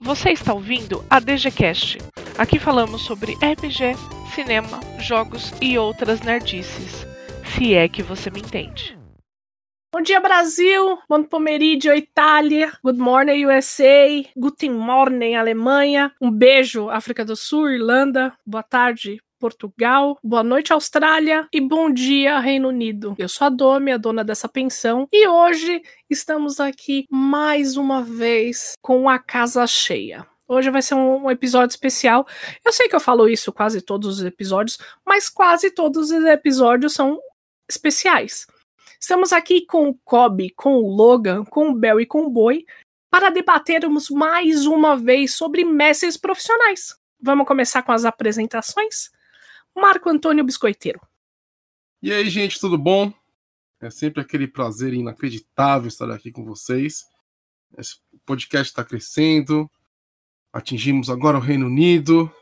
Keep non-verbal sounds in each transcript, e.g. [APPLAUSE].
Você está ouvindo a DGCast. Aqui falamos sobre RPG, cinema, jogos e outras nerdices. Se é que você me entende. Bom dia, Brasil! Bom pomeriggio, Itália! Good morning, USA! Guten Morning, Alemanha! Um beijo, África do Sul, Irlanda! Boa tarde, Portugal, boa noite Austrália e bom dia Reino Unido. Eu sou a Domi, a dona dessa pensão, e hoje estamos aqui mais uma vez com a casa cheia. Hoje vai ser um episódio especial. Eu sei que eu falo isso quase todos os episódios, mas quase todos os episódios são especiais. Estamos aqui com o Kobe, com o Logan, com o Bel e com o Boi para debatermos mais uma vez sobre mestres profissionais. Vamos começar com as apresentações? Marco Antônio Biscoiteiro. E aí, gente, tudo bom? É sempre aquele prazer inacreditável estar aqui com vocês. Esse podcast está crescendo, atingimos agora o Reino Unido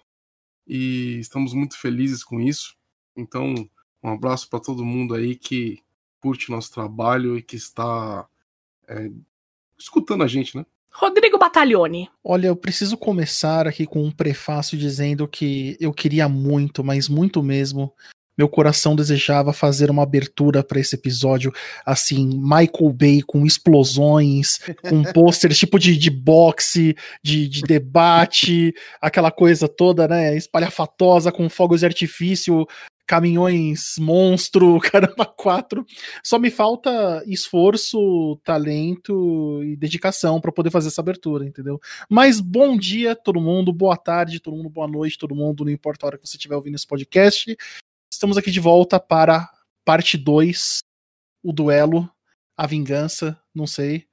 e estamos muito felizes com isso. Então, um abraço para todo mundo aí que curte nosso trabalho e que está é, escutando a gente, né? Rodrigo Battaglione. Olha, eu preciso começar aqui com um prefácio dizendo que eu queria muito, mas muito mesmo. Meu coração desejava fazer uma abertura para esse episódio, assim, Michael Bay com explosões, [LAUGHS] com pôsteres tipo de, de boxe, de, de debate, aquela coisa toda, né, espalhafatosa, com fogos de artifício, caminhões monstro, [LAUGHS] caramba, quatro. Só me falta esforço, talento e dedicação para poder fazer essa abertura, entendeu? Mas bom dia todo mundo, boa tarde todo mundo, boa noite todo mundo, não importa a hora que você estiver ouvindo esse podcast. Estamos aqui de volta para parte 2, o duelo, a vingança, não sei.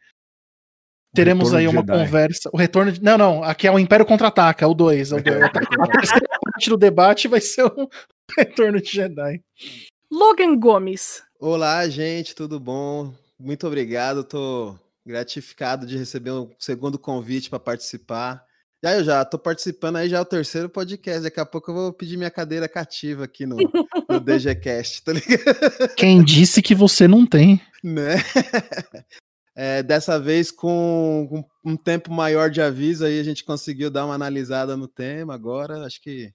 Teremos aí uma conversa. O retorno de. Não, não. Aqui é o Império Contra-Ataca, é o 2. É [LAUGHS] a terceira parte do debate vai ser o [LAUGHS] Retorno de Jedi. Logan Gomes. Olá, gente, tudo bom? Muito obrigado. Tô gratificado de receber um segundo convite para participar. Já eu já tô participando aí já é o terceiro podcast. Daqui a pouco eu vou pedir minha cadeira cativa aqui no, no [LAUGHS] DGCast, tá ligado? Quem disse que você não tem? Né? É, dessa vez, com, com, um tempo maior de aviso, aí a gente conseguiu dar uma analisada no tema agora. Acho que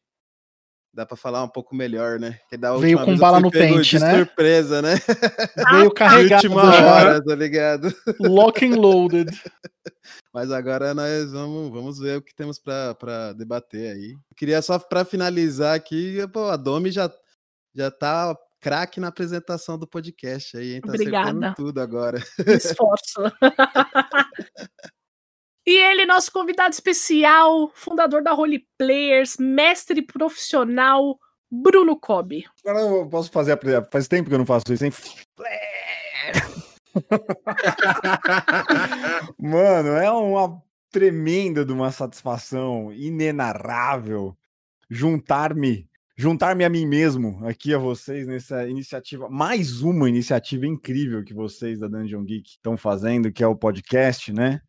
dá para falar um pouco melhor, né? Veio com bala no pente, né? surpresa, né? [LAUGHS] Veio carregado. Última hora, tá ligado? Lock and loaded. [LAUGHS] Mas agora nós vamos, vamos ver o que temos para debater aí. Queria só para finalizar aqui, pô, a Domi já já tá craque na apresentação do podcast aí, hein? Tá Obrigada. tudo agora. Esforço. [LAUGHS] E ele, nosso convidado especial, fundador da Role Players, mestre profissional, Bruno Cobb. Agora eu posso fazer a Faz tempo que eu não faço isso, hein? [LAUGHS] Mano, é uma tremenda de uma satisfação inenarrável juntar-me, juntar-me a mim mesmo aqui a vocês nessa iniciativa, mais uma iniciativa incrível que vocês da Dungeon Geek estão fazendo, que é o podcast, né?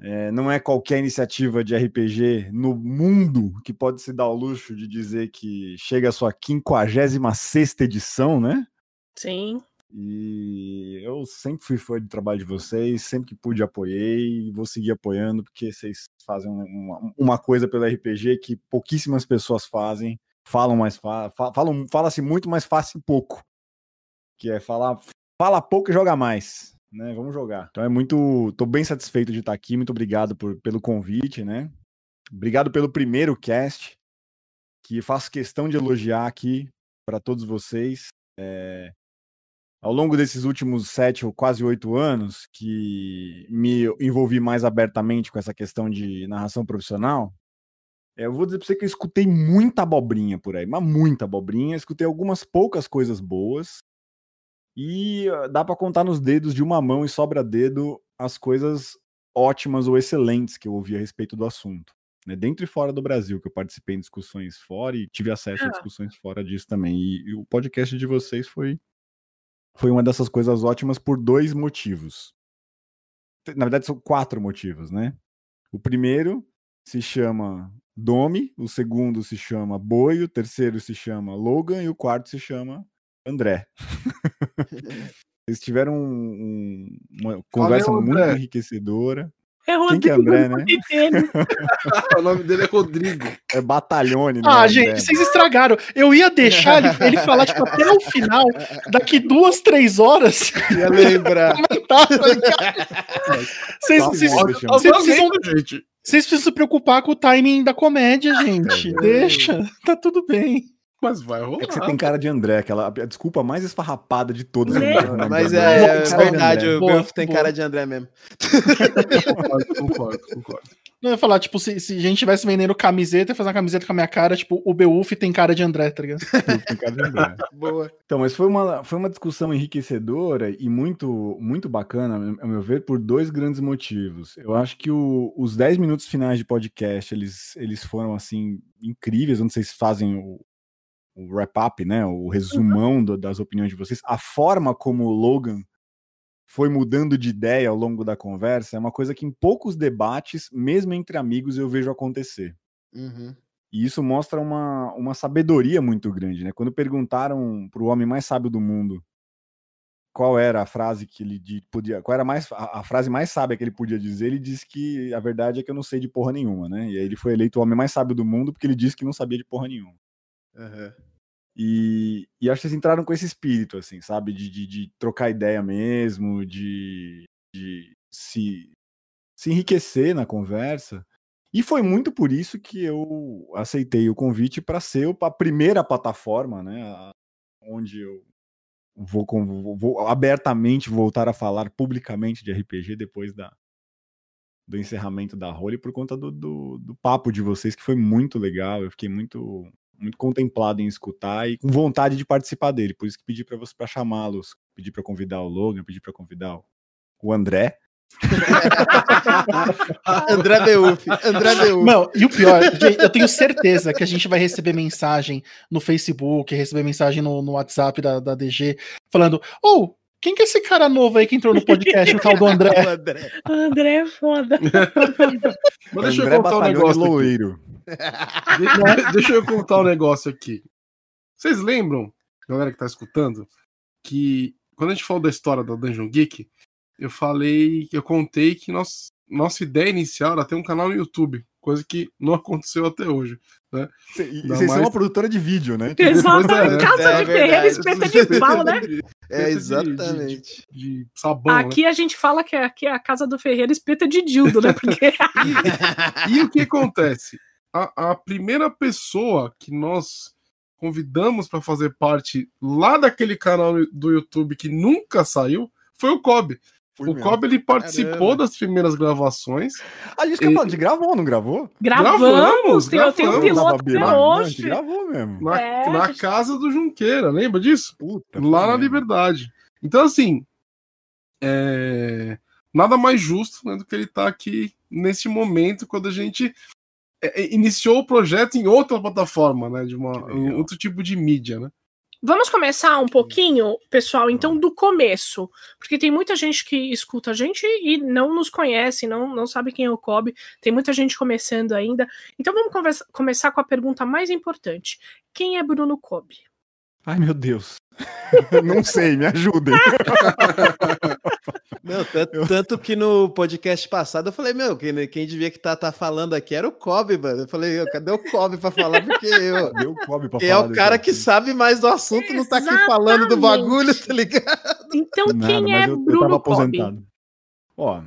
É, não é qualquer iniciativa de RPG no mundo que pode se dar ao luxo de dizer que chega a sua 56 edição, né? Sim. E eu sempre fui fã do trabalho de vocês, sempre que pude apoiei e vou seguir apoiando, porque vocês fazem uma, uma coisa pelo RPG que pouquíssimas pessoas fazem, falam mais fa falam, fala-se muito, mas faz pouco. Que é falar, fala pouco e joga mais né? Vamos jogar. Então é muito. Tô bem satisfeito de estar aqui. Muito obrigado por, pelo convite, né? Obrigado pelo primeiro cast, que faço questão de elogiar aqui para todos vocês. É, ao longo desses últimos sete ou quase oito anos, que me envolvi mais abertamente com essa questão de narração profissional, é, eu vou dizer para você que eu escutei muita abobrinha por aí, mas muita abobrinha. Escutei algumas poucas coisas boas, e ah, dá para contar nos dedos de uma mão e sobra dedo as coisas ótimas ou excelentes que eu ouvi a respeito do assunto. Né? Dentro e fora do Brasil, que eu participei em discussões fora e tive acesso a ah. discussões fora disso também. E, e o podcast de vocês foi, foi uma dessas coisas ótimas por dois motivos. Na verdade, são quatro motivos, né? O primeiro se chama Domi, o segundo se chama Boi, o terceiro se chama Logan e o quarto se chama André. [LAUGHS] Eles tiveram um, um, uma conversa Valeu, muito enriquecedora. É Quem que é André, né? Rodrigo. [LAUGHS] o nome dele é Rodrigo. É Batalhone, né? Ah, André? gente, vocês estragaram. Eu ia deixar ele, ele falar, tipo, até o final, daqui duas, três horas, Ia lembrar. comentar, tá? Vocês, Tá vocês- vocês tá precisam, gente. vocês precisam se preocupar com o timing da comédia, gente. Deixa, tá tudo bem. Mas vai rolar. É que você tem cara de André, aquela a desculpa mais esfarrapada de todas. Né? nome Mas é, é de verdade, o Boa, Belf tem cara de André mesmo. Concordo, concordo, concordo. Não, eu ia falar, tipo, se, se a gente tivesse vendendo camiseta, fazer uma camiseta com a minha cara, tipo, o Beuf tem cara de André, tá ligado? Tem cara de André. [LAUGHS] Boa. Então, mas foi uma, foi uma discussão enriquecedora e muito, muito bacana, a meu ver, por dois grandes motivos. Eu acho que o- os 10 minutos finais de podcast, eles, eles foram, assim, incríveis, onde vocês fazem o, o wrap-up, né, o resumão do- das opiniões de vocês. A forma como o Logan foi mudando de ideia ao longo da conversa é uma coisa que em poucos debates, mesmo entre amigos, eu vejo acontecer. Uhum. E isso mostra uma, uma sabedoria muito grande, né? Quando perguntaram para o homem mais sábio do mundo qual era a frase que ele di- podia, qual era mais, a, a frase mais sábia que ele podia dizer, ele disse que a verdade é que eu não sei de porra nenhuma, né? E aí ele foi eleito o homem mais sábio do mundo porque ele disse que não sabia de porra nenhuma. Uhum. E, e acho que eles entraram com esse espírito, assim, sabe? De, de, de trocar ideia mesmo, de, de se, se enriquecer na conversa. E foi muito por isso que eu aceitei o convite para ser a primeira plataforma, né? Onde eu vou, vou- vou abertamente voltar a falar publicamente de RPG depois da, do encerramento da Role por conta do, do, do papo de vocês, que foi muito legal. Eu fiquei muito, muito contemplado em escutar e com vontade de participar dele. Por isso que pedi para você para chamá-los, pedi para convidar o Logan, pedi para convidar o- André. [LAUGHS] André Beuf. André Beuf. Não, e o pior, eu tenho certeza que a gente vai receber mensagem no Facebook, receber mensagem no, no WhatsApp da, da DG, falando: Ô, quem que é esse cara novo aí que entrou no podcast, o tal do André? [LAUGHS] O André. André é foda. [LAUGHS] Mas deixa André eu contar um negócio aqui. Loeiro. De- deixa eu contar um negócio aqui. Vocês lembram, galera que tá escutando, que quando a gente falou da história da Dungeon Geek, eu falei, eu contei que nós, nossa ideia inicial era ter um canal no YouTube, coisa que não aconteceu até hoje. Cê- e Vocês são mais- uma produtora de vídeo, né? Exato, é, casa é de Ferreira, verdade. espeta de pau, né? [LAUGHS] É, de- exatamente. De sabão, né? Aqui a gente fala que aqui é a casa do Ferreira espeta de dildo, né? Porque [LAUGHS] [LAUGHS] E o que acontece? A, a primeira pessoa que nós convidamos para fazer parte lá daquele canal do YouTube que nunca saiu foi o Kobe. Fui o mesmo. Kobe ele participou Caramba. das primeiras gravações. A gente quer falar, a gente gravou, não gravou? gravamos, Gravamos, tem, eu tenho um gravamos. piloto até. Não, a gente hoje. gravou mesmo. Na, É, na gente. casa do Junqueira, lembra disso? Puta, Lá na mesmo. Liberdade. Então, assim, é, nada mais justo né, do que ele estar aqui nesse momento, quando a gente é, é, iniciou o projeto em outra plataforma, né? De uma, um outro tipo de mídia, né? Vamos começar um pouquinho, pessoal, então, do começo. Porque tem muita gente que escuta a gente e não nos conhece, não, não sabe quem é o Kobe. Tem muita gente começando ainda. Então vamos conversa- começar com a pergunta mais importante. Quem é Bruno Kobe? Ai, meu Deus. [LAUGHS] não sei, me ajudem. [LAUGHS] Não, tanto, tanto que no podcast passado eu falei, meu, quem, quem devia que tá, tá falando aqui era o Kobe, mano. Eu falei, cadê o Kobe pra falar? Porque eu. Deu Kobe pra Quem é falar o cara que sabe mais do assunto, não tá aqui falando do bagulho, tá ligado? Então, Nada, quem é eu, eu Bruno tava Kobe? aposentado. Ó,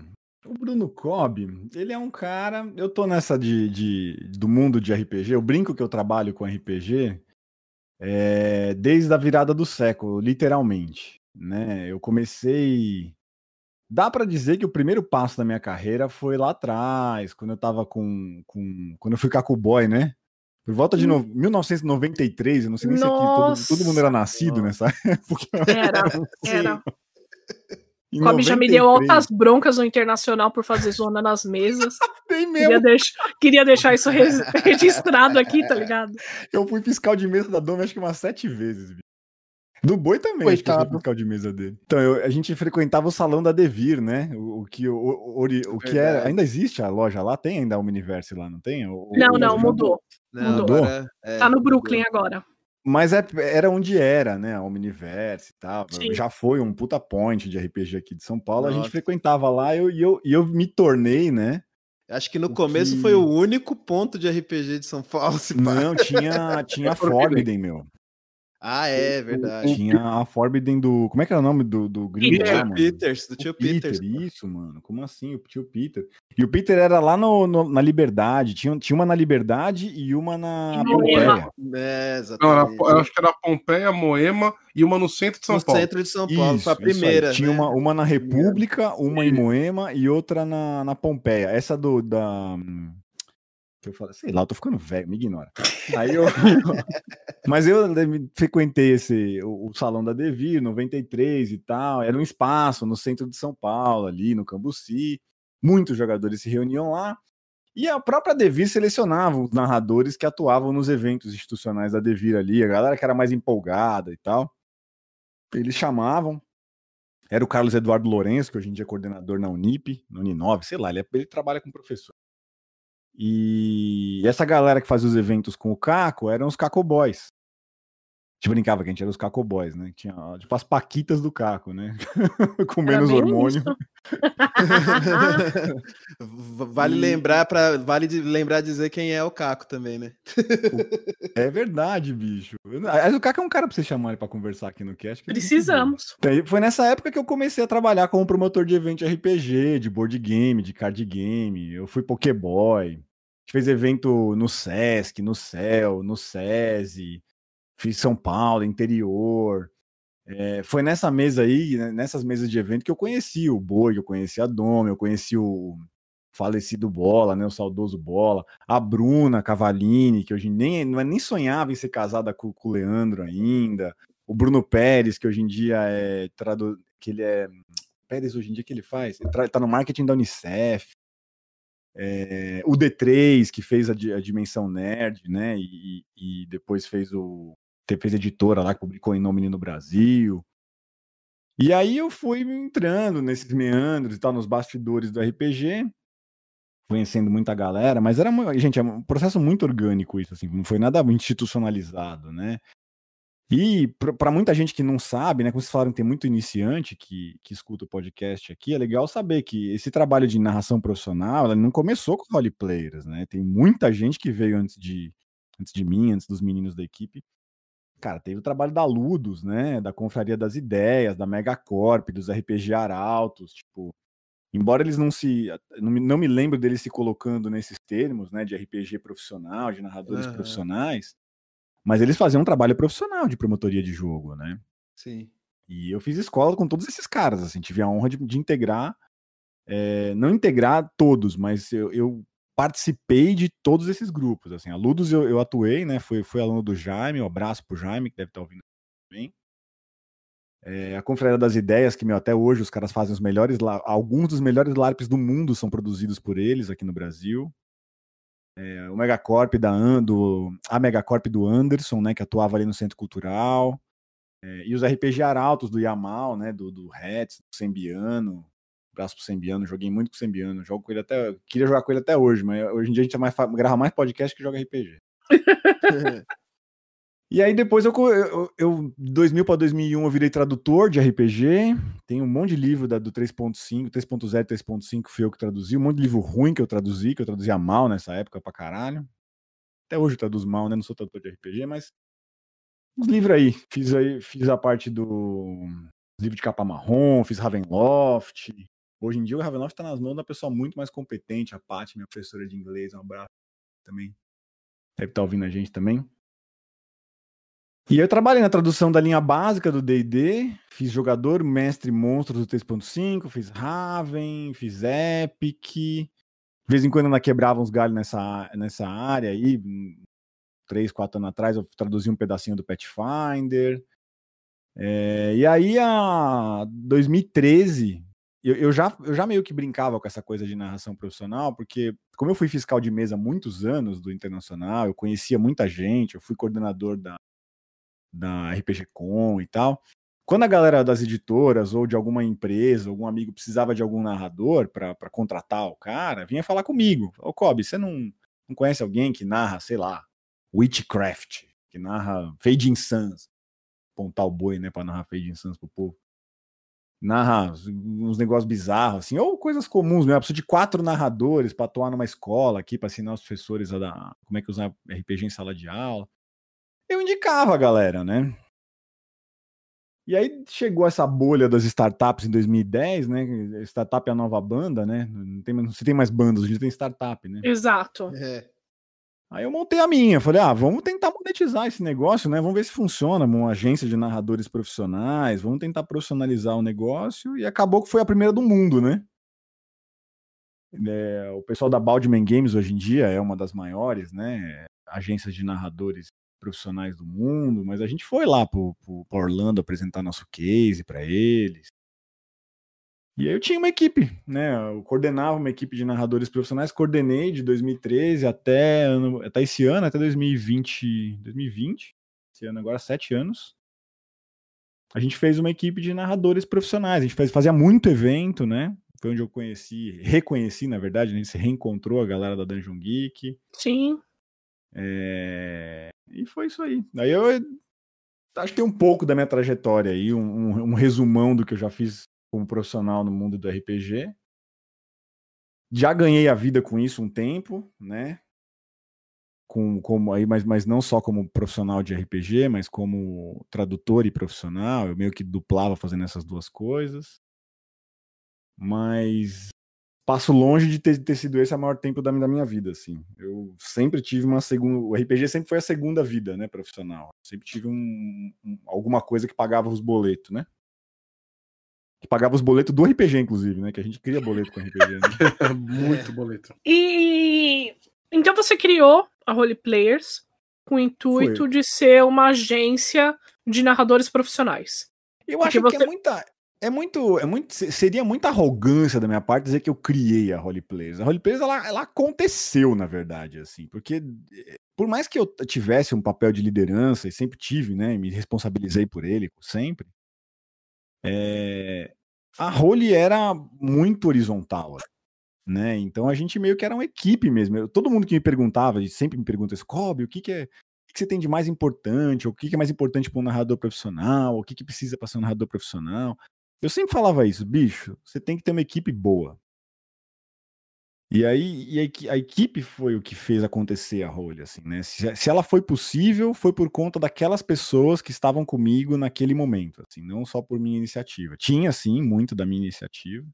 o Bruno Cobb, ele é um cara. Eu tô nessa de, de- do mundo de RPG. Eu brinco que eu trabalho com RPG é, desde a virada do século, literalmente. Né? Eu comecei. Dá pra dizer que o primeiro passo da minha carreira foi lá atrás, quando eu tava com. com quando eu fui Caco Boy, né? Por volta de no- 1993, eu não sei nem se aqui todo, todo mundo era nascido nessa [LAUGHS] época. Era, [LAUGHS] era. Em Kobe já me deu 93. altas broncas no internacional por fazer zona nas mesas. [LAUGHS] Tem mesmo. Queria, deix- queria deixar isso re- [LAUGHS] registrado aqui, tá ligado? Eu fui fiscal de mesa da Dome acho que umas sete vezes. bicho. Do Boi também, acho que eu fui Coitado. fiscal de mesa dele. Então, eu- a gente frequentava o salão da Devir, né? O, o que, o, o, o que é, Verdade. ainda existe a loja lá? Tem ainda o Universe lá, não tem? Não, o- não, mudou. Não, Mudou? agora é- Tá no Brooklyn agora. Mas é, era onde era, né? A Omniverse e tal. Sim. Já foi um puta point de RPG aqui de São Paulo. A gente Nossa. frequentava lá e eu, e eu, e eu me tornei, né? Acho que no O começo que- foi o único ponto de RPG de São Paulo. [LAUGHS] se pá. Não, tinha, tinha [LAUGHS] a Forbidden, meu. Ah, é verdade. Tinha a Forbidden do. Como é que era o nome do, do gringo Peter. lá, mano? Peters, do tio Peter, Peters. isso, mano. Como assim? O tio Peter. E o Peter era lá no, no- na Liberdade. Tinha, tinha uma na Liberdade e uma na E Pompeia. É, Não, exatamente. era, eu acho que era Pompeia, Moema e uma no centro de São no Paulo. centro de São Paulo, Isso, foi a primeira. Tinha né? uma, uma na República, uma em Moema e outra na, na Pompeia. Essa do da. Que eu falei, sei lá, eu tô ficando velho, me ignora. Aí eu. [LAUGHS] Mas eu frequentei esse, o, o salão da Devir, 93 e tal. Era um espaço no centro de São Paulo, ali no Cambuci. Muitos jogadores se reuniam lá. E a própria Devir selecionava os narradores que atuavam nos eventos institucionais da Devir ali, a galera que era mais empolgada e tal. Eles chamavam. Era o Carlos Eduardo Lourenço, que hoje em dia é coordenador na Unip, na Uninove, sei lá, ele, é- ele trabalha com professor. E essa galera que fazia os eventos com o Caco eram os Caco Boys. A gente brincava que a gente era os Caco Boys, né? Tinha tipo as paquitas do Caco, né? [LAUGHS] com Era menos hormônio. vale E- lembrar para vale de lembrar dizer quem é o Caco também, né? É verdade, bicho. Aliás, o Caco é um cara pra você chamar ele pra conversar aqui no cast. é. Precisamos. Foi nessa época que eu comecei a trabalhar como promotor de evento de RPG, de board game, de card game. Eu fui Pokéboy. A gente fez evento no Sesc, no Cel, no SESI. Fiz São Paulo, interior. É, foi nessa mesa aí, né, nessas mesas de evento, que eu conheci o Boi, eu conheci a Dom, eu conheci o falecido Bola, né, o saudoso Bola, a Bruna Cavalini, que hoje nem, é- nem sonhava em ser casada com, com o Leandro ainda, o Bruno Pérez, que hoje em dia é tradu... que ele é Pérez hoje em dia que ele faz, ele tá no marketing da Unicef. É, o D3 que fez a, a dimensão nerd, né? E, e depois fez o fez editora lá que publicou em nome no Brasil. E aí eu fui entrando nesses meandros e tal nos bastidores do RPG, conhecendo muita galera, mas era gente, é um processo muito orgânico isso assim, não foi nada institucionalizado, né? E para muita gente que não sabe, né, como vocês falaram, tem muito iniciante que, que escuta o podcast aqui, é legal saber que esse trabalho de narração profissional, não começou com roleplayers, né? Tem muita gente que veio antes de, antes de mim, antes dos meninos da equipe. Cara, teve o trabalho da Ludus, né, da Confraria das Ideias, da Megacorp, dos RPG Arautos, tipo, embora eles não se, não me, não me lembro deles se colocando nesses termos, né, de RPG profissional, de narradores Aham. profissionais, mas eles faziam um trabalho profissional de promotoria de jogo, né? Sim. E eu fiz escola com todos esses caras, assim, tive a honra de, de integrar, é, não integrar todos, mas eu, eu participei de todos esses grupos, assim, a Ludus eu, eu atuei, né, fui, fui aluno do Jaime, um abraço pro Jaime, que deve estar ouvindo também. É, a Confraria das Ideias, que meu, até hoje os caras fazem os melhores, alguns dos melhores LARPs do mundo são produzidos por eles aqui no Brasil. É, o Megacorp da Ando, a Megacorp do Anderson, né, que atuava ali no Centro Cultural. É, e os RPG Arautos do Yamal, né? Do, do Hetz, do Sembiano. Abraço pro Sembiano, joguei muito com o Sembiano. Jogo com ele até. Queria jogar com ele até hoje, mas hoje em dia a gente é mais, grava mais podcast que joga RPG. [LAUGHS] E aí depois eu, eu, eu 2000 para 2001 eu virei tradutor de RPG. Tem um monte de livro da, do 3.5, 3.0 3.5 foi eu que traduzi. Um monte de livro ruim que eu traduzi, que eu traduzia mal nessa época pra caralho. Até hoje eu traduzo mal, né? Não sou tradutor de RPG, mas uns livros aí. Fiz aí, fiz a parte do livro de capa marrom, fiz Ravenloft. Hoje em dia o Ravenloft tá nas mãos da pessoa muito mais competente, a Paty, minha professora de inglês, um abraço também. Deve estar ouvindo a gente também. E eu trabalhei na tradução da linha básica do D&D, fiz jogador, mestre, monstros do 3.5, fiz Raven, fiz Epic. De vez em quando ainda quebrava uns galhos nessa, nessa área aí, três, quatro anos atrás eu traduzi um pedacinho do Pathfinder. É, e aí, a 2013, eu, eu, já, eu já meio que brincava com essa coisa de narração profissional, porque como eu fui fiscal de mesa muitos anos do Internacional, eu conhecia muita gente, eu fui coordenador da, da RPG Com e tal. Quando a galera das editoras ou de alguma empresa, algum amigo precisava de algum narrador para contratar o cara, vinha falar comigo. Ô, Kobe, você não, não conhece alguém que narra, sei lá, Witchcraft? que narra Fade in Suns. Pontar o boi, né, pra narrar Fade in Suns pro povo. Narra uns negócios bizarros, assim, ou coisas comuns, né? Eu preciso de quatro narradores para atuar numa escola aqui, para ensinar os professores a dar, como é que usar RPG em sala de aula. Eu indicava a galera, né? E aí chegou essa bolha das startups em 2010, né? Startup é a nova banda, né? Não, tem, não se tem mais bandas, hoje tem startup, né? Exato. É. Aí eu montei a minha, falei, ah, vamos tentar monetizar esse negócio, né? Vamos ver se funciona, uma agência de narradores profissionais, vamos tentar profissionalizar o negócio, e acabou que foi a primeira do mundo, né? É, o pessoal da Baldman Games hoje em dia é uma das maiores, né? Agências de narradores profissionais do mundo, mas a gente foi lá pro Orlando apresentar nosso case para eles. E aí eu tinha uma equipe, né? Eu coordenava uma equipe de narradores profissionais, coordenei de 2013 até, até esse ano, até 2020, 2020, esse ano agora sete anos. A gente fez uma equipe de narradores profissionais, a gente faz, fazia muito evento, né? Foi onde eu conheci, reconheci, na verdade, a gente se reencontrou a galera da Dungeon Geek. Sim. É... E foi isso aí. Aí eu acho que tem um pouco da minha trajetória aí, um, um, um, resumão do que eu já fiz como profissional no mundo do RPG. Já ganhei a vida com isso um tempo, né? Com, como aí, mas, mas não só como profissional de RPG, mas como tradutor e profissional. Eu meio que duplava fazendo essas duas coisas. Mas passo longe de ter, ter sido esse o maior tempo da, da, minha vida, assim. Eu sempre tive uma segunda... O RPG sempre foi a segunda vida, né, profissional. Sempre tive um, um, alguma coisa que pagava os boletos, né? Que pagava os boletos do RPG, inclusive, né? Que a gente cria boleto com RPG, né? [LAUGHS] Muito boleto. E... Então você criou a Role Players com o intuito foi. de ser uma agência de narradores profissionais. Eu acho você... que é muita é muito, é muito, seria muita arrogância da minha parte dizer que eu criei a Roleplayers. A Roleplayers ela, ela aconteceu, na verdade, assim, porque eh, por mais que eu tivesse um papel de liderança e sempre tive, né, me responsabilizei por ele sempre, é, a Role era muito horizontal, né? Então a gente meio que era uma equipe mesmo. Eu, todo mundo que me perguntava, sempre me pergunta isso, Kobe, o que, que é o que você tem de mais importante, o que é mais importante para um narrador profissional, o que, que precisa para ser um narrador profissional. Eu sempre falava isso, bicho, você tem que ter uma equipe boa. E aí e a, a, equipe foi o que fez acontecer a rolha, assim, né? Se, se, ela foi possível, foi por conta daquelas pessoas que estavam comigo naquele momento, assim, não só por minha iniciativa. Tinha, sim, muito da minha iniciativa,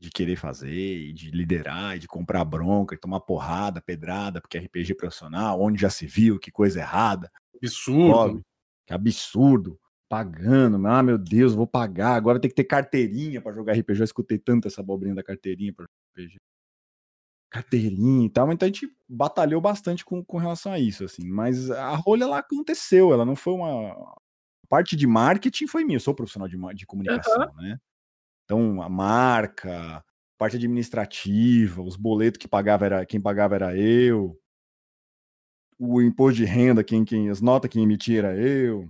de querer fazer, de liderar, de comprar bronca, de tomar porrada, pedrada, porque é RPG profissional, onde já se viu, que coisa errada. Absurdo. que absurdo pagando, ah, meu Deus, vou pagar, agora tem que ter carteirinha para jogar RPG. Eu escutei tanto essa abobrinha da carteirinha para jogar RPG. Carteirinha e tal, então a gente batalhou bastante com, com relação a isso, assim. Mas a rolha lá aconteceu, ela não foi uma. Parte de marketing foi minha, eu sou profissional de, de comunicação, uhum. né? Então, a marca, parte administrativa, os boletos que pagava era quem pagava era eu, o imposto de renda, quem, quem as notas que emitia era eu.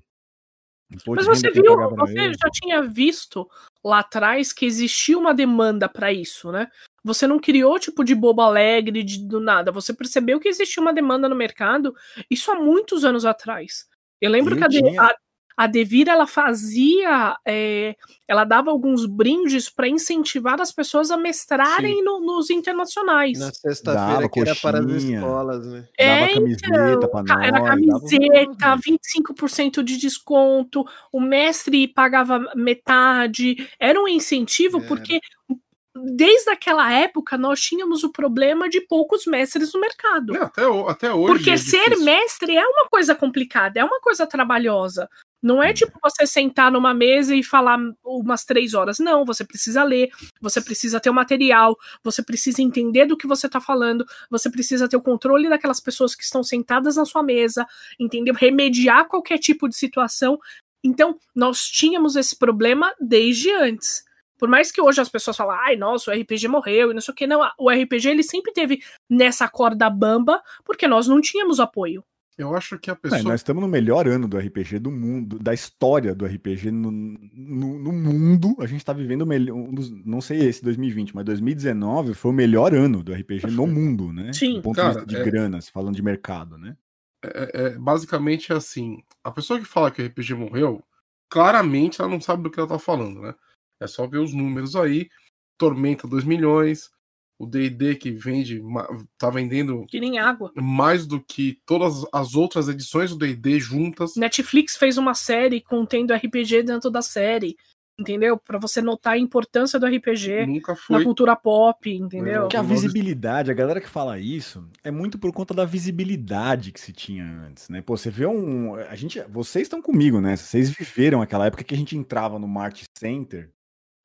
Mas você viu, você já tinha visto lá atrás que existia uma demanda para isso, né? Você não criou tipo de bobo alegre de, do nada. Você percebeu que existia uma demanda no mercado, isso há muitos anos atrás. Eu lembro que a, a, a Devira ela fazia, é, ela dava alguns brindes para incentivar as pessoas a mestrarem no, nos internacionais. Na sexta-feira que era para as escolas, né? É, dava camiseta então, para nós. Era camiseta, dava... 25% de desconto, o mestre pagava metade. Era um incentivo é. porque desde aquela época nós tínhamos o problema de poucos mestres no mercado. É, até, até hoje. Porque é ser mestre é uma coisa complicada, é uma coisa trabalhosa. Não é tipo você sentar numa mesa e falar umas três horas. Não, você precisa ler, você precisa ter o material, você precisa entender do que você está falando, você precisa ter o controle daquelas pessoas que estão sentadas na sua mesa, entendeu? Remediar qualquer tipo de situação. Então, nós tínhamos esse problema desde antes. Por mais que hoje as pessoas falem, ai, nossa, o RPG morreu e não sei o que, não, o RPG ele sempre teve nessa corda bamba, porque nós não tínhamos apoio. Eu acho que a pessoa. nós estamos no melhor ano do RPG do mundo, da história do RPG no, no, no mundo. A gente está vivendo o melhor. Um dos, não sei esse 2020, mas 2019 foi o melhor ano do RPG no mundo, né? Sim. Do ponto Cara, de vista de é... grana, falando de mercado, né? é, é, basicamente é assim: a pessoa que fala que o RPG morreu, claramente ela não sabe do que ela tá falando, né? É só ver os números aí. Tormenta 2 milhões, o D&D que vende, tá vendendo que nem água. mais do que todas as outras edições do D&D juntas. Netflix fez uma série contendo RPG dentro da série entendeu? Para você notar a importância do RPG na cultura pop, entendeu? Que a visibilidade, a galera que fala isso, é muito por conta da visibilidade que se tinha antes, né? Pô, você vê um, a gente, vocês estão comigo, né? Vocês viveram aquela época que a gente entrava no Mart Center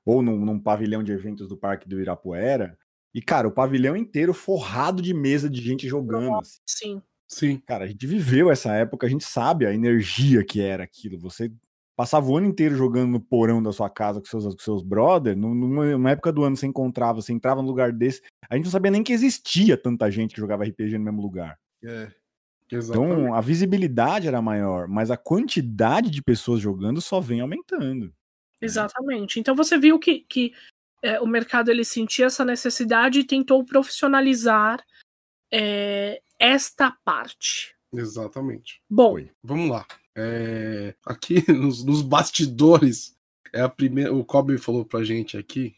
ou num, num pavilhão de eventos do Parque do Irapuera, e cara, o pavilhão inteiro forrado de mesa de gente jogando. Assim. Sim. Sim. Cara, a gente viveu essa época, a gente sabe a energia que era aquilo. Você passava o ano inteiro jogando no porão da sua casa com seus, com seus brothers, numa, numa, época do ano você encontrava, você entrava num lugar desse, a gente não sabia nem que existia tanta gente que jogava RPG no mesmo lugar. É. Então a visibilidade era maior, mas a quantidade de pessoas jogando só vem aumentando. Exatamente. Então você viu que, que é, o mercado ele sentia essa necessidade e tentou profissionalizar é, esta parte. Exatamente. Bom, Oi. vamos lá. É, aqui [LAUGHS] nos, nos, bastidores, é a primeira. O Kobe falou pra gente aqui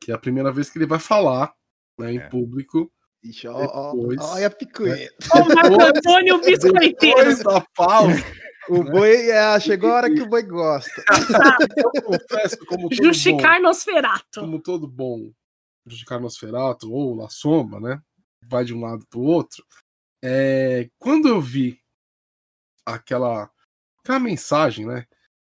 que é a primeira vez que ele vai falar né, em é. público. Ixi, ó, olha a picueta. Né? O Marco Antônio [LAUGHS] Biscoiteiro. Depois da pausa. O né? boi é, chegou a hora que o boi gosta. [LAUGHS] Eu confesso, como todo Justicar bom, Nosferato. Como todo bom Justicar Nosferato ou La Sombra, né? Vai de um lado pro outro. É, quando eu vi aquela aquela mensagem, né?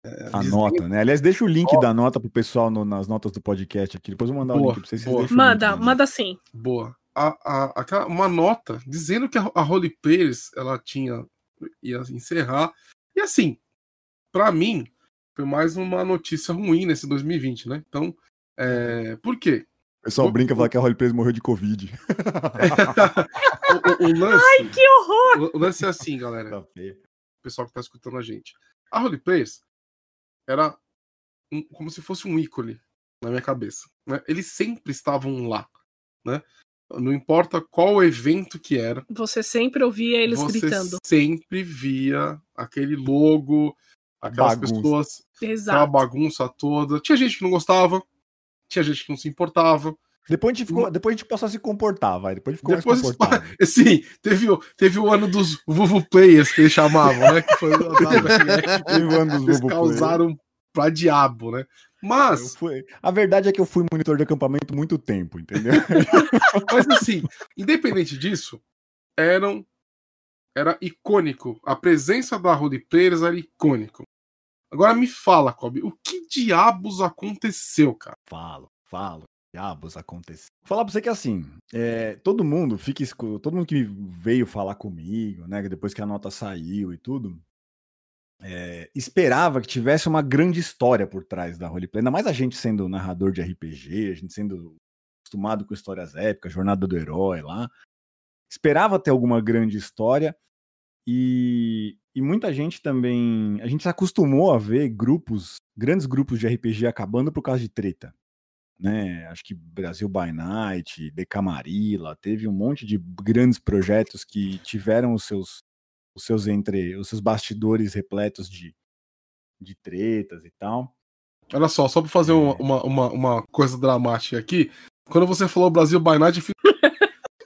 É, a nota, né? Aliás, deixa o link oh. da nota pro pessoal no, nas notas do podcast aqui. Depois eu vou mandar boa, o link pra vocês. vocês manda, link, manda sim. Boa. A, a, aquela, uma nota dizendo que a, a Holy Players ela tinha ia encerrar. E assim, para mim, foi mais uma notícia ruim nesse 2020, né? Então, é, por quê? O pessoal brinca e fala que a Holy Players morreu de Covid. [LAUGHS] o, o, o lance, Ai, que horror! O, o lance é assim, galera. Tá pessoal que está escutando a gente. A Roleplayers era um, como se fosse um ícone na minha cabeça. Né? Eles sempre estavam lá. Né? Não importa qual evento que era. Você sempre ouvia eles você gritando. Sempre via aquele logo, aquelas bagunça. pessoas, Exato. aquela bagunça toda. Tinha gente que não gostava, tinha gente que não se importava. Depois a gente, ficou, depois a gente passou a se comportar, vai. Depois ficou depois, mais comportável. [LAUGHS] Sim, teve, teve o ano dos Vuvu Players que eles chamavam, né? Que foi o [LAUGHS] teve o ano dos Eles causaram pra diabo, né? Mas. Fui, a verdade é que eu fui monitor de acampamento muito tempo, entendeu? [LAUGHS] Mas assim, independente disso, eram. Era icônico. A presença da Holy Players era icônico. Agora me fala, Kobe, o que diabos aconteceu, cara? Falo, falo diabos aconteceu? Vou falar pra você que assim, é, todo mundo fica todo mundo que veio falar comigo, né, depois que a nota saiu e tudo, é, esperava que tivesse uma grande história por trás da roleplay, ainda mais a gente sendo narrador de RPG, a gente sendo acostumado com histórias épicas, Jornada do Herói lá, esperava ter alguma grande história e, e muita gente também, a gente se acostumou a ver grupos, grandes grupos de RPG acabando por causa de treta né? Acho que Brasil by Night, Decamarila, teve um monte de grandes projetos que tiveram os seus, os seus entre os seus bastidores repletos de, de tretas e tal. Olha só, só para fazer é. uma, uma, uma coisa dramática aqui, quando você falou Brasil by Night,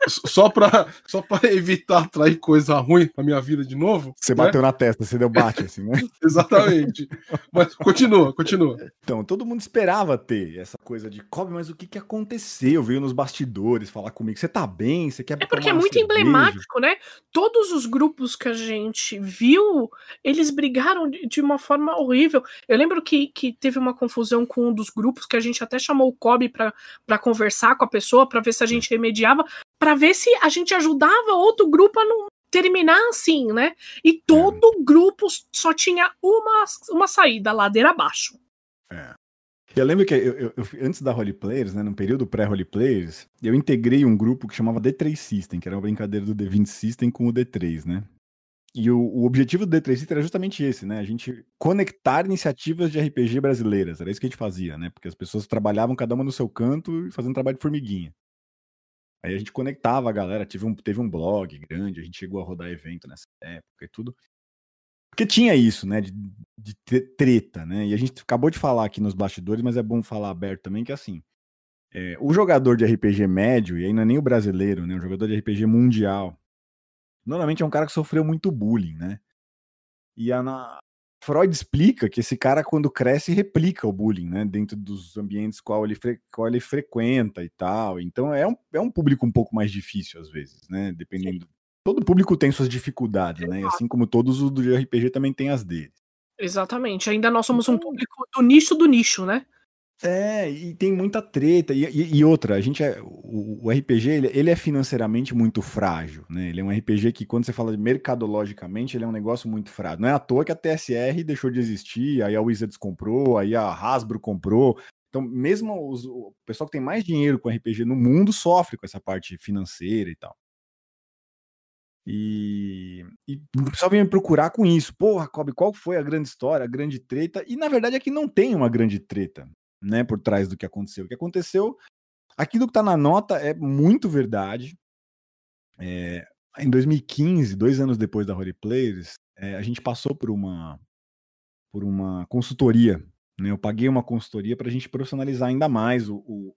só pra, só pra evitar atrair coisa ruim na minha vida de novo. Você né? bateu na testa, você deu bate, assim, né? [LAUGHS] Exatamente. Mas continua, continua. Então, todo mundo esperava ter essa coisa de Kobe, mas o que que aconteceu? Veio nos bastidores falar comigo. Você tá bem? Você quer É porque é muito cerveja? emblemático, né? Todos os grupos que a gente viu, eles brigaram de uma forma horrível. Eu lembro que, que teve uma confusão com um dos grupos que a gente até chamou o Kobe para conversar com a pessoa, para ver se a gente remediava, para ver se a gente ajudava outro grupo a não terminar assim, né? E todo é. grupo só tinha uma, uma saída, ladeira abaixo. É. Eu lembro que eu, eu, eu, antes da Holy Players, né, no período pré-Holy Players, eu integrei um grupo que chamava D3 System, que era uma brincadeira do D20 System com o D3, né? E o, o objetivo do D3 System era justamente esse, né? A gente conectar iniciativas de RPG brasileiras. Era isso que a gente fazia, né? Porque as pessoas trabalhavam cada uma no seu canto e fazendo trabalho de formiguinha. Aí a gente conectava a galera, teve um, teve um blog grande, a gente chegou a rodar evento nessa época e tudo. Porque tinha isso, né, de, de treta, né? E a gente acabou de falar aqui nos bastidores, mas é bom falar aberto também que assim, é, o jogador de RPG médio, e aí não é nem o brasileiro, né? O jogador de RPG mundial, normalmente é um cara que sofreu muito bullying, né? E a, Freud explica que esse cara, quando cresce, replica o bullying, né? Dentro dos ambientes qual ele, qual ele frequenta e tal. Então é um, é um público um pouco mais difícil, às vezes, né? Dependendo. Sim. Todo público tem suas dificuldades, né? Assim como todos os do RPG também tem as deles. Exatamente. Ainda nós somos um então público do nicho do nicho, né? É, e tem muita treta. E, e, e outra, a gente é, o, o RPG ele, ele, é financeiramente muito frágil, né? Ele é um RPG que, quando você fala de mercadologicamente, ele é um negócio muito frágil. Não é à toa que a TSR deixou de existir, aí a Wizards comprou, aí a Hasbro comprou. Então, mesmo os, o pessoal que tem mais dinheiro com RPG no mundo sofre com essa parte financeira e tal. E, e o pessoal vem me procurar com isso. Porra, Kobe, qual foi a grande história, a grande treta? E na verdade é que não tem uma grande treta né, por trás do que aconteceu. O que aconteceu, aquilo que está na nota é muito verdade. É, em 2015, dois anos depois da Holy Players, é, a gente passou por uma por uma consultoria. Né? Eu paguei uma consultoria para a gente profissionalizar ainda mais o, o,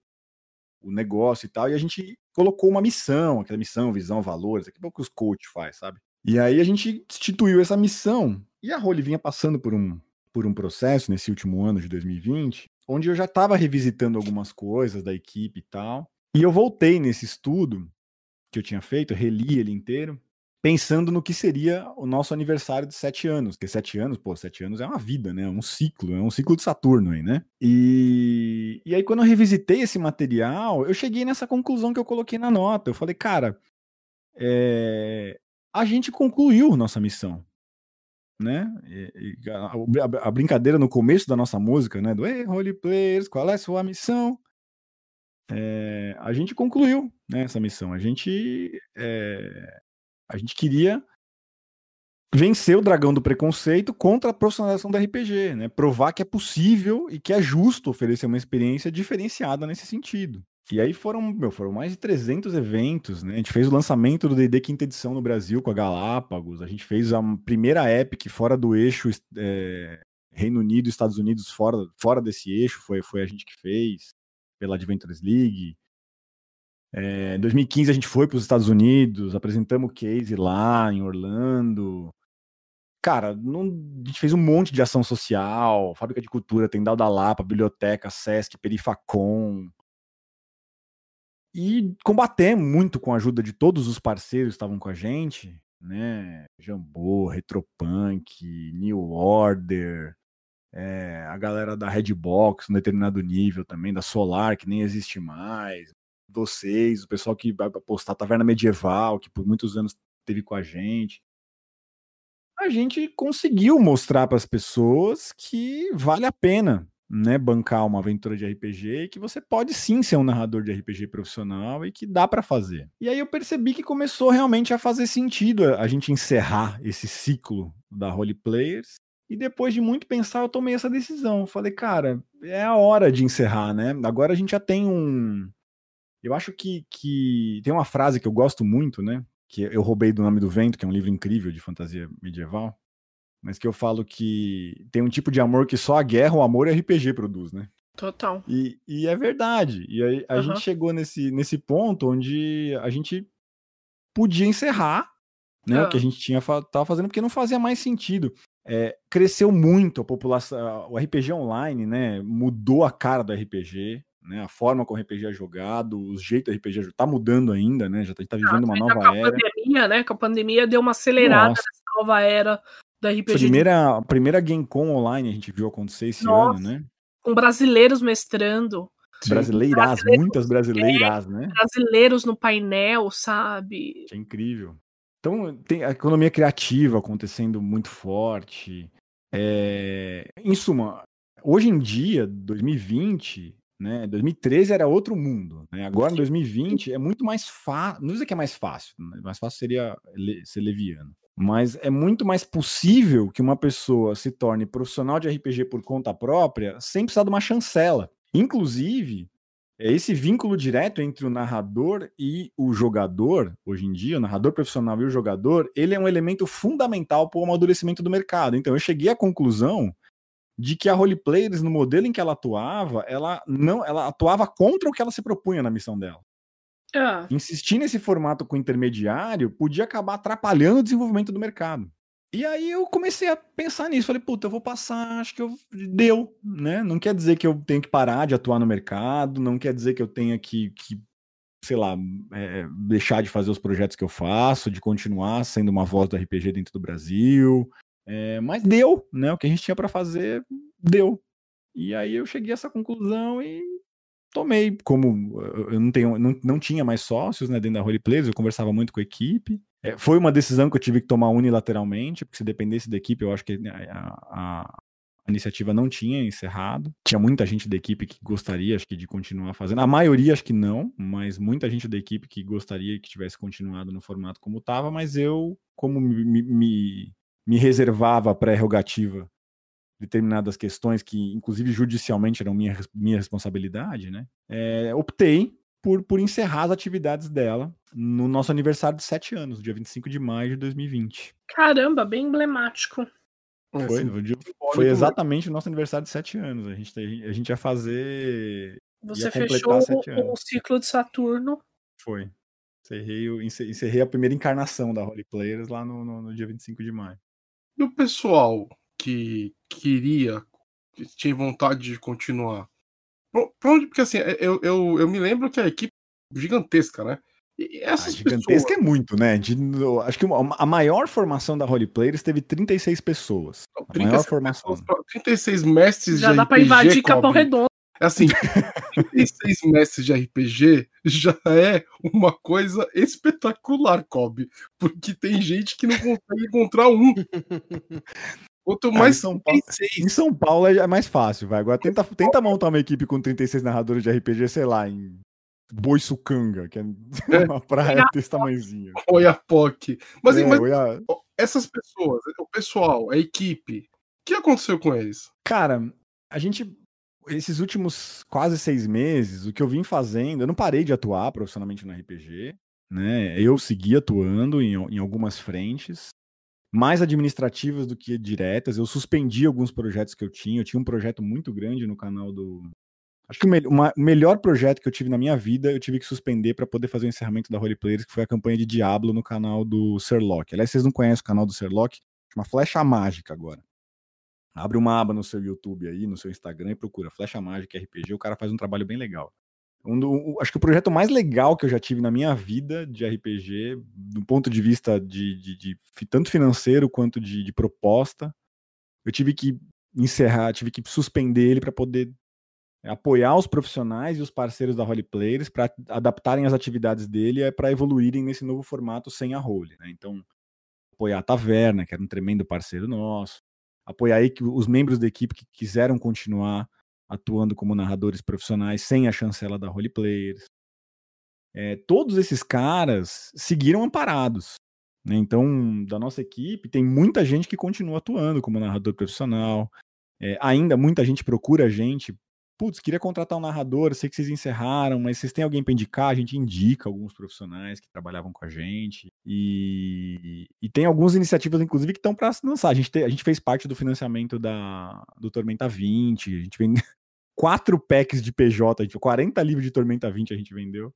o, negócio e tal. E a gente colocou uma missão, aquela missão, visão, valores, aquilo que os coach faz, sabe? E aí a gente instituiu essa missão. E a Holy vinha passando por um, por um processo nesse último ano de 2020, onde eu já estava revisitando algumas coisas da equipe e tal. E eu voltei nesse estudo que eu tinha feito, reli ele inteiro, pensando no que seria o nosso aniversário de sete anos. Porque sete anos, pô, sete anos é uma vida, né? É um ciclo, é um ciclo de Saturno aí, né? E, e aí, quando eu revisitei esse material, eu cheguei nessa conclusão que eu coloquei na nota. Eu falei, cara, é... a gente concluiu nossa missão né? E, e a, a, brincadeira no começo da nossa música, né? Do Hey, Holy Players, qual é a sua missão? É, a gente concluiu né, essa missão. A gente, é, a gente queria vencer o dragão do preconceito contra a profissionalização do RPG, né? Provar que é possível e que é justo oferecer uma experiência diferenciada nesse sentido. E aí foram, meu, foram mais de 300 eventos, né? A gente fez o lançamento do D&D quinta edição no Brasil com a Galápagos, a gente fez a primeira Epic fora do eixo é, Reino Unido Estados Unidos fora, fora desse eixo, foi, foi a gente que fez, pela Adventures League. É, em 2015 a gente foi para os Estados Unidos, apresentamos o case lá em Orlando. Cara, não, a gente fez um monte de ação social, Fábrica de Cultura, Tendal da Lapa, Biblioteca, Sesc, Perifacom, e combatemos muito com a ajuda de todos os parceiros que estavam com a gente, né? Jambô, Retropunk, New Order, é, a galera da Redbox, um determinado nível também, da Solar, que nem existe mais, vocês, o pessoal que vai postar Taverna Medieval, que por muitos anos teve com a gente. A gente conseguiu mostrar para as pessoas que vale a pena né, bancar uma aventura de RPG e que você pode sim ser um narrador de RPG profissional e que dá para fazer. E aí eu percebi que começou realmente a fazer sentido a gente encerrar esse ciclo da Role Players. E depois de muito pensar, eu tomei essa decisão. Falei, cara, é a hora de encerrar, né? Agora a gente já tem um. Eu acho que, que tem uma frase que eu gosto muito, né? Que eu roubei do Nome do Vento, que é um livro incrível de fantasia medieval mas que eu falo que tem um tipo de amor que só a guerra, o amor e RPG produz, né? Total. E, e é verdade. E aí a uhum. gente chegou nesse, nesse ponto onde a gente podia encerrar né, uhum. o que a gente tinha tava fazendo, porque não fazia mais sentido. É, cresceu muito a população, o RPG online, né? Mudou a cara do RPG, né? A forma como o RPG é jogado, o jeito do RPG tá mudando ainda, né? Já tá, tá vivendo uma nova era. Com a pandemia, né? Com a pandemia deu uma acelerada Nossa. nessa nova era da RPG. Primeira, de... primeira GameCon online a gente viu acontecer esse Nossa, ano, né? Com brasileiros mestrando. Brasileiras, muitas brasileiras, né? Brasileiros no painel, sabe? É incrível. Então, tem a economia criativa acontecendo muito forte. É... Em suma, hoje em dia, 2020, né? 2013 era outro mundo. Né? Agora, em 2020, é muito mais fácil. Não dizer que é mais fácil, né? mais fácil seria ser leviano. Mas é muito mais possível que uma pessoa se torne profissional de RPG por conta própria sem precisar de uma chancela. Inclusive, é esse vínculo direto entre o narrador e o jogador, hoje em dia, o narrador profissional e o jogador, ele é um elemento fundamental para o amadurecimento do mercado. Então eu cheguei à conclusão de que a roleplayers, no modelo em que ela atuava, ela não, ela atuava contra o que ela se propunha na missão dela. Ah, Insistir nesse formato com intermediário podia acabar atrapalhando o desenvolvimento do mercado. E aí eu comecei a pensar nisso. Falei, puta, eu vou passar, acho que eu deu, né? Não quer dizer que eu tenho que parar de atuar no mercado, não quer dizer que eu tenha que, que sei lá, é, deixar de fazer os projetos que eu faço, de continuar sendo uma voz do RPG dentro do Brasil. É, mas deu, né? O que a gente tinha para fazer, deu. E aí eu cheguei a essa conclusão e tomei. Como eu não, tenho, não, não tinha mais sócios né, dentro da Roleplayers, eu conversava muito com a equipe. É, foi uma decisão que eu tive que tomar unilateralmente, porque se dependesse da equipe, eu acho que a, a, a iniciativa não tinha encerrado. Tinha muita gente da equipe que gostaria, acho que, de continuar fazendo. A maioria, acho que não, mas muita gente da equipe que gostaria que tivesse continuado no formato como estava, mas eu, como me, me, me reservava a prerrogativa determinadas questões que, inclusive judicialmente, eram minha, minha responsabilidade, né? É, optei por, por encerrar as atividades dela no nosso aniversário de sete anos, dia 25 de maio de 2020. caramba, bem emblemático. É, Foi, assim, foi né? exatamente o nosso aniversário de sete anos. A gente, a gente ia fazer. Você Ia fechou o, ciclo de Saturno. Foi. Encerrei, encerrei a primeira encarnação da Holy Players lá no, no, no dia 25 de maio. E o pessoal que queria, que tinha vontade de continuar? Pra onde? Porque assim, eu, eu, eu me lembro que a equipe é gigantesca, né? E A essas gigantesca pessoas. é muito, né? De- acho que uma- a maior formação da Holy Players teve 36 pessoas. A maior 36 formação. pessoas pra- 36 mestres Já de dá pra RPG, invadir Capão. Redondo. Assim, [LAUGHS] 36 mestres de RPG já é uma coisa espetacular, Kobe. Porque tem gente que não consegue encontrar um. [LAUGHS] Quanto Ah, mais em São Paulo- 36. Em São Paulo é é mais fácil, vai. Agora tenta, tenta montar uma equipe com 36 narradores de RPG, sei lá, em Boiçucanga, que é [LAUGHS] uma praia desse tamanhozinho. Oiapoque. Mas, É, mas Oia- essas pessoas, o pessoal, a equipe, o que aconteceu com eles? Cara, a gente. Esses últimos quase seis meses, o que eu vim fazendo, eu não parei de atuar profissionalmente no RPG, né? Eu segui atuando em, em algumas frentes, mais administrativas do que diretas. Eu suspendi alguns projetos que eu tinha. Eu tinha um projeto muito grande no canal do. Acho que o, me- uma- o melhor projeto que eu tive na minha vida, eu tive que suspender para poder fazer o encerramento da Holy Players, que foi a campanha de Diablo no canal do Sherlock. Aliás, vocês não conhecem o canal do Sherlock? Chama Flecha Mágica agora. Abre uma aba no seu YouTube aí, no seu Instagram e procura Flecha Mágica RPG. O cara faz um trabalho bem legal. Um do- acho que o projeto mais legal que eu já tive na minha vida de RPG, do ponto de vista de, de- de tanto financeiro quanto de, de proposta, eu tive que encerrar, tive que suspender ele para poder apoiar os profissionais e os parceiros da Role Players para adaptarem as atividades dele para evoluírem nesse novo formato sem a role. né? Então, apoiar a Taverna, que era um tremendo parceiro nosso, apoiar os membros da equipe que quiseram continuar atuando como narradores profissionais sem a chancela da Role Players. É, todos esses caras seguiram amparados. né? Então, da nossa equipe, tem muita gente que continua atuando como narrador profissional. É, ainda muita gente procura a gente. Putz, queria contratar um narrador, sei que vocês encerraram, mas vocês têm alguém para indicar? A gente indica alguns profissionais que trabalhavam com a gente. E, e tem algumas iniciativas, inclusive, que estão para lançar. A gente, te- a gente fez parte do financiamento da, do Tormenta 20, a gente vende quatro packs de PJ, a gente, 40 livros de Tormenta 20 a gente vendeu.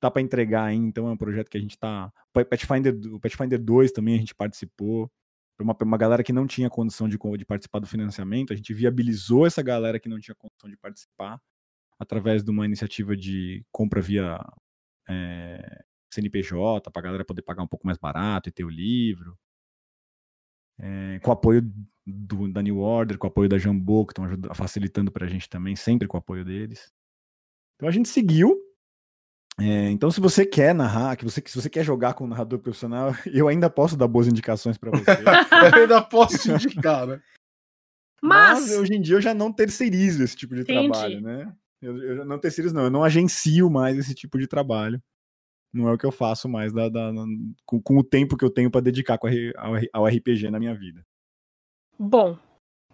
Tá para entregar ainda, então é um projeto que a gente tá. Pathfinder, o Pathfinder 2 também a gente participou. Pra uma, pra uma galera que não tinha condição de, de participar do financiamento, a gente viabilizou essa galera que não tinha condição de participar através de uma iniciativa de compra via é, CNPJ, para a galera poder pagar um pouco mais barato e ter o livro. É, com o apoio do, da New Order, com o apoio da Jambô, que estão facilitando para a gente também, sempre com o apoio deles. Então a gente seguiu. É, então, se você quer narrar, que você, se você quer jogar com um narrador profissional, [LAUGHS] eu ainda posso dar boas indicações para você. [LAUGHS] Eu ainda posso te indicar, né? Mas, Mas, hoje em dia eu já não terceirizo esse tipo de Entendi. trabalho, né? Eu, eu não terceirizo, não. Eu não agencio mais esse tipo de trabalho. Não é o que eu faço mais da, da- na- com, com o tempo que eu tenho para dedicar com a R- ao, ao RPG na minha vida. bom,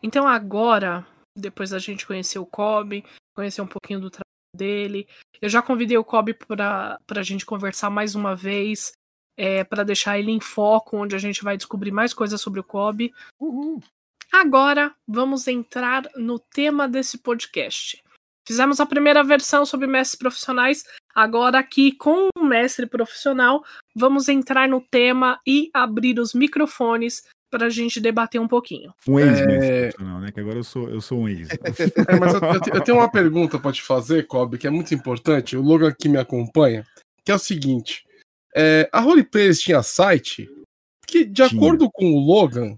então agora, depois da gente conhecer o Kobe, conhecer um pouquinho do trabalho dele. Eu já convidei o Kobe para a gente conversar mais uma vez, é, para deixar ele em foco, onde a gente vai descobrir mais coisas sobre o Kobe. Uhul. Agora vamos entrar no tema desse podcast. Fizemos a primeira versão sobre mestres profissionais. Agora, aqui com o mestre profissional, vamos entrar no tema e abrir os microfones para a gente debater um pouquinho. Um ex-mestre É. profissional, né? Que agora eu sou, eu sou um ex. [LAUGHS] É, mas eu, eu te- eu tenho uma pergunta pra te fazer, Kobe, que é muito importante. O Logan aqui me acompanha, que é o seguinte: é, a Roleplayers tinha site que, de Tinha. acordo com o Logan,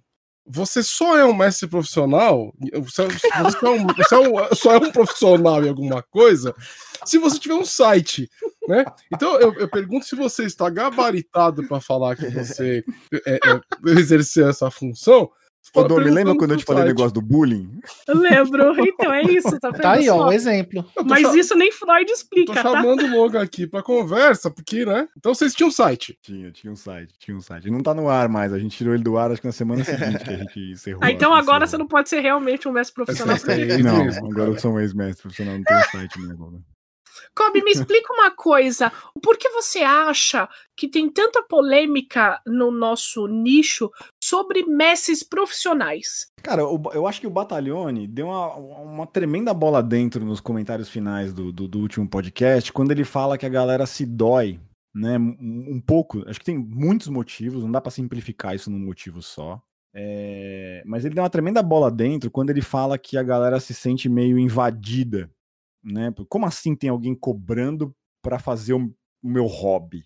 você só é um mestre profissional, você, você é um- você é um- só é um profissional em alguma coisa se você tiver um site, né? Então eu, eu pergunto se você está gabaritado para falar que você é, é, exercer essa função. Fala Domi, lembra quando eu te falei o negócio do bullying? Eu lembro. [LAUGHS] Então é isso, tá Tá aí, ó, o exemplo. Tô Mas isso nem Freud Tô explica, tá? chamando o Logan aqui pra conversa, porque, né? Então vocês tinham site. Tinha, tinha um site, tinha um site. Não tá no ar mais, a gente tirou ele do ar acho que na semana seguinte que a gente [LAUGHS] encerrou. Ah, então encerrou. agora você não pode ser realmente um mestre profissional. É mesmo, Não, mesmo, agora eu sou um ex-mestre profissional, não tenho site mesmo. Kobe, me [LAUGHS] explica uma coisa. Por que você acha que tem tanta polêmica no nosso nicho sobre mestres profissionais? Cara, o- eu acho que o Batalhone deu uma, uma tremenda bola dentro nos comentários finais do, do, do último podcast, quando ele fala que a galera se dói, né? Um, pouco. Acho que tem muitos motivos, não dá pra simplificar isso num motivo só. É, mas ele deu uma tremenda bola dentro quando ele fala que a galera se sente meio invadida, né? Como assim tem alguém cobrando pra fazer o, o meu hobby?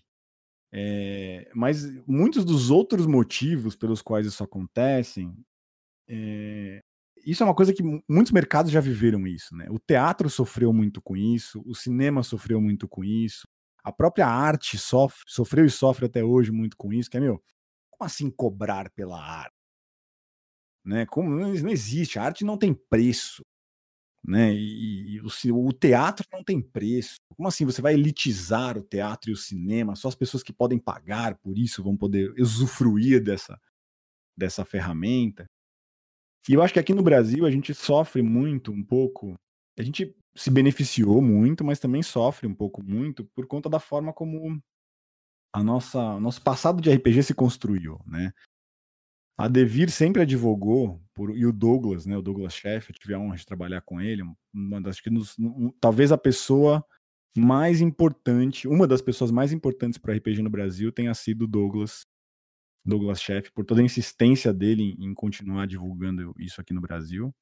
É, mas muitos dos outros motivos pelos quais isso acontecem é, isso é uma coisa que mu- muitos mercados já viveram isso, né? O teatro sofreu muito com isso, o cinema sofreu muito com isso, a própria arte sofre, sofreu e sofre até hoje muito com isso, que é, meu, como assim cobrar pela arte? Né? Como, não, não existe, a arte não tem preço, né? E, e o, o teatro não tem preço. Como assim você vai elitizar o teatro e o cinema? Só as pessoas que podem pagar por isso vão poder usufruir dessa, dessa ferramenta. E eu acho que aqui no Brasil a gente sofre muito, um pouco. A gente se beneficiou muito, mas também sofre um pouco muito por conta da forma como a nossa, nosso passado de RPG se construiu, né? A Devir sempre advogou, por, e o Douglas, né? O Douglas Chefe, eu tive a honra de trabalhar com ele, uma das, que nos, um- talvez a pessoa mais importante, uma das pessoas mais importantes para RPG no Brasil tenha sido o Douglas Douglas Chefe, por toda a insistência dele em, em continuar divulgando isso aqui no Brasil.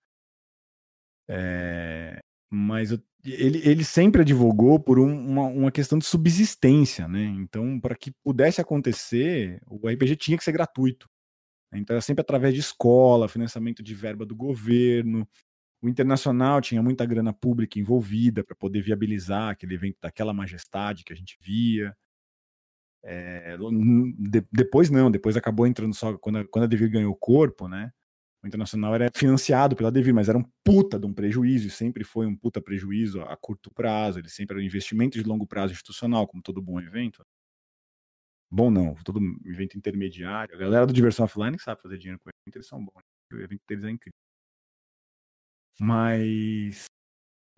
É, mas eu- ele, ele sempre advogou por um- uma, uma questão de subsistência, né? Então, para que pudesse acontecer, o RPG tinha que ser gratuito. Então, era sempre através de escola, financiamento de verba do governo. O internacional tinha muita grana pública envolvida para poder viabilizar aquele evento daquela majestade que a gente via. É, de- depois não, depois acabou entrando só quando a, quando a Devir ganhou corpo, né? O Internacional era financiado pela Devir, mas era um puta de um prejuízo, e sempre foi um puta prejuízo a, a curto prazo, ele sempre era um investimento de longo prazo institucional, como todo bom evento. Bom não, todo evento intermediário. A galera do Diversão Offline sabe fazer dinheiro com evento, eles são bons. O evento deles é incrível. Mas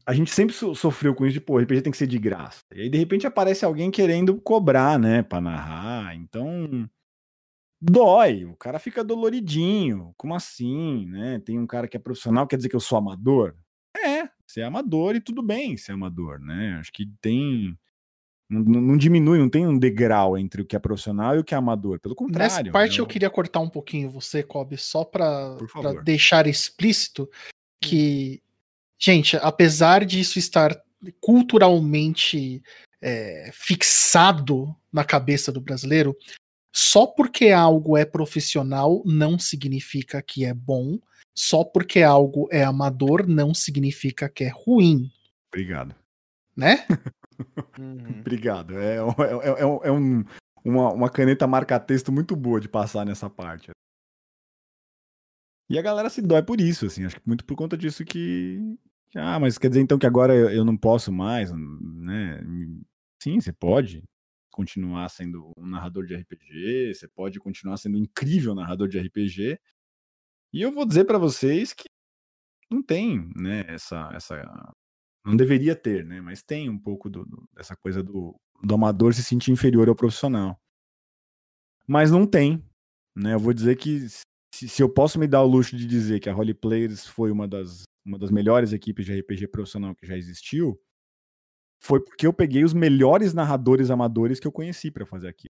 a gente sempre so- sofreu com isso de, pô, RPG tem que ser de graça. E aí, de repente, aparece alguém querendo cobrar, né, pra narrar. Então, dói. O cara fica doloridinho. Como assim, né? Tem um cara que é profissional, quer dizer que eu sou amador? É, você é amador e tudo bem ser amador, né? Acho que tem. Não, não- diminui, não tem um degrau entre o que é profissional e o que é amador. Pelo contrário. Nessa parte eu né? queria cortar um pouquinho você, Kobe, só para deixar explícito que, gente, apesar disso estar culturalmente é, fixado na cabeça do brasileiro, só porque algo é profissional não significa que é bom, só porque algo é amador não significa que é ruim, Obrigado. né? [LAUGHS] Uhum. [LAUGHS] Obrigado. É, é, é- é é um- uma, uma caneta marca-texto muito boa de passar nessa parte. E a galera se dói por isso, assim. Acho que muito por conta disso que. Ah, mas quer dizer então que agora eu, não posso mais, né? Sim, você pode continuar sendo um narrador de RPG, você pode continuar sendo um incrível narrador de RPG. E eu vou dizer pra vocês que não tem, né, essa, essa Não deveria ter, né? Mas tem um pouco do, do, dessa coisa do, do amador se sentir inferior ao profissional. Mas não tem. Né? Eu vou dizer que se, se eu posso me dar o luxo de dizer que a Holy Players foi uma das, uma das melhores equipes de RPG profissional que já existiu, foi porque eu peguei os melhores narradores amadores que eu conheci para fazer aquilo.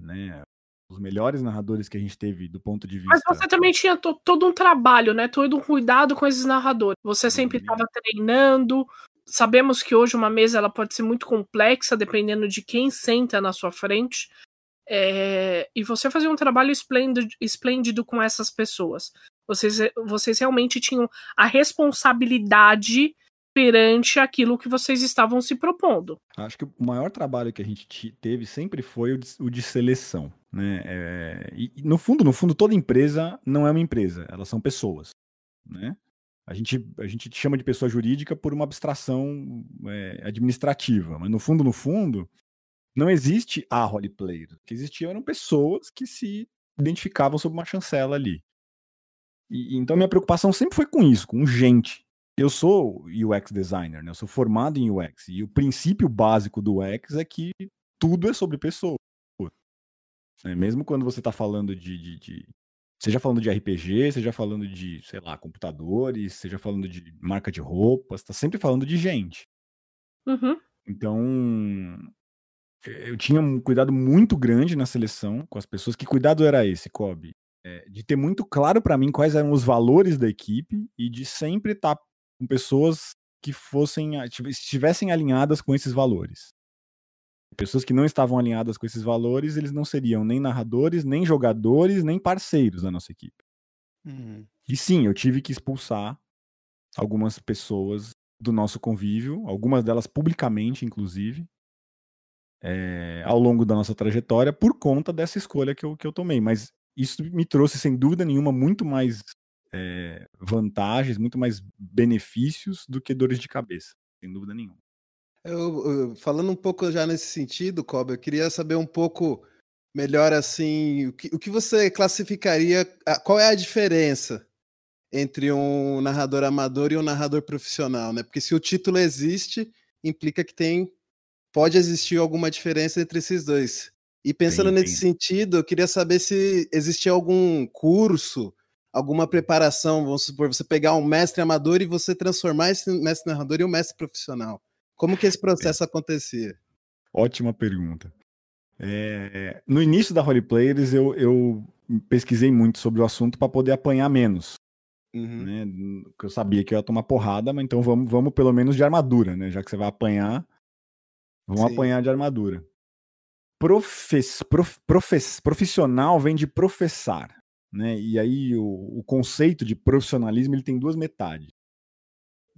Né? Os melhores narradores que a gente teve do ponto de vista. Mas você também tinha to todo um trabalho, né? Todo um cuidado com esses narradores. Você sempre estava treinando. Sabemos que hoje uma mesa ela pode ser muito complexa, dependendo de quem senta na sua frente. É, e você fazia um trabalho esplêndido, esplêndido com essas pessoas. Vocês, vocês realmente tinham a responsabilidade perante aquilo que vocês estavam se propondo. Acho que o maior trabalho que a gente teve sempre foi o de, o de seleção. Né? É, e, no fundo, no fundo, toda empresa não é uma empresa, elas são pessoas. Né? A gente, a gente chama de pessoa jurídica por uma abstração é, administrativa, mas no fundo, no fundo, não existe a role player. O que existiam eram pessoas que se identificavam sob uma chancela ali. E, então minha preocupação sempre foi com isso, com gente. Eu sou UX designer, né? Eu sou formado em UX e o princípio básico do UX é que tudo é sobre pessoas. É, mesmo quando você está falando de, de, de, Seja falando de RPG, seja falando de, sei lá, computadores, seja falando de marca de roupas, está sempre falando de gente. Uhum. Então, eu tinha um cuidado muito grande na seleção com as pessoas. Que cuidado era esse, Kobe? É, de ter muito claro para mim quais eram os valores da equipe e de sempre estar tá com pessoas que fossem estivessem alinhadas com esses valores. Pessoas que não estavam alinhadas com esses valores, eles não seriam nem narradores, nem jogadores, nem parceiros da nossa equipe. Uhum. E sim, eu tive que expulsar algumas pessoas do nosso convívio, algumas delas publicamente, inclusive, é, ao longo da nossa trajetória, por conta dessa escolha que eu, que eu tomei. Mas isso me trouxe, sem dúvida nenhuma, muito mais é, vantagens, muito mais benefícios do que dores de cabeça, sem dúvida nenhuma. Eu, eu, falando um pouco já nesse sentido, Cobb, eu queria saber um pouco melhor assim, o que, o que você classificaria, qual é a diferença entre um narrador amador e um narrador profissional, né? Porque se o título existe, implica que tem pode existir alguma diferença entre esses dois. E pensando nesse sentido, eu queria saber se existia algum curso alguma preparação, vamos supor, você pegar um mestre amador e você transformar esse mestre narrador em um mestre profissional. Como que esse processo acontecia? Ótima pergunta. É, no início da Holy Players, eu, eu pesquisei muito sobre o assunto para poder apanhar menos. Uhum. Né? Eu sabia que eu ia tomar porrada, mas então vamos, vamos pelo menos de armadura, né? Já que você vai apanhar, vamos Sim. apanhar de armadura. Profes, prof, profes, profissional vem de professar. Né? E aí o, o conceito de profissionalismo ele tem duas metades.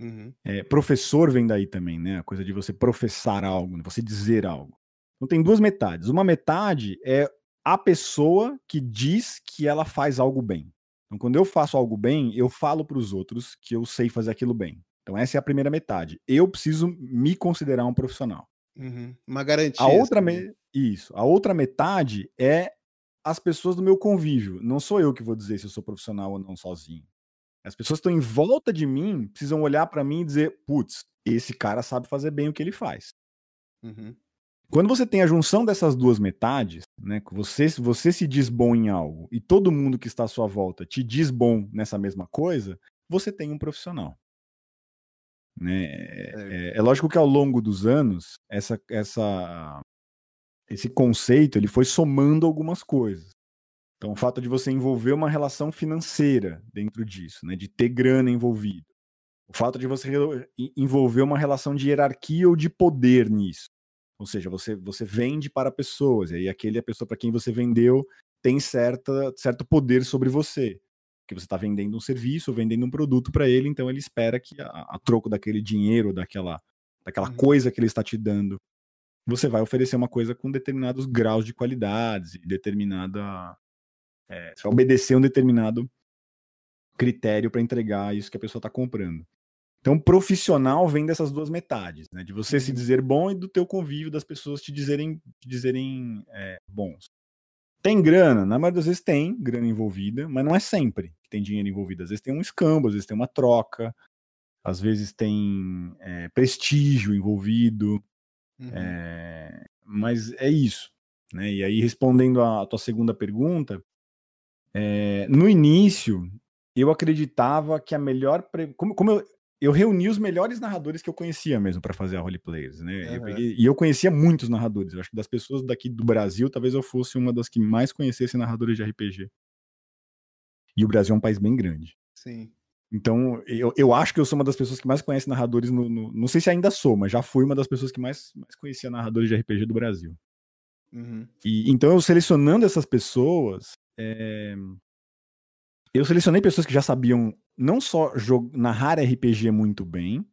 Uhum. É, professor vem daí também, né? A coisa de você professar algo, né? você dizer algo. Então tem duas metades. Uma metade é a pessoa que diz que ela faz algo bem. Então, quando eu faço algo bem, eu falo para os outros que eu sei fazer aquilo bem. Então, essa é a primeira metade. Eu preciso me considerar um profissional. Uhum. Uma garantia. A outra me... Isso. A outra metade é as pessoas do meu convívio. Não sou eu que vou dizer se eu sou profissional ou não sozinho. As pessoas que estão em volta de mim precisam olhar para mim e dizer: putz, esse cara sabe fazer bem o que ele faz. Uhum. Quando você tem a junção dessas duas metades, né, você, você se diz bom em algo e todo mundo que está à sua volta te diz bom nessa mesma coisa, você tem um profissional. Né? É, é, é lógico que ao longo dos anos, essa, essa, esse conceito ele foi somando algumas coisas. Então, o fato de você envolver uma relação financeira dentro disso, né, de ter grana envolvida, o fato de você envolver uma relação de hierarquia ou de poder nisso, ou seja, você, você vende para pessoas, e aí aquele a pessoa para quem você vendeu tem certa, certo poder sobre você, que você está vendendo um serviço, vendendo um produto para ele, então ele espera que a, a troco daquele dinheiro, daquela, daquela uhum. coisa que ele está te dando, você vai oferecer uma coisa com determinados graus de qualidade, determinada. É, você vai obedecer um determinado critério para entregar isso que a pessoa está comprando. Então, profissional vem dessas duas metades, né? De você uhum. se dizer bom e do teu convívio das pessoas te dizerem, te dizerem é, bons. Tem grana? Na maioria das vezes tem grana envolvida, mas não é sempre que tem dinheiro envolvido. Às vezes tem um escambo, às vezes tem uma troca, às vezes tem é, prestígio envolvido, Uhum. é, mas é isso. Né? E aí, respondendo à tua segunda pergunta, é, no início, eu acreditava que a melhor. Pre... Como, como eu, eu reuni os melhores narradores que eu conhecia mesmo para fazer a roleplayers, né? Eu Aham. peguei- e eu conhecia muitos narradores. Eu acho que das pessoas daqui do Brasil, talvez eu fosse uma das que mais conhecesse narradores de RPG. E o Brasil é um país bem grande. Sim. Então, eu, eu acho que eu sou uma das pessoas que mais conhece narradores no, no- Não sei se ainda sou, mas já fui uma das pessoas que mais, mais conhecia narradores de RPG do Brasil. Uhum. E então eu selecionando essas pessoas, é, eu selecionei pessoas que já sabiam não só narrar RPG muito bem,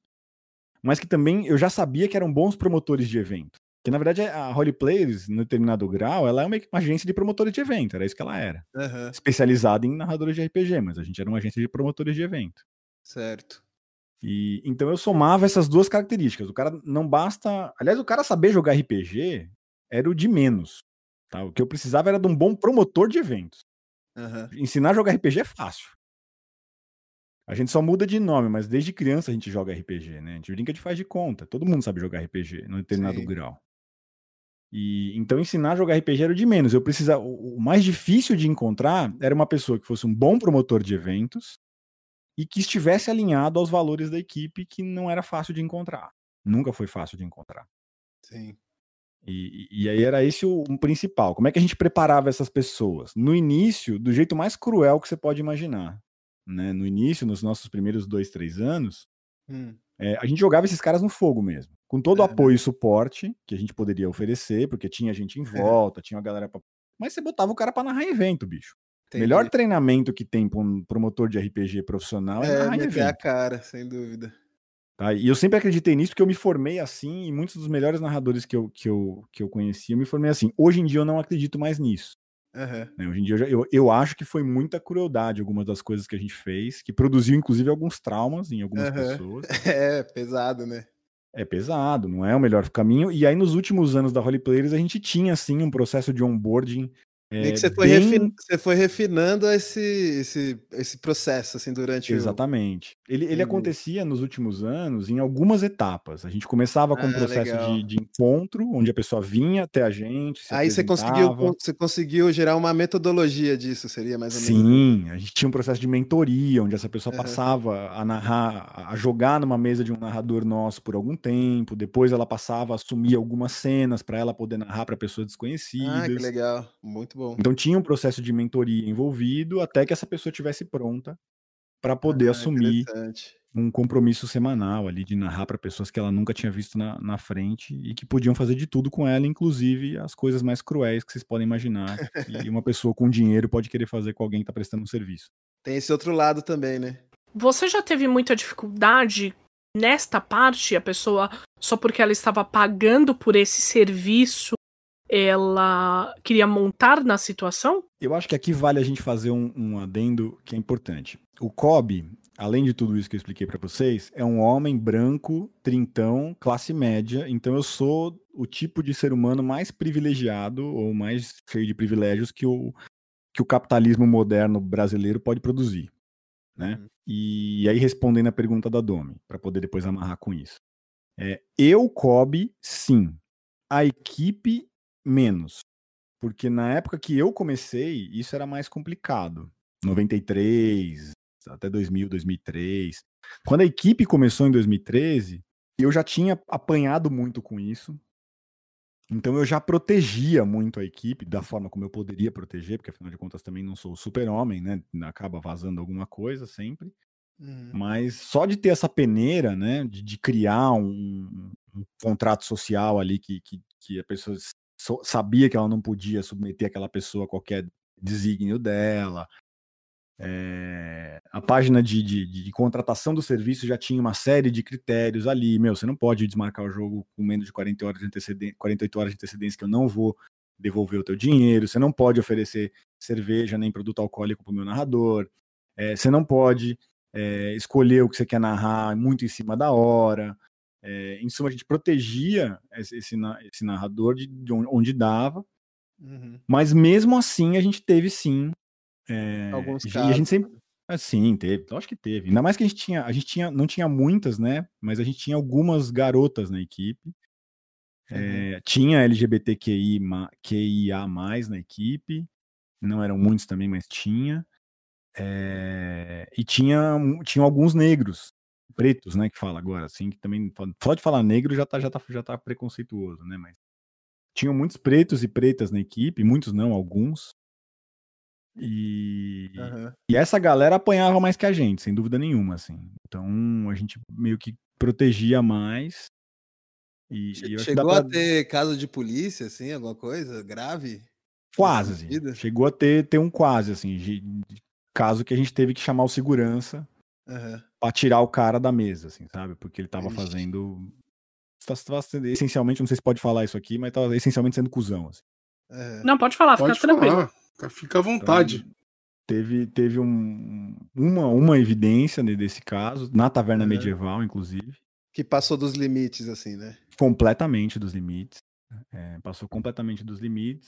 mas que também eu já sabia que eram bons promotores de evento. Que na verdade a Holy Players, no determinado grau, ela é uma, uma agência de promotores de evento, era isso que ela era. Aham. Especializada em narradores de RPG, mas a gente era uma agência de promotores de evento. Certo. E então eu somava essas duas características. O cara não basta. Aliás, o cara saber jogar RPG era o de menos. Tá? O que eu precisava era de um bom promotor de eventos. Aham. Ensinar a jogar RPG é fácil. A gente só muda de nome, mas desde criança a gente joga RPG, né? A gente brinca de faz de conta. Todo mundo sabe jogar RPG, num determinado Sim. grau. E então ensinar a jogar RPG era o de menos. Eu precisava. O mais difícil de encontrar era uma pessoa que fosse um bom promotor de eventos e que estivesse alinhado aos valores da equipe, que não era fácil de encontrar. Nunca foi fácil de encontrar. Sim. E, e- aí era esse o, o principal. Como é que a gente preparava essas pessoas? No início, do jeito mais cruel que você pode imaginar. Né? No início, nos nossos primeiros dois, três anos, Hum. é, a gente jogava esses caras no fogo mesmo. Com todo o Aham. apoio e suporte que a gente poderia oferecer, porque tinha gente em [LAUGHS] volta, tinha uma galera pra... Mas você botava o cara pra narrar evento, bicho. Entendi. Melhor treinamento que tem pra um promotor de RPG profissional é, É, narrar meter a evento. cara, sem dúvida. Tá? E eu sempre acreditei nisso, porque eu me formei assim, e muitos dos melhores narradores que eu, que eu, que eu conheci, eu me formei assim. Hoje em dia eu não acredito mais nisso. Aham. né? Hoje em dia eu, já- eu, eu acho que foi muita crueldade algumas das coisas que a gente fez, que produziu inclusive alguns traumas em algumas Aham. pessoas. [LAUGHS] É, pesado, né? É pesado, não é o melhor caminho. E aí nos últimos anos da Holy Players a gente tinha assim um processo de onboarding. É, que você foi, bem- você foi refinando esse, esse, esse processo, assim, durante o... Exatamente. Ele, ele Entendi. acontecia nos últimos anos em algumas etapas. A gente começava com um Ah, processo legal. de, de encontro, onde a pessoa vinha até a gente. Aí você conseguiu, você conseguiu gerar uma metodologia disso, seria mais ou menos. Sim, a gente tinha um processo de mentoria, onde essa pessoa Aham. passava a narrar, a jogar numa mesa de um narrador nosso por algum tempo, depois ela passava a assumir algumas cenas para ela poder narrar para pessoas Ah, que desconhecidas. legal. Muito bom. Então tinha um processo de mentoria envolvido até que essa pessoa estivesse pronta para poder Ah, assumir um compromisso semanal ali de narrar para pessoas que ela nunca tinha visto na, na frente e que podiam fazer de tudo com ela, inclusive as coisas mais cruéis que vocês podem imaginar que [LAUGHS] uma pessoa com dinheiro pode querer fazer com alguém que está prestando um serviço. Tem esse outro lado também, né? Você já teve muita dificuldade nesta parte? A pessoa, só porque ela estava pagando por esse serviço, ela queria montar na situação? Eu acho que aqui vale a gente fazer um, um adendo que é importante. O Kobe, além de tudo isso que eu expliquei para vocês, é um homem branco, trintão, classe média. Então eu sou o tipo de ser humano mais privilegiado ou mais cheio de privilégios que o, que o capitalismo moderno brasileiro pode produzir. Né? Uhum. E aí, respondendo a pergunta da Domi, para poder depois amarrar com isso. É, eu, Kobe, sim. A equipe, menos. Porque na época que eu comecei, isso era mais complicado. 93, até 2000, 2003. Quando a equipe começou em 2013, eu já tinha apanhado muito com isso. Então eu já protegia muito a equipe da forma como eu poderia proteger, porque afinal de contas também não sou super-homem, né? Acaba vazando alguma coisa sempre. Uhum. Mas só de ter essa peneira, né, de, de criar um, um contrato social ali que, que, que a pessoa so- sabia que ela não podia submeter aquela pessoa a qualquer desígnio dela. É, a página de, de, de contratação do serviço já tinha uma série de critérios ali. Meu, você não pode desmarcar o jogo com menos de 40 horas de antecedência, 48 horas de antecedência que eu não vou devolver o teu dinheiro. Você não pode oferecer cerveja nem produto alcoólico para o meu narrador. É, você não pode é, escolher o que você quer narrar muito em cima da hora. É, em suma, a gente protegia esse, esse, na- esse narrador de, de onde, onde dava, Uhum. mas mesmo assim a gente teve sim. é, Alguns e a casos. gente sempre, Ah, sim, teve. Acho que teve. Ainda mais que a gente tinha, a gente tinha, não tinha muitas, né? Mas a gente tinha algumas garotas na equipe. É, tinha LGBTQI, ma- QIA+, na equipe. Não eram muitos também, mas tinha. É, e tinha, tinha alguns negros, pretos, né, que fala agora, assim, que também, só de falar negro já tá, já tá, já tá preconceituoso, né, mas tinham muitos pretos e pretas na equipe, muitos não, alguns. E, Aham. e essa galera apanhava mais que a gente, sem dúvida nenhuma, assim. Então a gente meio que protegia mais. E, e Chegou pra- a ter caso de polícia, assim, alguma coisa grave? Quase? Chegou a ter, ter um quase, assim, de, de caso que a gente teve que chamar o segurança Aham. Pra tirar o cara da mesa, assim, sabe? Porque ele tava Ixi. fazendo. tava- essencialmente, não sei se pode falar isso aqui, mas tava essencialmente sendo cuzão, assim. aham. Não, pode falar, Pode fica tranquilo. falar. Fica- Fica à vontade. Então, teve teve um, uma, uma evidência né, desse caso, na taverna Aham. medieval, inclusive. Que passou dos limites, assim, né? completamente dos limites. é, passou completamente dos limites.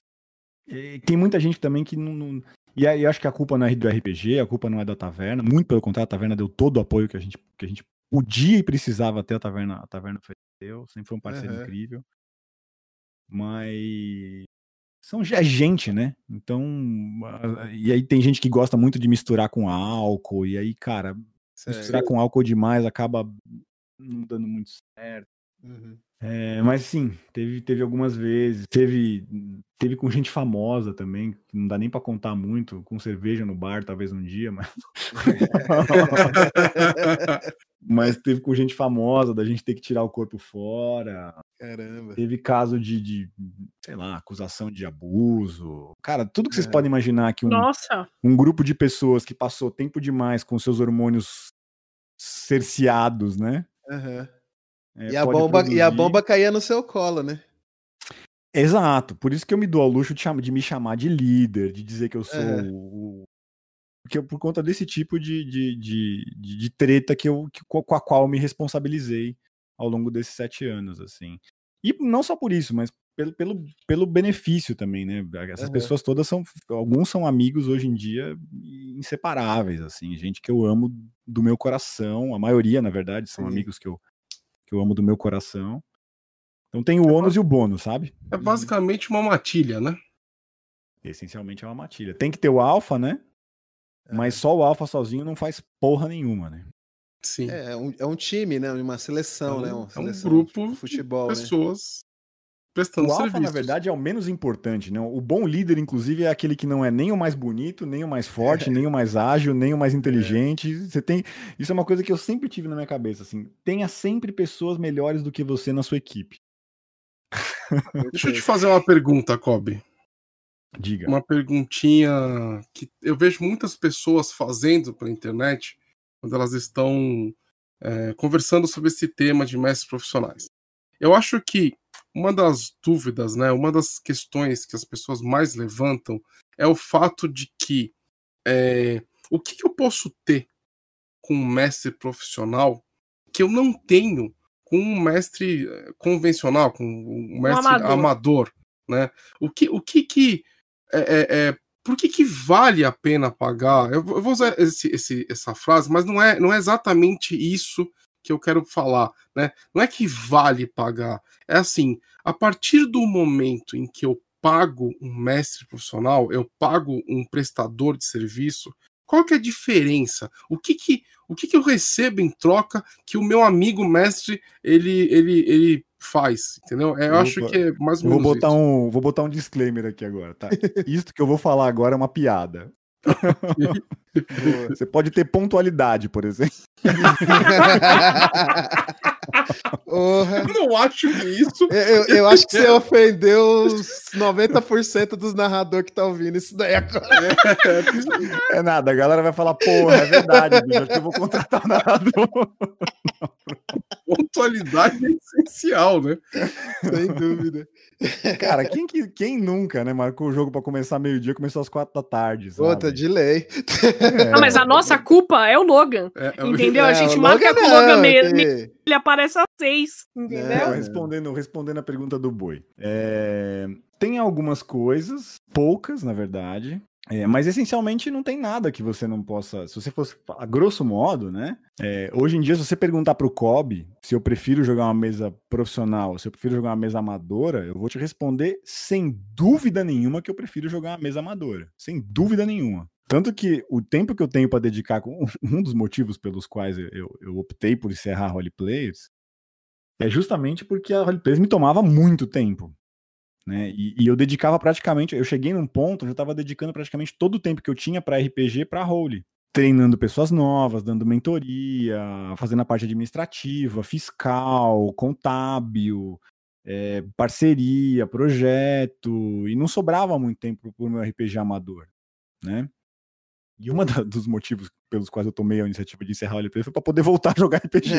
E tem muita gente também que não. não- e aí eu acho que a culpa não é do RPG, a culpa não é da taverna. Muito pelo contrário, a taverna deu todo o apoio que a gente, que a gente podia e precisava ter a taverna, a taverna ofereceu. Sempre foi um parceiro Aham. incrível. Mas. São, é gente, né? Então. E aí tem gente que gosta muito de misturar com álcool. E aí, cara, misturar Certo. com álcool demais acaba não dando muito certo. Uhum. É, mas sim, teve, teve algumas vezes. Teve, teve com gente famosa também, que não dá nem pra contar muito, com cerveja no bar, talvez um dia, mas. [LAUGHS] mas teve com gente famosa, da gente ter que tirar o corpo fora. Caramba. Teve caso de, de, sei lá, acusação de abuso. Cara, tudo que vocês É. podem imaginar que um, Nossa, um grupo de pessoas que passou tempo demais com seus hormônios cerceados, né? Aham. É, E, a bomba, e a bomba caía no seu colo, né? Exato, por isso que eu me dou ao luxo de, chama- de me chamar de líder, de dizer que eu sou É. o. Porque por conta desse tipo de, de, de, de- treta que eu, que- com a qual eu me responsabilizei ao longo desses sete anos, assim. E não só por isso, mas pelo, pelo, pelo benefício também, né? Essas Aham. pessoas todas são. Alguns são amigos hoje em dia inseparáveis, assim, gente que eu amo do meu coração. A maioria, na verdade, são Sim. amigos que eu, que eu amo do meu coração. Então tem o ônus e o bônus, sabe? É basicamente uma matilha, né? Essencialmente é uma matilha. Tem que ter o alfa, né? Mas só o alfa sozinho não faz porra nenhuma, né? Sim. É, é um, é um time, né? Uma seleção, É um- né? é Uma um seleção, grupo tipo, de futebol, né? Pessoas prestando O alfa, serviços. na verdade, é o menos importante, né? O bom líder, inclusive, é aquele que não é nem o mais bonito, nem o mais forte, [LAUGHS] nem o mais ágil, nem o mais inteligente. Você tem. Isso é uma coisa que eu sempre tive na minha cabeça, assim. Tenha sempre pessoas melhores do que você na sua equipe. Deixa eu te fazer uma pergunta, Kobe. Diga. Uma perguntinha que eu vejo muitas pessoas fazendo pela internet quando elas estão é, conversando sobre esse tema de mestres profissionais. Eu acho que uma das dúvidas, né, uma das questões que as pessoas mais levantam é o fato de que é, o que, que eu posso ter com um mestre profissional que eu não tenho com um mestre eh, convencional, com um mestre amador. amador. né? O que, o que que é, é, é, por que, que vale a pena pagar? Eu, vou eu vou usar esse, esse, essa frase, mas não é, não é exatamente isso que eu quero falar, né? Não é que vale pagar, é assim, a partir do momento em que eu pago um mestre profissional, eu pago um prestador de serviço, qual que é a diferença? O que que, o que que eu recebo em troca que o meu amigo mestre ele, ele, ele faz, entendeu? É, Eu acho que é mais ou Eu vou menos botar, isso. um, vou botar um disclaimer aqui agora, tá? [LAUGHS] Isso que eu vou falar agora é uma piada. Você pode ter pontualidade, por exemplo. Eu não acho que isso Eu, eu- acho que você ofendeu os 90% dos narradores que tá ouvindo isso daí agora. É nada, a galera vai falar, porra, é verdade, bicho, acho que eu vou contratar o narrador. [LAUGHS] pontualidade é essencial, né? Sem dúvida. Cara, quem, que, quem nunca, né, marcou o jogo pra começar meio-dia, começou às quatro da tarde, sabe? Outra de lei. É, Ah, mas a nossa culpa é o Logan. É, é Entendeu? a É, gente o marca Logan com o Logan não, mesmo. que- Ele aparece às seis. Entendeu? É. respondendo, respondendo a pergunta do boi. É, tem algumas coisas, poucas, na verdade, É, mas essencialmente não tem nada que você não possa. Se você fosse, a grosso modo, né? É, hoje em dia, se você perguntar pro Kobe se eu prefiro jogar uma mesa profissional, se eu prefiro jogar uma mesa amadora, eu vou te responder sem dúvida nenhuma que eu prefiro jogar uma mesa amadora. Sem dúvida nenhuma. Tanto que o tempo que eu tenho para dedicar, [LAUGHS] um dos motivos pelos quais eu, eu optei por encerrar roleplayers, é justamente porque a roleplayers me tomava muito tempo. Né? E, e, eu dedicava praticamente, eu cheguei num ponto onde eu estava dedicando praticamente todo o tempo que eu tinha para RPG para role, treinando pessoas novas, dando mentoria, fazendo a parte administrativa, fiscal, contábil, é, parceria, projeto, e não sobrava muito tempo para o meu RPG amador, né? E um dos motivos pelos quais eu tomei a iniciativa de encerrar o LP foi para poder voltar a jogar RPG.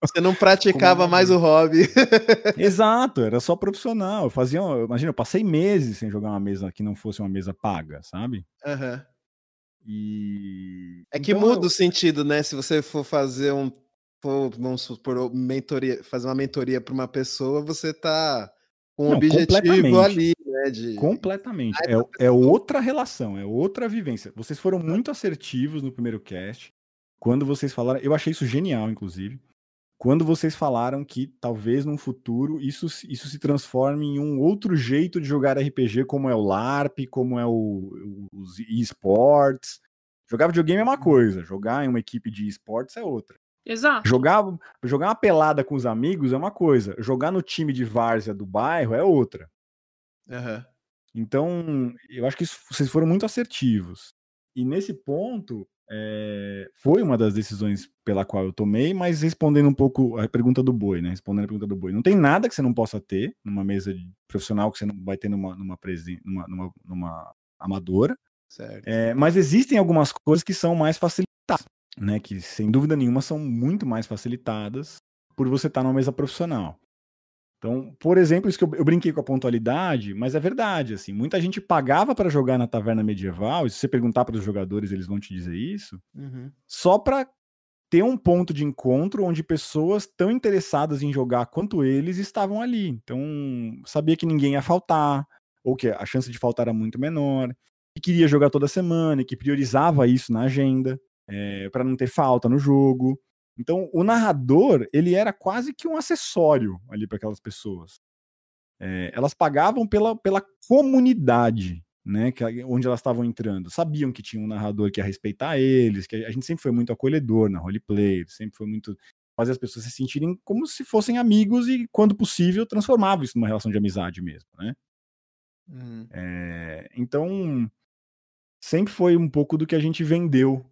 Você não praticava mais o hobby. [LAUGHS] Exato, era só profissional. Eu fazia, imagina, eu passei meses sem jogar uma mesa que não fosse uma mesa paga, sabe? Uhum. E é que então, muda eu... o sentido, né? Se você for fazer um for, vamos supor, mentoria, fazer uma mentoria para uma pessoa, você tá com um objetivo ali, né? De... Completamente. É, é outra relação, é outra vivência. Vocês foram muito assertivos no primeiro cast. Quando vocês falaram, eu achei isso genial, inclusive. Quando vocês falaram que talvez no futuro isso, isso se transforme em um outro jeito de jogar RPG, como é o LARP, como é o, os esports. Jogar videogame é uma uhum. coisa, jogar em uma equipe de esportes é outra. Exato. Jogar, jogar uma pelada com os amigos é uma coisa, jogar no time de várzea do bairro é outra. Uhum. Então, eu acho que isso, vocês foram muito assertivos. E nesse ponto, é, foi uma das decisões pela qual eu tomei, mas respondendo um pouco a pergunta do boi, né? Respondendo a pergunta do boi. Não tem nada que você não possa ter numa mesa profissional que você não vai ter numa, numa, numa, numa, numa amadora. É, mas existem algumas coisas que são mais facilitadas né, que sem dúvida nenhuma são muito mais facilitadas por você estar numa mesa profissional. Então, por exemplo, isso que eu, eu brinquei com a pontualidade, mas é verdade, assim, muita gente pagava para jogar na taverna medieval, e se você perguntar para os jogadores, eles vão te dizer isso, uhum. só para ter um ponto de encontro onde pessoas tão interessadas em jogar quanto eles estavam ali. Então, sabia que ninguém ia faltar, ou que a chance de faltar era muito menor, que queria jogar toda semana, e que priorizava isso na agenda é, eh, para não ter falta no jogo. Então, o narrador, ele era quase que um acessório ali para aquelas pessoas. É, elas pagavam pela, pela comunidade, né, que, onde elas estavam entrando. Sabiam que tinha um narrador que ia respeitar eles, que a, a gente sempre foi muito acolhedor na roleplay, sempre foi muito fazer as pessoas se sentirem como se fossem amigos e, quando possível, transformava isso numa relação de amizade mesmo, né? Uhum. É, então, sempre foi um pouco do que a gente vendeu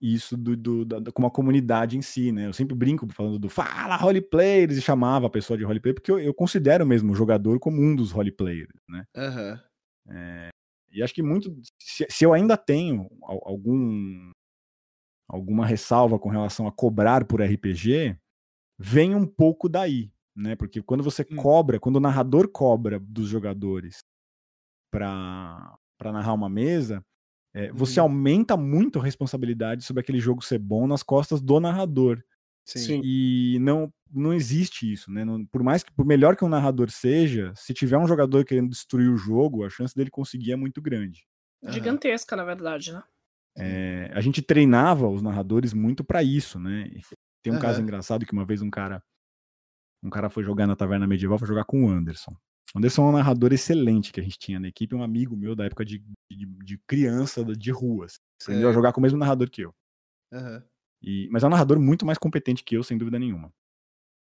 isso do, do, da, com a comunidade em si, né? Eu sempre brinco falando do fala roleplayers e chamava a pessoa de roleplayer, porque eu, eu considero mesmo o jogador como um dos roleplayers, né? Uhum. É, e acho que muito. Se, se, eu ainda tenho algum alguma ressalva com relação a cobrar por RPG, vem um pouco daí, né? Porque quando você hum. cobra, quando o narrador cobra dos jogadores para narrar uma mesa, é, você uhum. aumenta muito a responsabilidade sobre aquele jogo ser bom nas costas do narrador. Sim. E não, não existe isso, né? Não, por mais que, por melhor que um narrador seja, se tiver um jogador querendo destruir o jogo, a chance dele conseguir é muito grande. Gigantesca, uhum. na verdade, né? É, a gente treinava os narradores muito para isso, né? Tem um uhum. caso engraçado que uma vez um cara um cara foi jogar na taverna medieval, foi jogar com o Anderson. O Anderson é um narrador excelente que a gente tinha na equipe, um amigo meu da época de, de, de criança de ruas. Aprendeu a jogar com o mesmo narrador que eu. Uhum. E, mas é um narrador muito mais competente que eu, sem dúvida nenhuma.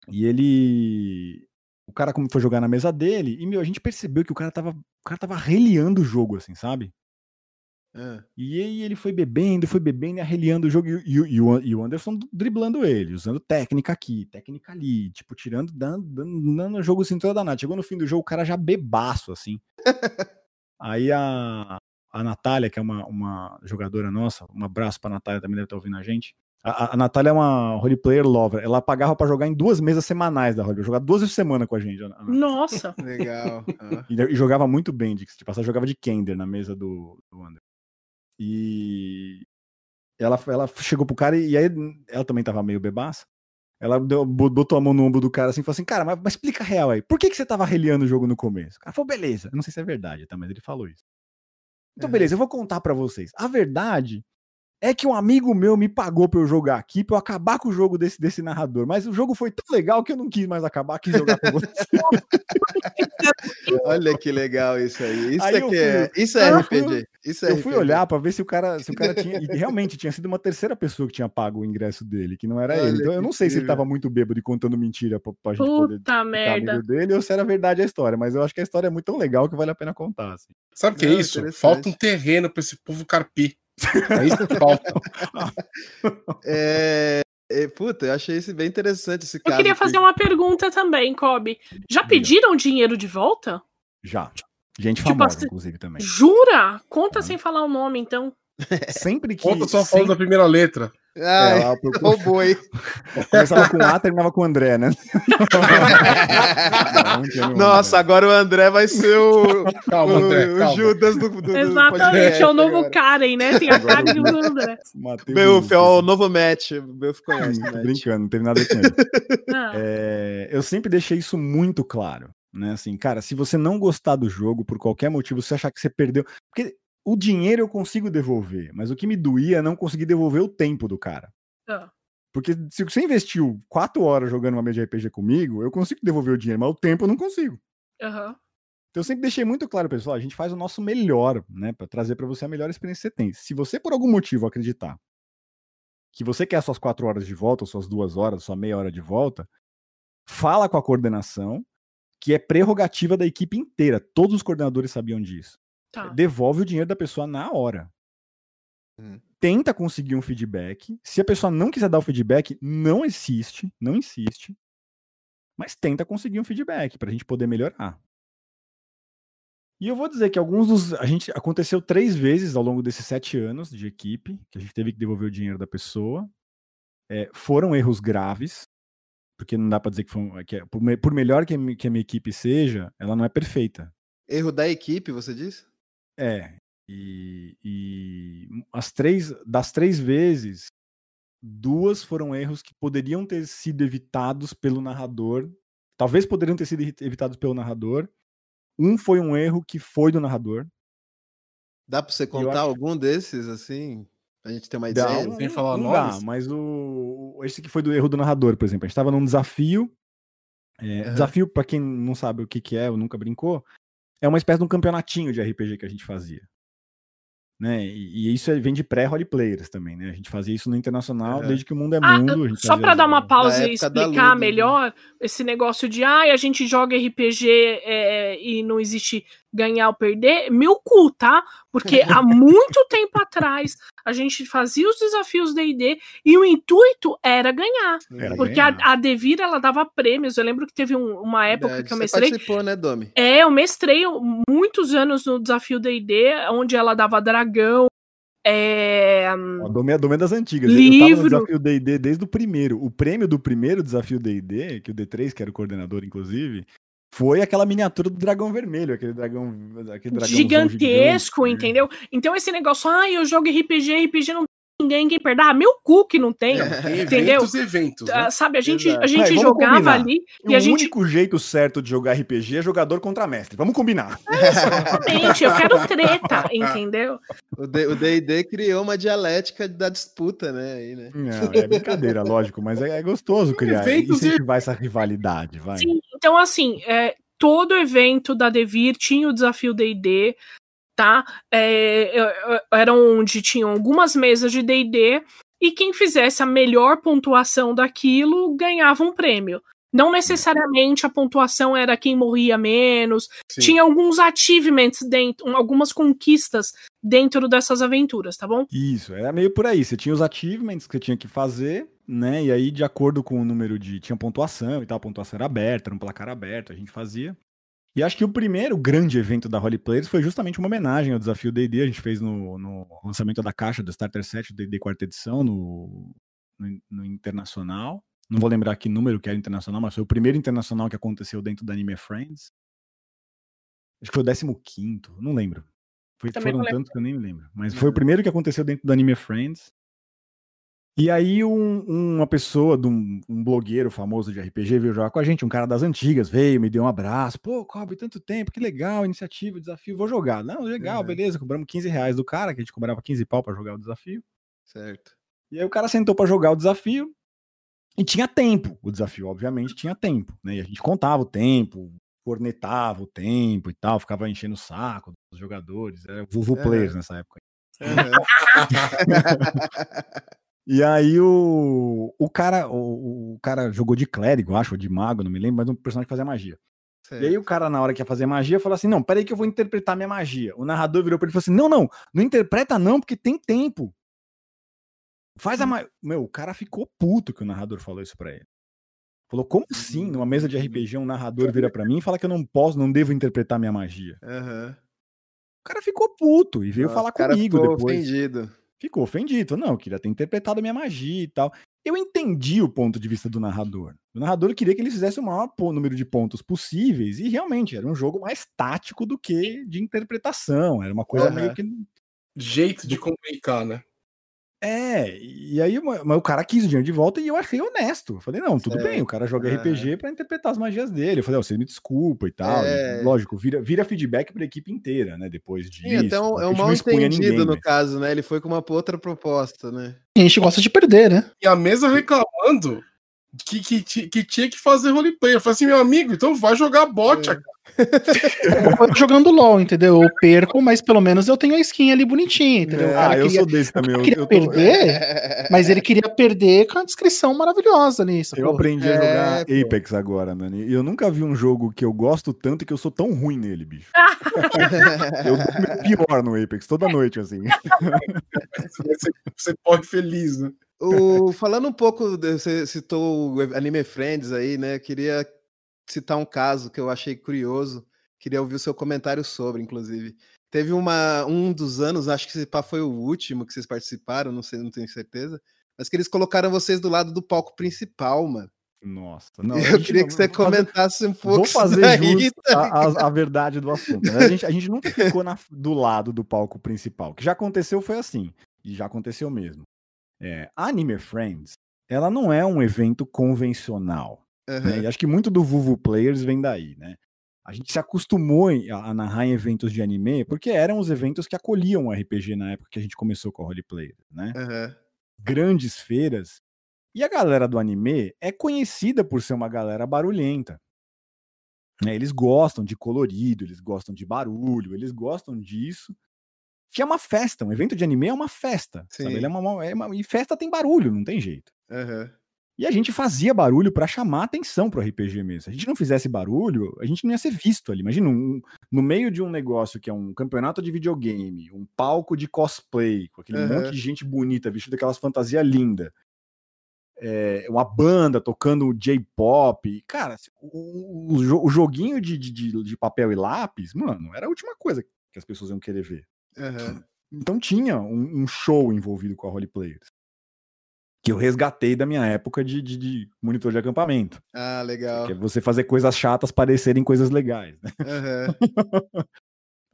E ele. O cara foi jogar na mesa dele e, meu, a gente percebeu que o cara tava, o cara tava reliando o jogo, assim, sabe? É. E aí ele foi bebendo, foi bebendo e arreliando o jogo. E, e, e, o Anderson driblando ele, usando técnica aqui, técnica ali, tipo, tirando, dando, dando, dando o jogo assim toda danada. Chegou no fim do jogo, o cara já bebaço, assim. [LAUGHS] aí a, a Natália, que é uma, uma jogadora nossa, um abraço pra Natália, também deve estar ouvindo a gente. A, a Natália é uma roleplayer lover. Ela pagava para jogar em duas mesas semanais da roleplay. Jogar duas vezes por semana com a gente. Nossa! [LAUGHS] Legal. [LAUGHS] E, e, jogava muito bem, de tipo, ela jogava de Kender na mesa do, do Anderson. E ela, ela chegou pro cara e, aí ela também tava meio bebaça. Ela deu, botou a mão no ombro do cara assim e falou assim: Cara, mas, mas explica a real aí. Por que, que você tava reliando o jogo no começo? O cara falou: Beleza. Eu não sei se é verdade, tá? Mas ele falou isso. Então, Uhum. beleza, eu vou contar pra vocês. A verdade é que um amigo meu me pagou pra eu jogar aqui, pra eu acabar com o jogo desse, desse narrador. Mas o jogo foi tão legal que eu não quis mais acabar, quis jogar com você. [LAUGHS] Olha que legal isso aí. Isso Aí é que é, fui- isso é eu RPG. fui- Isso é Eu fui RPG. olhar pra ver se o cara, se o cara tinha. [LAUGHS] E realmente tinha sido uma terceira pessoa que tinha pago o ingresso dele, que não era ele. Olha Então eu não sei se ele incrível. tava muito bêbado e contando mentira pra, pra gente poder Puta ficar merda. amigo dele, ou se era verdade a história. Mas eu acho que a história é muito tão legal que vale a pena contar. assim. Sabe o que é isso? Falta um terreno pra esse povo carpir. É isso que falta. [LAUGHS] É, é, puta, eu achei isso bem interessante esse Eu caso. queria que- fazer uma pergunta também, Kobe. Já pediram dinheiro de volta? Já. Gente Tipo famosa, assim, inclusive, também. Jura? Conta sem falar o nome, então. Sempre que. Conta só falando sempre- da primeira letra. Ai, É, ela procura- [LAUGHS] roubou, hein? começava com A, terminava com André, né? [LAUGHS] Nossa, André. agora o André vai ser o, [LAUGHS] Calma, o- André, o. Judas do, do, do Exatamente, podcast é o novo agora. Karen, né? Tem a cara do. André. Beuf, é o novo match. Beuf conhece match. brincando, não teve nada a ver com ele. Ah, É, eu sempre deixei isso muito claro, né? Assim, cara, se você não gostar do jogo por qualquer motivo, você achar que você perdeu, porque o dinheiro eu consigo devolver, mas o que me doía é não conseguir devolver o tempo do cara. ah. Porque se você investiu quatro horas jogando uma mesa de RPG comigo, eu consigo devolver o dinheiro, mas o tempo eu não consigo. Aham. Então eu sempre deixei muito claro, pessoal, a gente faz o nosso melhor, né, Pra trazer pra você a melhor experiência que você tem. Se você por algum motivo acreditar que você quer suas quatro horas de volta, ou suas duas horas, sua meia hora de volta, fala com a coordenação, que é prerrogativa da equipe inteira. Todos os coordenadores sabiam disso. Tá. Devolve o dinheiro da pessoa na hora. Hum. Tenta conseguir um feedback. Se a pessoa não quiser dar o feedback, não insiste, não insiste. Mas tenta conseguir um feedback pra gente poder melhorar. E eu vou dizer que alguns dos. A gente aconteceu três vezes ao longo desses sete anos de equipe, que a gente teve que devolver o dinheiro da pessoa. É, foram erros graves, porque não dá pra dizer que, foi, que é- por, por melhor que que a minha equipe seja, ela não é perfeita. Erro da equipe, você disse? É. E, e as três, das três vezes, duas foram erros que poderiam ter sido evitados pelo narrador. Talvez poderiam ter sido evitados pelo narrador. Um foi um erro que foi do narrador. Dá pra você contar acho- algum desses, assim? Pra gente ter uma Dá, ideia? Sem falar não dá, mas o, esse que foi do erro do narrador, por exemplo. A gente estava num desafio. é, Aham. Desafio, pra quem não sabe o que, que é ou nunca brincou, é uma espécie de um campeonatinho de RPG que a gente fazia. Né? E, e isso é- vem de pré-role players também, né? A gente fazia isso no internacional Aham. desde que o mundo é Ah, mundo. a gente Só pra dar uma pausa e explicar Ludo, né? melhor esse negócio de ai, a gente joga RPG é, e não existe ganhar ou perder, meu cu, tá? Porque há [LAUGHS] muito tempo atrás a gente fazia os desafios D&D e o intuito era ganhar. Era Porque a, ganhar. a Devir, ela dava prêmios. Eu lembro que teve um- uma época Verdade. que eu mestrei. participou, né, Domi? É, eu mestrei muitos anos no desafio D&D, onde ela dava dragão, é, Ó, Dome, Dome é das antigas. Eu tava Livro. no desafio D&D desde o primeiro. O prêmio do primeiro desafio D&D, que o D3, que era o coordenador, inclusive, foi aquela miniatura do dragão vermelho, aquele dragão, aquele dragãozão gigantesco, gigante, né? entendeu? Então esse negócio, ah, eu jogo RPG, RPG não tem ninguém quem perder. Ah, meu cu que não tem. [LAUGHS] Tem Entendeu? eventos e eventos. Ah, Né? sabe, a gente, Exato. a gente Vai, vamos jogava combinar. ali E e a o gente. único jeito certo de jogar RPG é jogador contra mestre. Vamos combinar. Exatamente, eu quero treta, [LAUGHS] entendeu? O D- o D&D criou uma dialética da disputa, né? Aí, né? Não, é brincadeira, lógico, mas é, é gostoso [LAUGHS] criar. Eventos e- Incentivar essa rivalidade, vai. Sim, então assim, é, todo evento da Devir tinha o desafio D&D, tá? É, era onde tinham algumas mesas de D&D e quem fizesse a melhor pontuação daquilo ganhava um prêmio. Não necessariamente a pontuação era quem morria menos, Sim. tinha alguns achievements dentro, um, algumas conquistas dentro dessas aventuras, tá bom? Isso, era meio por aí. Você tinha os achievements que você tinha que fazer, né? E aí, de acordo com o número de. Tinha pontuação e tal, a pontuação era aberta, era um placar aberto, a gente fazia. E acho que o primeiro grande evento da Holy Players foi justamente uma homenagem ao desafio DD. A gente fez no, no lançamento da caixa do Starter Set DD quarta edição no, no, no Internacional. Não vou lembrar que número que era internacional, mas foi o primeiro internacional que aconteceu dentro da Anime Friends. Acho que foi o 15, não lembro. Foi, foram tantos que eu nem me lembro. Mas foi o primeiro que aconteceu dentro do Anime Friends. E aí um- uma pessoa, de um, um blogueiro famoso de RPG veio jogar com a gente, um cara das antigas, veio, me deu um abraço. Pô, Cobre, tanto tempo, que legal, iniciativa, desafio, vou jogar. Não, legal, Uhum. beleza, cobramos 15 reais do cara, que a gente cobrava 15 pau pra jogar o desafio. Certo. E aí o cara sentou pra jogar o desafio e tinha tempo. O desafio, obviamente, tinha tempo, né? E a gente contava o tempo, cornetava o tempo e tal, ficava enchendo o saco dos jogadores. Era Vuvu Aham. Players nessa época. Aham. [LAUGHS] E aí o, o cara o, o cara jogou de clérigo, acho, ou de mago, não me lembro, mas um personagem que fazia magia. E aí certo. o cara, na hora que ia fazer magia, falou assim: não, peraí que eu vou interpretar minha magia. O narrador virou pra ele e falou assim: não, não, não interpreta não, porque tem tempo. Faz a magia. Meu, o cara ficou puto que o narrador falou isso pra ele. Falou, como assim? Numa mesa de RPG, um narrador vira pra mim e fala que eu não posso, não devo interpretar minha magia. Aham. O cara ficou puto e veio Nossa, falar comigo ficou depois. ofendido. Ficou ofendido. Não, eu queria ter interpretado a minha magia e tal. Eu entendi o ponto de vista do narrador. O narrador queria que ele fizesse o maior número de pontos possíveis e realmente era um jogo mais tático do que de interpretação. Era uma coisa Aham. meio que. Jeito de comunicar, né? É, e aí mas o cara quis o dinheiro de volta e eu achei honesto. Eu falei, não, tudo Certo. bem, o cara joga Aham. RPG pra interpretar as magias dele. Eu falei, ó, você me desculpa e tal. E, É. lógico, vira, vira feedback pra equipe inteira, né? Depois disso. Sim, até um, porque é um mal entendido ninguém, no mas- caso, né? Ele foi com uma outra proposta, né? A gente gosta de perder, né? E a mesa reclamando que, que, que tinha que fazer roleplay. Eu falei assim, meu amigo, então vai jogar bot, É. jogando LOL, entendeu? Eu perco, mas pelo menos eu tenho a skin ali bonitinha, entendeu? O É. Ah, eu queria, sou desse também. Eu, queria eu tô- perder, [LAUGHS] mas ele queria perder com a descrição maravilhosa nisso. Eu aprendi a É, jogar pô. Apex agora, mano. E eu nunca vi um jogo que eu gosto tanto e que eu sou tão ruim nele, bicho. [LAUGHS] Eu dou pior no Apex, toda noite, assim. [LAUGHS] Você, você pode feliz, né? O, falando um pouco, você citou o Anime Friends aí, né? Queria citar um caso que eu achei curioso. Queria ouvir o seu comentário sobre, inclusive. Teve uma, um dos anos, acho que esse pá foi o último que vocês participaram, não sei, não tenho certeza. Mas que eles colocaram vocês do lado do palco principal, mano. Nossa. [LAUGHS] Não, eu queria não- que você fazer- comentasse um pouco Vou fazer daí, tá a- a verdade do assunto. né? A gente, a gente nunca ficou na- do lado do palco principal. O que já aconteceu foi assim. E já aconteceu mesmo. É, a Anime Friends, ela não é um evento convencional. né? Aham, E acho que muito do Vuvu Players vem daí, né? A gente se acostumou a, narrar em eventos de anime, porque eram os eventos que acolhiam o RPG na época que a gente começou com a Roleplayer, né? aham. Grandes feiras. E a galera do anime é conhecida por ser uma galera barulhenta. né? Eles gostam de colorido, eles gostam de barulho, eles gostam disso. Que é uma festa, um evento de anime é uma festa. é uma- é uma- e festa tem barulho, não tem jeito. aham. E a gente fazia barulho pra chamar atenção pro RPG mesmo. Se a gente não fizesse barulho, a gente não ia ser visto ali. Imagina, um- no meio de um negócio que é um campeonato de videogame, um palco de cosplay, com aquele Aham. monte de gente bonita, vestida daquelas fantasias lindas. uma banda tocando J-pop. Cara, o, o o joguinho de- de- de papel e lápis, mano, era a última coisa que as pessoas iam querer ver. Aham. Então tinha um, um show envolvido com a Roleplayers. Que eu resgatei da minha época de, de- de monitor de acampamento. Ah, legal. Que é você fazer coisas chatas parecerem coisas legais. né? Aham. [LAUGHS]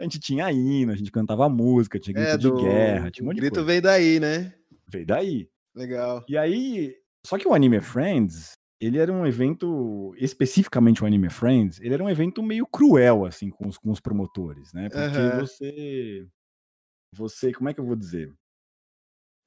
A gente tinha hino, a gente cantava música, tinha grito É, de do... guerra, tinha um o monte de grito coisa. veio daí, né? Veio daí. Legal. E aí, só que o Anime Friends, ele era um evento, especificamente o Anime Friends, ele era um evento meio cruel, assim, com os, com os promotores, né? Porque Aham. você, você, como é que eu vou dizer?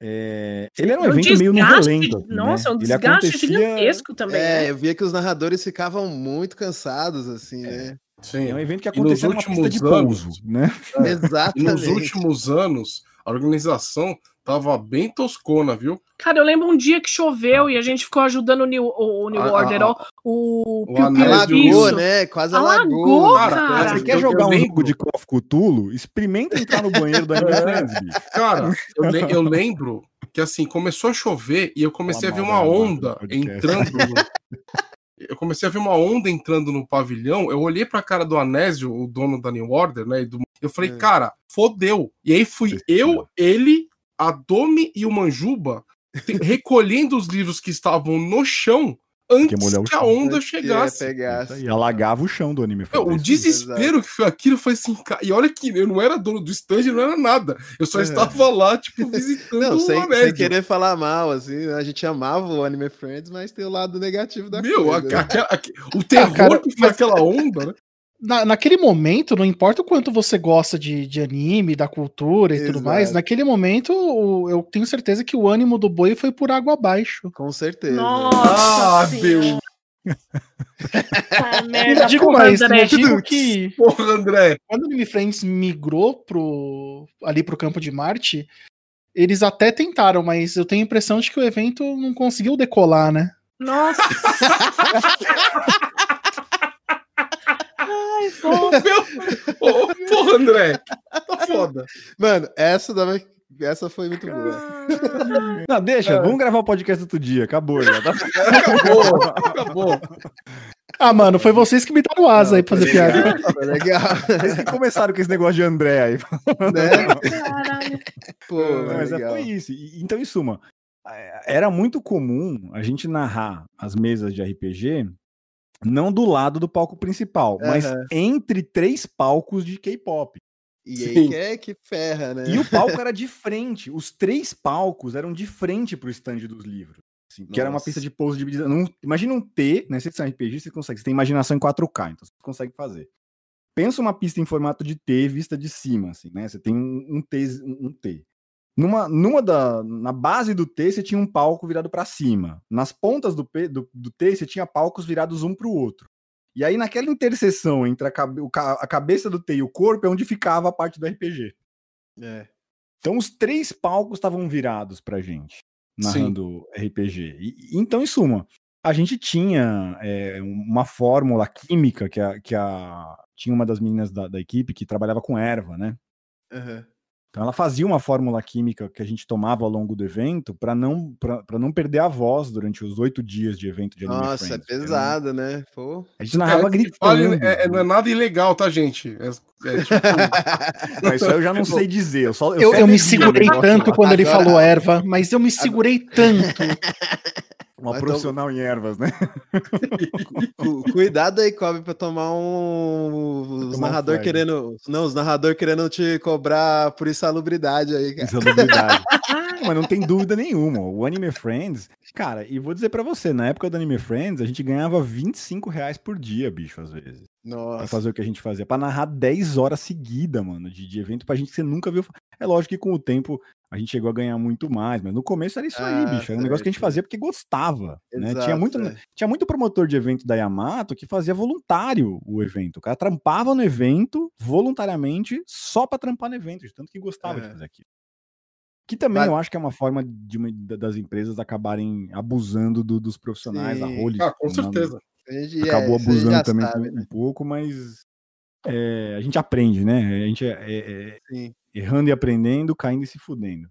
É, ele era um É um evento meio no desgaste, relento. assim, Nossa, né? é um desgaste acontecia- gigantesco também. É, né? eu via que os narradores ficavam muito cansados, assim, né? Sim. É um evento que E nos acontecia numa pista de últimos pouso, anos- né? É. E Exatamente. nos últimos anos, a organização tava bem toscona, viu? Cara, eu lembro um dia que choveu e a gente ficou ajudando o New, o, New A- Order, a- ó, o o Piu Piu Alagou, né? Quase Alagou, cara. Cara, Você quer eu jogar um lembro. jogo de Call of Cthulhu? Experimenta entrar no banheiro do Anime Friends, bicho. Cara, eu, le- eu [LAUGHS] lembro que assim, começou a chover e eu comecei a ver uma da onda entrando no... [LAUGHS] Eu comecei a ver uma onda entrando no pavilhão. Eu olhei pra cara do Anésio, o dono da New Order, né? e do- Eu falei, É. cara, fodeu. E aí fui eu, ele, a Domi e o Manjuba recolhendo os livros que estavam no chão antes o que a onda que chegasse. E alagava o chão do anime. Não, o desespero que foi aquilo foi assim. E olha que eu não era dono do stand, não era nada. Eu só É. estava lá, tipo, [LAUGHS] visitando Não, o sem, sem querer falar mal, assim, a gente amava o Anime Friends, mas tem o lado negativo da Meu, coisa. a- né? [LAUGHS] o terror cara, que foi aquela onda, né? Na, naquele momento, não importa o quanto você gosta de, de anime, da cultura e tudo Exato. mais, naquele momento o- eu tenho certeza que o ânimo do boi foi por água abaixo. Com certeza. Nossa Ah. Ah, [LAUGHS] merda, digo porra, mais, André. digo que Porra, André. quando o Anime Friends migrou pro, ali pro campo de Marte, eles até tentaram, mas eu tenho a impressão de que o evento não conseguiu decolar, né? Nossa. [LAUGHS] Ai, pô. Ô, [LAUGHS] porra, André. Tá foda. Mano, essa, dava- essa foi muito boa. Não, deixa, vamos gravar o podcast outro dia. Acabou já. Tá? [LAUGHS] Acabou, acabou. Ah, mano, foi vocês que me deram asa aí pra fazer piada. [LAUGHS] Foi legal, Vocês que começaram com esse negócio de André aí. né? Pô, Não, mas é, legal. foi isso. Então, em suma, é, era muito comum a gente narrar as mesas de RPG não do lado do palco principal, mas Aham. entre três palcos de K-pop. E aí que é que ferra, né? E o palco [LAUGHS] era de frente. Os três palcos eram de frente pro stand dos livros. assim, que era uma pista de pouso de não, Imagina um T, né? Vocês são RPG, você consegue. Você tem imaginação em 4K, então você consegue fazer. Pensa uma pista em formato de T vista de cima, assim, né? Você tem um, um T, um um T. Numa, numa da, na base do T, você tinha um palco virado para cima. Nas pontas do, P, do, do T, você tinha palcos virados um para o outro. E aí, naquela interseção entre a, cabe- a cabeça do T e o corpo, é onde ficava a parte do RPG. É. Então, os três palcos estavam virados pra gente, narrando RPG. E, então, em suma, a gente tinha é, uma fórmula química que a, que a. Tinha uma das meninas da, da equipe que trabalhava com erva, né? Aham. Então ela fazia uma fórmula química que a gente tomava ao longo do evento para não, pra pra não perder a voz durante os oito dias de evento de Anime Nossa, Friends. é pesado, né? Pô. A gente narrava É, gritando. Olha, é- é- não é nada ilegal, tá, gente? É, é tipo, [LAUGHS] Mas isso aí eu já não sei dizer. Eu, só, Eu, só eu me segurei tanto quando ele falou erva, mas eu me segurei tanto. [LAUGHS] Uma Mas profissional em ervas, né? [LAUGHS] Cu- Cuidado aí, Kobe, pra tomar um. Os um narrador flag. querendo. Não, os narrador querendo te cobrar por insalubridade aí, cara. Insalubridade. Não, [LAUGHS] mas não tem dúvida nenhuma. O Anime Friends, cara, e vou dizer pra você, na época do Anime Friends, a gente ganhava 25 reais por dia, bicho, às vezes. Pra Nossa. fazer o que a gente fazia. Pra narrar 10 horas seguidas, mano, de, de evento pra gente que você nunca viu. É lógico que com o tempo a gente chegou a ganhar muito mais, mas no começo era isso aí, Ah, bicho. Era um negócio que a gente fazia porque gostava. né? Tinha, Exato, muito, é. tinha muito promotor de evento da Yamato que fazia voluntário o evento. O cara trampava no evento voluntariamente só pra trampar no evento, de tanto que gostava de É. fazer aquilo. Que também Mas- eu acho que é uma forma de uma- da- das empresas acabarem abusando do- dos profissionais. A Sim. Rolling ah, com certeza. Gente- acabou é, abusando também sabe, um, né? pouco, mas é, a gente aprende, né? A gente é, é- é errando e aprendendo, caindo e se fudendo.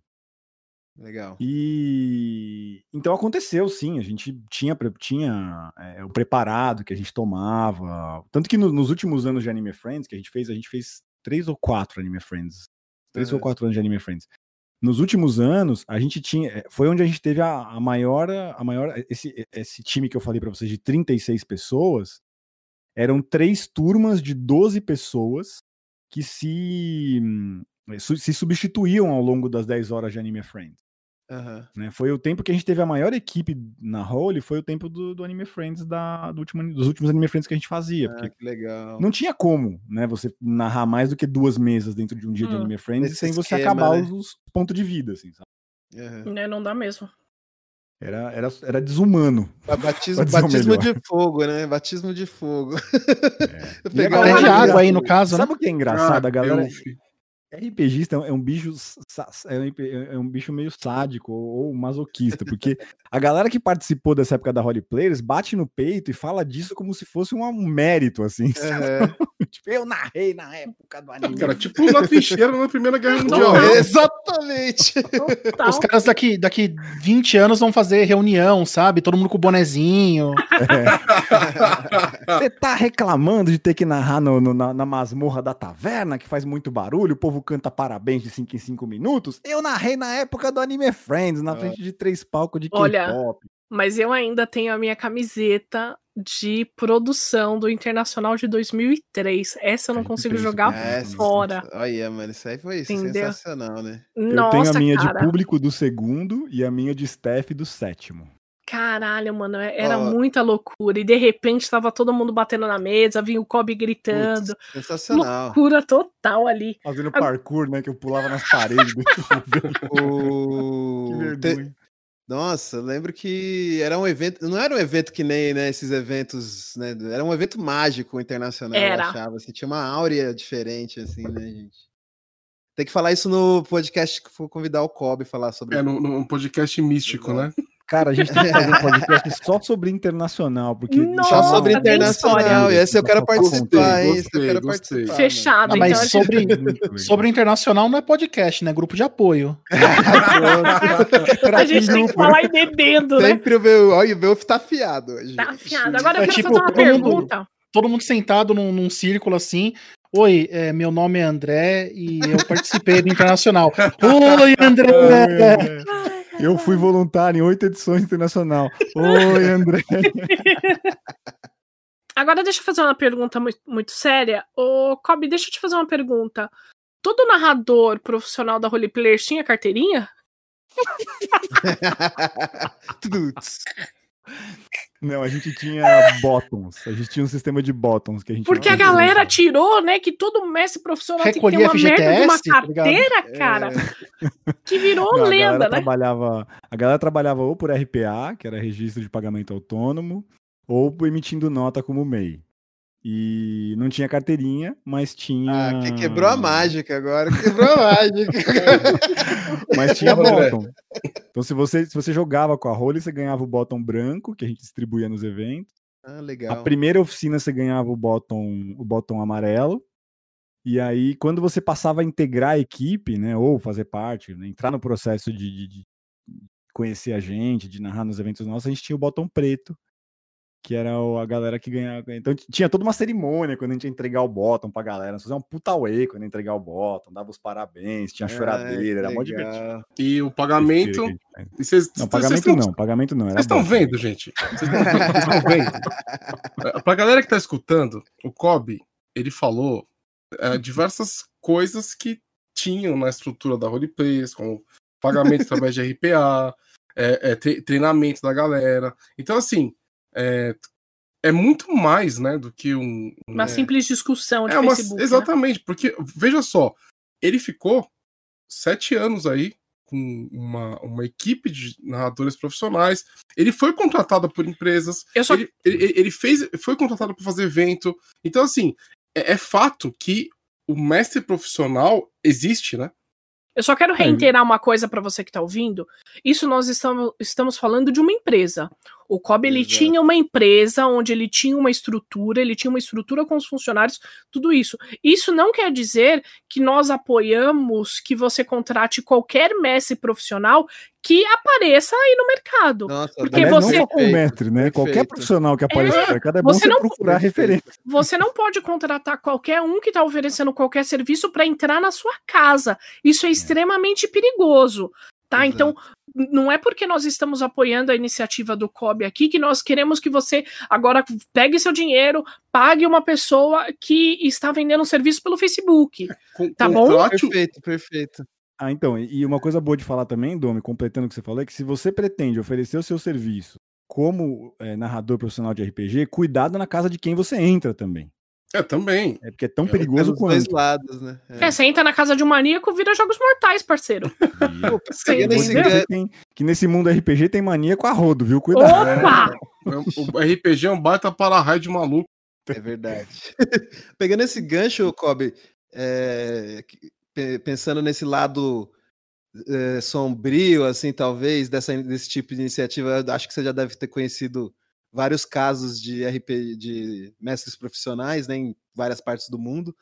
legal. E então aconteceu, sim. A gente tinha, tinha é, o preparado que a gente tomava. Tanto que no- nos últimos anos de Anime Friends que a gente fez, a gente fez três ou quatro Anime Friends. Três ou quatro anos de Anime Friends. Nos últimos anos, a gente tinha. é, Foi onde a gente teve a, a maior. A maior esse, esse time que eu falei pra vocês de 36 pessoas. Eram três turmas de 12 pessoas que se, hum, se substituíam ao longo das 10 horas de Anime Friends Aham. né? Foi o tempo que a gente teve a maior equipe na Role, foi o tempo do, do Anime Friends da, do último, dos últimos Anime Friends que a gente fazia. Ah, que legal. não tinha como, né? Você narrar mais do que duas mesas dentro de um dia de Hum, Anime Friends sem você esquema, acabar né? os, os pontos de vida, assim, sabe? Né, não dá mesmo. Era, era, era desumano. Ba- Batismo, [LAUGHS] batismo de fogo, né? Batismo de fogo. É. [LAUGHS] E a galera de água aí, no caso, né? Sabe o que é engraçado? Ah, a galera. RPGista é um- é um bicho é um, é um bicho meio sádico ou, masoquista, porque a galera que participou dessa época da Role Players bate no peito e fala disso como se fosse um mérito, assim. [LAUGHS] Aham. tipo, eu narrei na época do anime. Cara, tipo na trincheira na Primeira Guerra Mundial. Não, Exatamente. Total. Os caras daqui, daqui 20 anos vão fazer reunião, sabe? Todo mundo com bonezinho. [LAUGHS] Você tá reclamando de ter que narrar no- no- na, na masmorra da taverna, que faz muito barulho, o povo canta parabéns de 5 em 5 minutos? Eu narrei na época do Anime Friends, na frente de três palcos de Olha, K-pop. mas eu ainda tenho a minha camiseta de produção do Internacional de 2003. Essa eu não consigo 2003, jogar Essa- fora. Olha, mano, isso aí foi Entendeu? sensacional, né? Eu Nossa, tenho a minha cara. de público do segundo e a minha de staff do sétimo. Caralho, mano, é- era Ó. muita loucura. E de repente tava todo mundo batendo na mesa, vinha o Kobe gritando. Putz, sensacional. Loucura total ali. Fazendo parkour, né? Que eu pulava nas paredes. [LAUGHS] O... [LAUGHS] Que te- vergonha. Nossa, eu lembro que era um evento, não era um evento que nem né, esses eventos, né? Era um evento mágico internacional, Era. eu achava. Assim, tinha uma áurea diferente, assim, né, gente? Tem que falar isso no podcast que for convidar o Kobe falar sobre É, num, num podcast místico, né? Cara, a gente tem que [LAUGHS] fazer um podcast só sobre internacional, porque. Nossa, Só sobre internacional. Esse eu quero Gostei, participar, hein? Esse eu quero gostei. participar. Fechado, Ah, mas então. a gente- sobre, [LAUGHS] sobre internacional não é podcast, né? Grupo de apoio. [LAUGHS] A gente tem que falar e bebendo, né? Sempre o meu, olha, o meu tá afiado hoje. Tá afiado. Agora eu É quero tipo, fazer uma todo mundo- pergunta. Todo mundo sentado num, num círculo assim. Oi, é, meu nome é André e eu participei do Internacional. Oi, André! Eu fui voluntário em oito edições internacional. Oi, André. [LAUGHS] Agora deixa eu fazer uma pergunta muito, muito séria. Ô, Kobe, deixa eu te fazer uma pergunta. Todo narrador profissional da roleplayer tinha carteirinha? [LAUGHS] Não, a gente tinha [LAUGHS] bottoms. A gente tinha um sistema de bottoms que a gente Porque a galera usava. tirou, né? Que todo mestre profissional tem que ter uma merda de uma FGTS, tá carteira, cara, [LAUGHS] que virou Não, a lenda, galera né? trabalhava, a galera trabalhava ou por RPA, que era registro de pagamento autônomo, ou por emitindo nota como MEI. E não tinha carteirinha, mas tinha. Ah, que quebrou a mágica agora. Quebrou a mágica. [LAUGHS] Mas tinha [LAUGHS] bottom. Então, se você, se você jogava com a role, você ganhava o bottom branco, que a gente distribuía nos eventos. Ah, A legal. primeira oficina você ganhava o bottom, o bottom amarelo. E aí, quando você passava a integrar a equipe, né, ou fazer parte, né, entrar no processo de, de- de conhecer a gente, de narrar nos eventos nossos, a gente tinha o bottom preto, que era o- a galera que ganhava. Então tinha toda uma cerimônia quando a gente ia entregar o bottom pra galera. Nós fazíamos um puta whey quando ia entregar o bottom, dava os parabéns, tinha Ah, choradeira, era mó divertido. E o pagamento. E Vocês, Não, pagamento tão- não, pagamento não. Vocês estão vendo, gente? Vocês estão vendo? É, [LAUGHS] Pra galera que tá escutando, o Kobe, ele falou é, diversas coisas que tinham na estrutura da Roleplayers, como pagamento através de RPA, é, é, tre- treinamento da galera. Então, assim, é, é muito mais, né, do que um... Uma né, simples discussão de é uma, Facebook. né? exatamente, porque veja só, ele ficou sete anos aí com uma, uma equipe de narradores profissionais. Ele foi contratado por empresas. Eu só Ele, ele, ele fez, foi contratado para fazer evento. Então, assim, é, é fato que o mestre profissional existe, né? Eu só quero reiterar uma coisa para você que está ouvindo. Isso nós estamos, estamos falando de uma empresa. O Kobe ele Exato. tinha uma empresa onde ele tinha uma estrutura, ele tinha uma estrutura com os funcionários, tudo isso. Isso não quer dizer que nós apoiamos que você contrate qualquer mestre profissional que apareça aí no mercado. Nossa, Porque você- não só com o mestre, né? Qualquer Perfeito. profissional que apareça no mercado é bom você não- procurar referência. Você não pode contratar qualquer um que está oferecendo qualquer serviço para entrar na sua casa. Isso é extremamente perigoso. Tá? Exato. Então, não é porque nós estamos apoiando a iniciativa do COB aqui que nós queremos que você agora pegue seu dinheiro, pague uma pessoa que está vendendo um serviço pelo Facebook. Com- Tá bom? contrate o- Perfeito, perfeito. Ah, então, e uma coisa boa de falar também, Domi, completando o que você falou, é que se você pretende oferecer o seu serviço como eh, narrador profissional de RPG, cuidado na casa de quem você entra também. É, também. É porque é tão É, perigoso pelos dois quanto. lados, né? É. É, você entra na casa de um maníaco, vira jogos mortais, parceiro. [LAUGHS] Pô, Sim, pegando esse entendeu? gan- Você tem- que nesse mundo RPG tem mania com a rodo, viu? Cuidado. Opa! O RPG é um baita para-raio de maluco. É verdade. [LAUGHS] Pegando esse gancho, Kobe, é, pensando nesse lado é, sombrio, assim, talvez, dessa, desse tipo de iniciativa, eu acho que você já deve ter conhecido vários casos de RP, de mestres profissionais, né, em várias partes do mundo.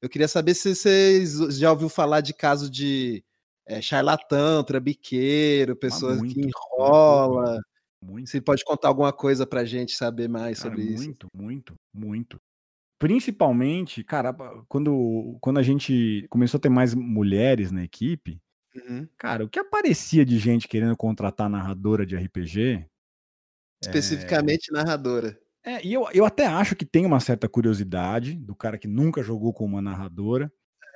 Eu queria saber se vocês já ouviu falar de caso de é, charlatão, trabiqueiro, pessoas que muito, enrola. Muito. Você pode contar alguma coisa pra gente saber mais Cara, sobre isso? muito, muito, muito. Principalmente, cara, quando, quando a gente começou a ter mais mulheres na equipe, Uhum. cara, o que aparecia de gente querendo contratar narradora de RPG Especificamente narradora. É, e eu, eu até acho que tem uma certa curiosidade do cara que nunca jogou com uma narradora.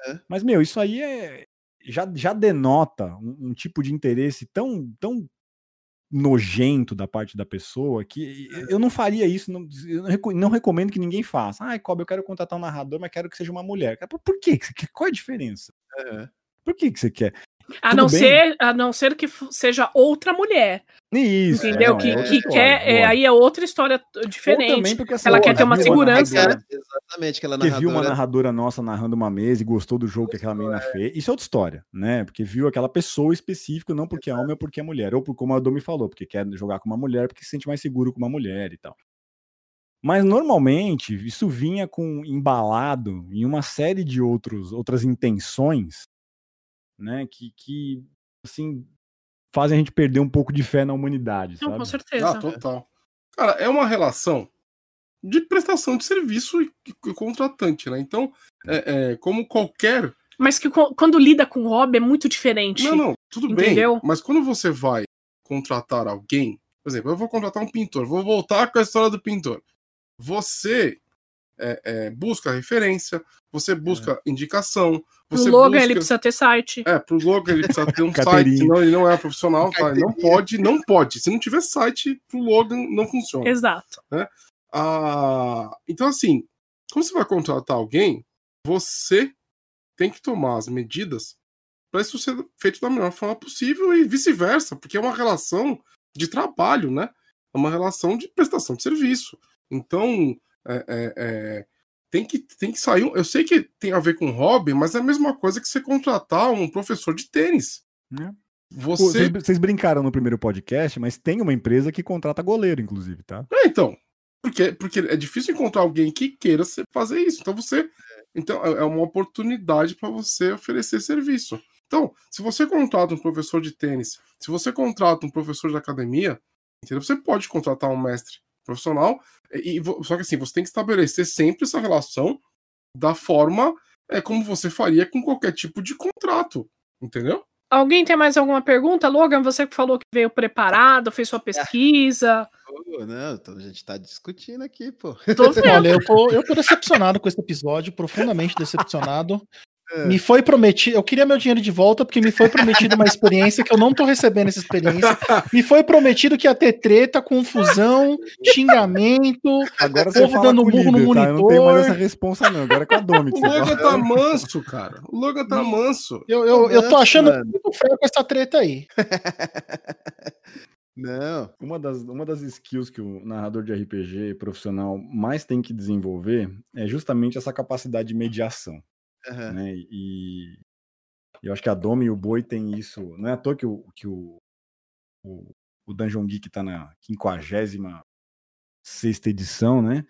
Uhum. Mas, meu, isso aí é, já, já denota um, um tipo de interesse tão, tão nojento da parte da pessoa que eu não faria isso, não, eu não, não recomendo que ninguém faça. Ai, Kobe, eu quero contratar um narrador, mas quero que seja uma mulher. Por, quê? Qual é a diferença? Uhum. Por que, que você quer? A Tudo não, bem. ser, a não ser que seja outra mulher. Isso. entendeu? não, que é que história, quer. é, aí é outra história Ou diferente. também porque, assim, Ela ó, quer ter uma segurança, narradora-? Exatamente, aquela narradora. viu uma narradora nossa narrando uma mesa e gostou do jogo que aquela menina fez. Isso é outra história, né? Porque viu aquela pessoa específica, não porque é homem ou porque é mulher. Ou por como a Domi falou, porque quer jogar com uma mulher, porque se sente mais seguro com uma mulher e tal. Mas normalmente isso vinha com embalado em uma série de outros, outras intenções, né? Que, que assim fazem a gente perder um pouco de fé na humanidade, Não, sabe? com certeza. Ah, total. Cara, é uma relação de prestação de serviço e, e contratante, né? Então, é, é, como qualquer. Mas que quando lida com hobby é muito diferente. Não, não, tudo Entendeu? bem. Mas quando você vai contratar alguém, por exemplo, eu vou contratar um pintor, vou voltar com a história do pintor. Você é, é, busca referência, você busca indicação, Pro você Logan busca... ele precisa ter site. É, pro Logan ele precisa ter [LAUGHS] um site, senão ele não é profissional, tá? Ele não pode, não pode. Se não tiver site, pro Logan não funciona. Exato. Ah, então, assim, quando você vai contratar alguém, você tem que tomar as medidas para isso ser feito da melhor forma possível e vice-versa, porque é uma relação de trabalho, né? É uma relação de prestação de serviço. Então, é, é, é, tem, que, tem que sair. Eu sei que tem a ver com hobby, mas é a mesma coisa que você contratar um professor de tênis. É. Pô, Você. Vocês, vocês brincaram no primeiro podcast, mas tem uma empresa que contrata goleiro, inclusive, tá? É, então. Porque, porque é difícil encontrar alguém que queira fazer isso. Então você. Então é é uma oportunidade para você oferecer serviço. Então, se você contrata um professor de tênis, se você contrata um professor de academia, entendeu? Você pode contratar um mestre profissional. E, só que assim, você tem que estabelecer sempre essa relação da forma é, como você faria com qualquer tipo de contrato. Entendeu? Alguém tem mais alguma pergunta? Logan, você que falou que veio preparado, fez sua pesquisa. Pô, não, então a gente tá discutindo aqui, pô. Tô vendo. Olha, eu tô, eu tô decepcionado com esse episódio, profundamente decepcionado. É. Me foi prometido, eu queria meu dinheiro de volta, porque me foi prometido uma experiência que eu não tô recebendo essa experiência. Me foi prometido que ia ter treta, confusão, xingamento. Agora Povo dando burro no tá? Eu não tenho monitor. mais essa responsa, não. Agora é com a Domi. O Logan tá manso, cara. O Logan tá manso. Eu, eu, eu tô achando Mano. muito feio com essa treta aí. [LAUGHS] Não. Uma das, uma das skills que o narrador de RPG profissional mais tem que desenvolver é justamente essa capacidade de mediação. Aham. né? E eu acho que a Domi e o Boi tem isso. Não é à toa que o, que o, o, o Dungeon Geek tá na 56 edição, né?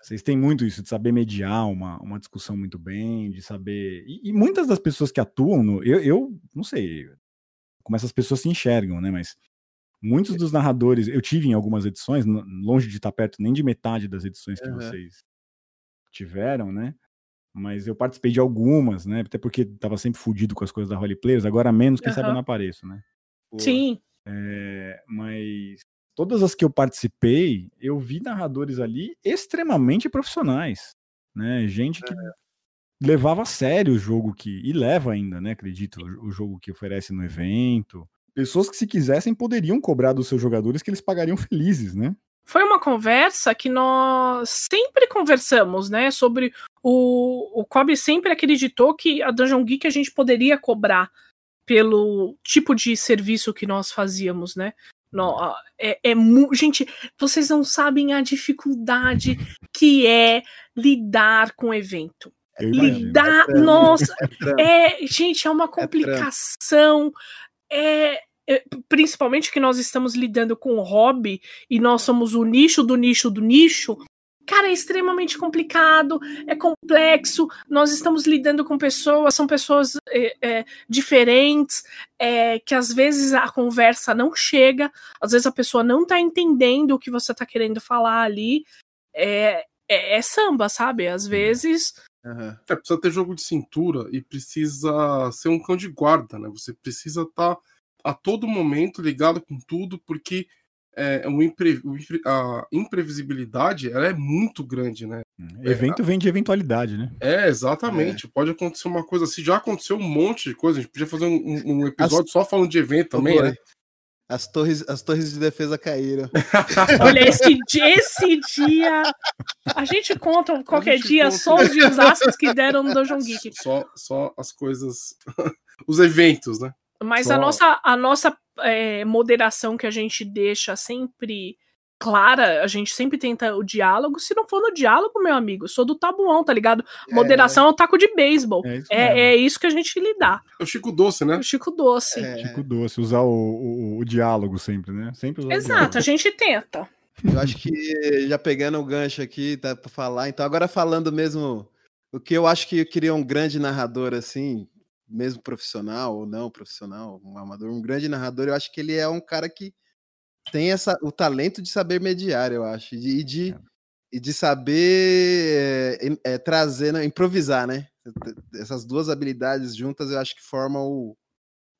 Vocês têm muito isso, de saber mediar uma, uma discussão muito bem, de saber. E, e muitas das pessoas que atuam no. Eu, eu não sei como essas pessoas se enxergam, né? Mas muitos dos narradores. Eu tive em algumas edições, longe de estar perto nem de metade das edições que Aham. vocês tiveram, né? Mas eu participei de algumas, né? Até porque tava sempre fudido com as coisas da Holy Players, agora menos, quem sabe eu não apareço, né? Pô, Sim. É, mas todas as que eu participei, eu vi narradores ali extremamente profissionais, né? Gente que levava a sério o jogo que e leva ainda, né? Acredito, o jogo que oferece no evento. Pessoas que se quisessem poderiam cobrar dos seus jogadores que eles pagariam felizes, né? Foi uma conversa que nós sempre conversamos, né? Sobre o. O Kobe sempre acreditou que a Dungeon Geek a gente poderia cobrar pelo tipo de serviço que nós fazíamos, né? No- é, é mu- gente, vocês não sabem a dificuldade que é lidar com o evento. Lidar, trampo. nossa, [LAUGHS] é é, gente, é uma trampo. complicação. É, é, principalmente que nós estamos lidando com o hobby e nós somos o nicho do nicho do nicho. Cara, é extremamente complicado, é complexo. Nós estamos lidando com pessoas, são pessoas é, é, diferentes, é, que às vezes a conversa não chega, às vezes a pessoa não tá entendendo o que você tá querendo falar ali. É, é, é samba, sabe? Às vezes Aham. É, precisa ter jogo de cintura e precisa ser um cão de guarda, né? Você precisa estar a todo momento ligado com tudo, porque é, um impre, a imprevisibilidade ela é muito grande, né? Evento vem de eventualidade, né? É, exatamente. É. Pode acontecer uma coisa assim. Já aconteceu um monte de coisa. A gente podia fazer um, um episódio As... só falando de evento também, né? As torres, as torres de defesa caíram. [LAUGHS] Olha, esse, esse dia. A gente conta qualquer gente dia conta... só os desastres que deram no Dungeon Geek. Só, só as coisas. [LAUGHS] os eventos, né? Mas só... a nossa, a nossa é, moderação que a gente deixa sempre clara, a gente sempre tenta o diálogo. Se não for no diálogo, meu amigo, eu sou do tabuão, tá ligado? É. Moderação é o taco de beisebol. É, é, é, isso que a gente lidar. É o Chico Doce, né? O Chico Doce. É. Chico Doce, usar o, o, o, diálogo sempre, né? Sempre usar Exato, a gente tenta. Eu acho que já pegando o gancho aqui, tá pra falar. Então, agora falando mesmo o que eu acho que eu queria um grande narrador, assim, mesmo profissional ou não profissional, um amador, um grande narrador, eu acho que ele é um cara que tem essa, o talento de saber mediar, eu acho, e de, de, é. e de saber é, é, trazer, né, improvisar, né? Essas duas habilidades juntas eu acho que formam o,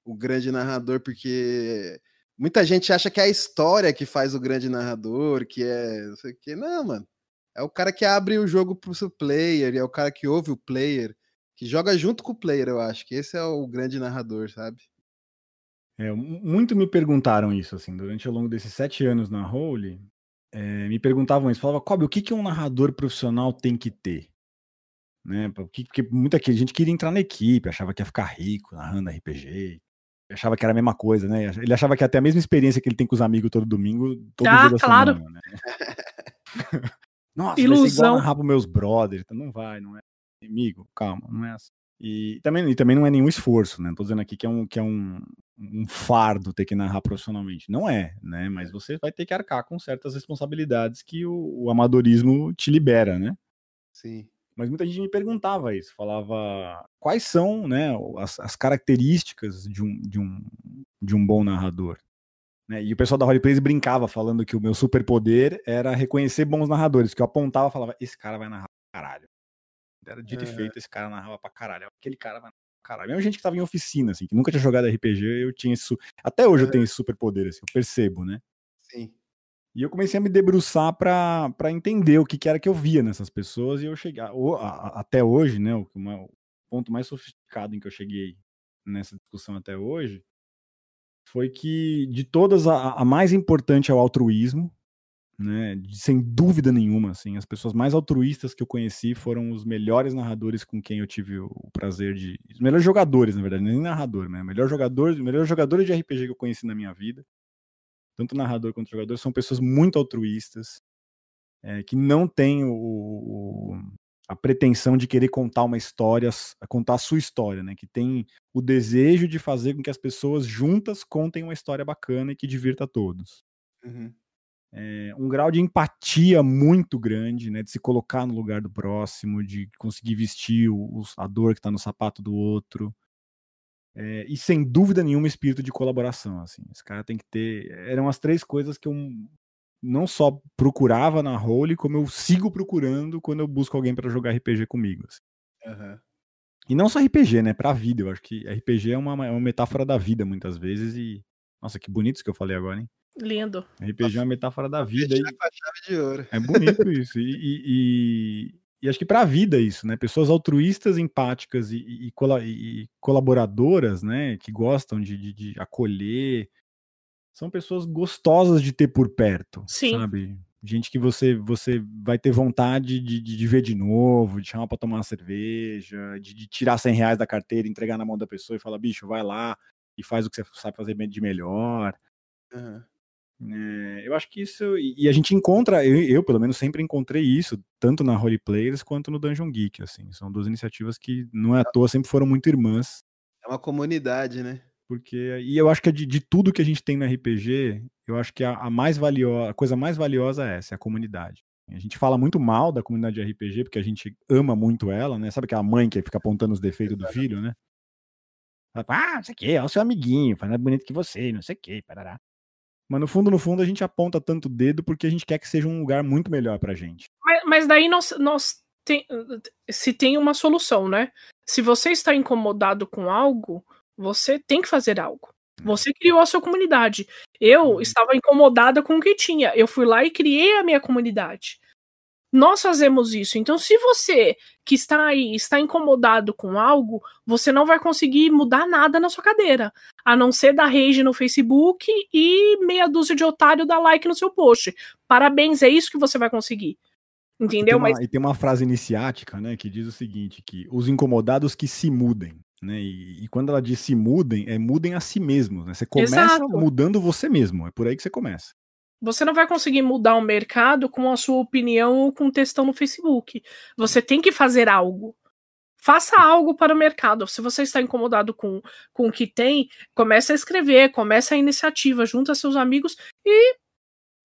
o grande narrador, porque muita gente acha que é a história que faz o grande narrador, que é. Não sei o que. Não, mano. É o cara que abre o jogo pro seu player, é o cara que ouve o player, que joga junto com o player, eu acho que esse é o grande narrador, sabe? É, muito me perguntaram isso, assim, durante ao longo desses sete anos na Role, é, me perguntavam isso, falava, Kobe, o que, que um narrador profissional tem que ter? Né, porque, porque muita gente queria entrar na equipe, achava que ia ficar rico narrando RPG, achava que era a mesma coisa, né? Ele achava que até a mesma experiência que ele tem com os amigos todo domingo, todo ah, dia da claro. semana, né? [LAUGHS] [LAUGHS] Nossa, Ilusão. vai ser igual narrar pros meus brothers, então não vai, não é. Amigo, calma, não é assim. E também, e também não é nenhum esforço, né? Não tô dizendo aqui que é, um, que é um, um fardo ter que narrar profissionalmente. Não é, né? Mas você vai ter que arcar com certas responsabilidades que o, o amadorismo te libera, né? Sim. Mas muita gente me perguntava isso, falava quais são né, as, as características de um, de, um, de um bom narrador. Né? E o pessoal da Roleplays brincava falando que o meu superpoder era reconhecer bons narradores, que eu apontava e falava, esse cara vai narrar caralho. Era dito é. e feito, esse cara narrava pra caralho. Aquele cara vai caralho. Mesmo gente que tava em oficina, assim, que nunca tinha jogado RPG, eu tinha isso. Até hoje eu tenho esse superpoder, assim, eu percebo, né? Sim. E eu comecei a me debruçar para entender o que, que, era que eu via nessas pessoas e eu chegar. Até hoje, né? O, o ponto mais sofisticado em que eu cheguei nessa discussão até hoje foi que de todas a, a mais importante é o altruísmo, né? Sem dúvida nenhuma, assim, as pessoas mais altruístas que eu conheci foram os melhores narradores com quem eu tive o prazer de, os melhores jogadores, na verdade, nem narrador, né? Melhor jogador, melhores jogadores de RPG que eu conheci na minha vida, tanto narrador quanto jogador, são pessoas muito altruístas, é, que não têm o, o, a pretensão de querer contar uma história, contar a sua história, né? Que tem o desejo de fazer com que as pessoas juntas contem uma história bacana e que divirta a todos. Uhum é, um grau de empatia muito grande, né, de se colocar no lugar do próximo, de conseguir vestir o, a dor que está no sapato do outro. É, e sem dúvida nenhuma espírito de colaboração, assim. Esse cara tem que ter. Eram as três coisas que eu não só procurava na role, como eu sigo procurando quando eu busco alguém para jogar RPG comigo. Assim. Uhum. E não só RPG, né? Pra vida. Eu acho que RPG é uma, é uma metáfora da vida, muitas vezes. E. Nossa, que bonito isso que eu falei agora, hein? Lindo. RPG é uma metáfora da vida. E... chave de ouro. É bonito [LAUGHS] isso. E, e, e, e acho que para a vida isso, né? Pessoas altruístas, empáticas e, e, colaboradoras, né? Que gostam de, de, de, acolher. São pessoas gostosas de ter por perto, Sim. sabe? Gente que você você vai ter vontade de, de, de ver de novo, de chamar para tomar uma cerveja, de, de tirar 100 reais da carteira, entregar na mão da pessoa e falar, bicho, vai lá e faz o que você sabe fazer de melhor. Uhum. É, eu acho que isso. E a gente encontra, eu, eu, pelo menos sempre encontrei isso, tanto na Role Players quanto no Dungeon Geek. Assim, são duas iniciativas que não é à toa, sempre foram muito irmãs. É uma comunidade, né? Porque. E eu acho que de, de tudo que a gente tem no RPG, eu acho que a, a mais valiosa, a coisa mais valiosa é essa, é a comunidade. A gente fala muito mal da comunidade de RPG, porque a gente ama muito ela, né? Sabe aquela mãe que fica apontando os defeitos do filho, né? ah, não sei o que, é o seu amiguinho, faz mais bonito que você, não sei o que, parará. Mas no fundo, no fundo, a gente aponta tanto o dedo porque a gente quer que seja um lugar muito melhor pra gente. Mas, mas daí nós, nós tem, se tem uma solução, né? Se você está incomodado com algo, você tem que fazer algo. Você criou a sua comunidade. Eu Uhum. estava incomodada com o que tinha. Eu fui lá e criei a minha comunidade. Nós fazemos isso. Então, se você que está aí está incomodado com algo, você não vai conseguir mudar nada na sua cadeira. A não ser dar rage no Facebook e meia dúzia de otário dar like no seu post. Parabéns, é isso que você vai conseguir. E Entendeu? uma, Mas e tem uma frase iniciática, né, que diz o seguinte, que os incomodados que se mudem, né, e, e quando ela diz se mudem, é mudem a si mesmos, né, você começa Exato. mudando você mesmo, é por aí que você começa. Você não vai conseguir mudar o mercado com a sua opinião ou com textão no Facebook. Você tem que fazer algo. Faça algo para o mercado. Se você está incomodado com, com o que tem, comece a escrever, comece a iniciativa, junta seus amigos e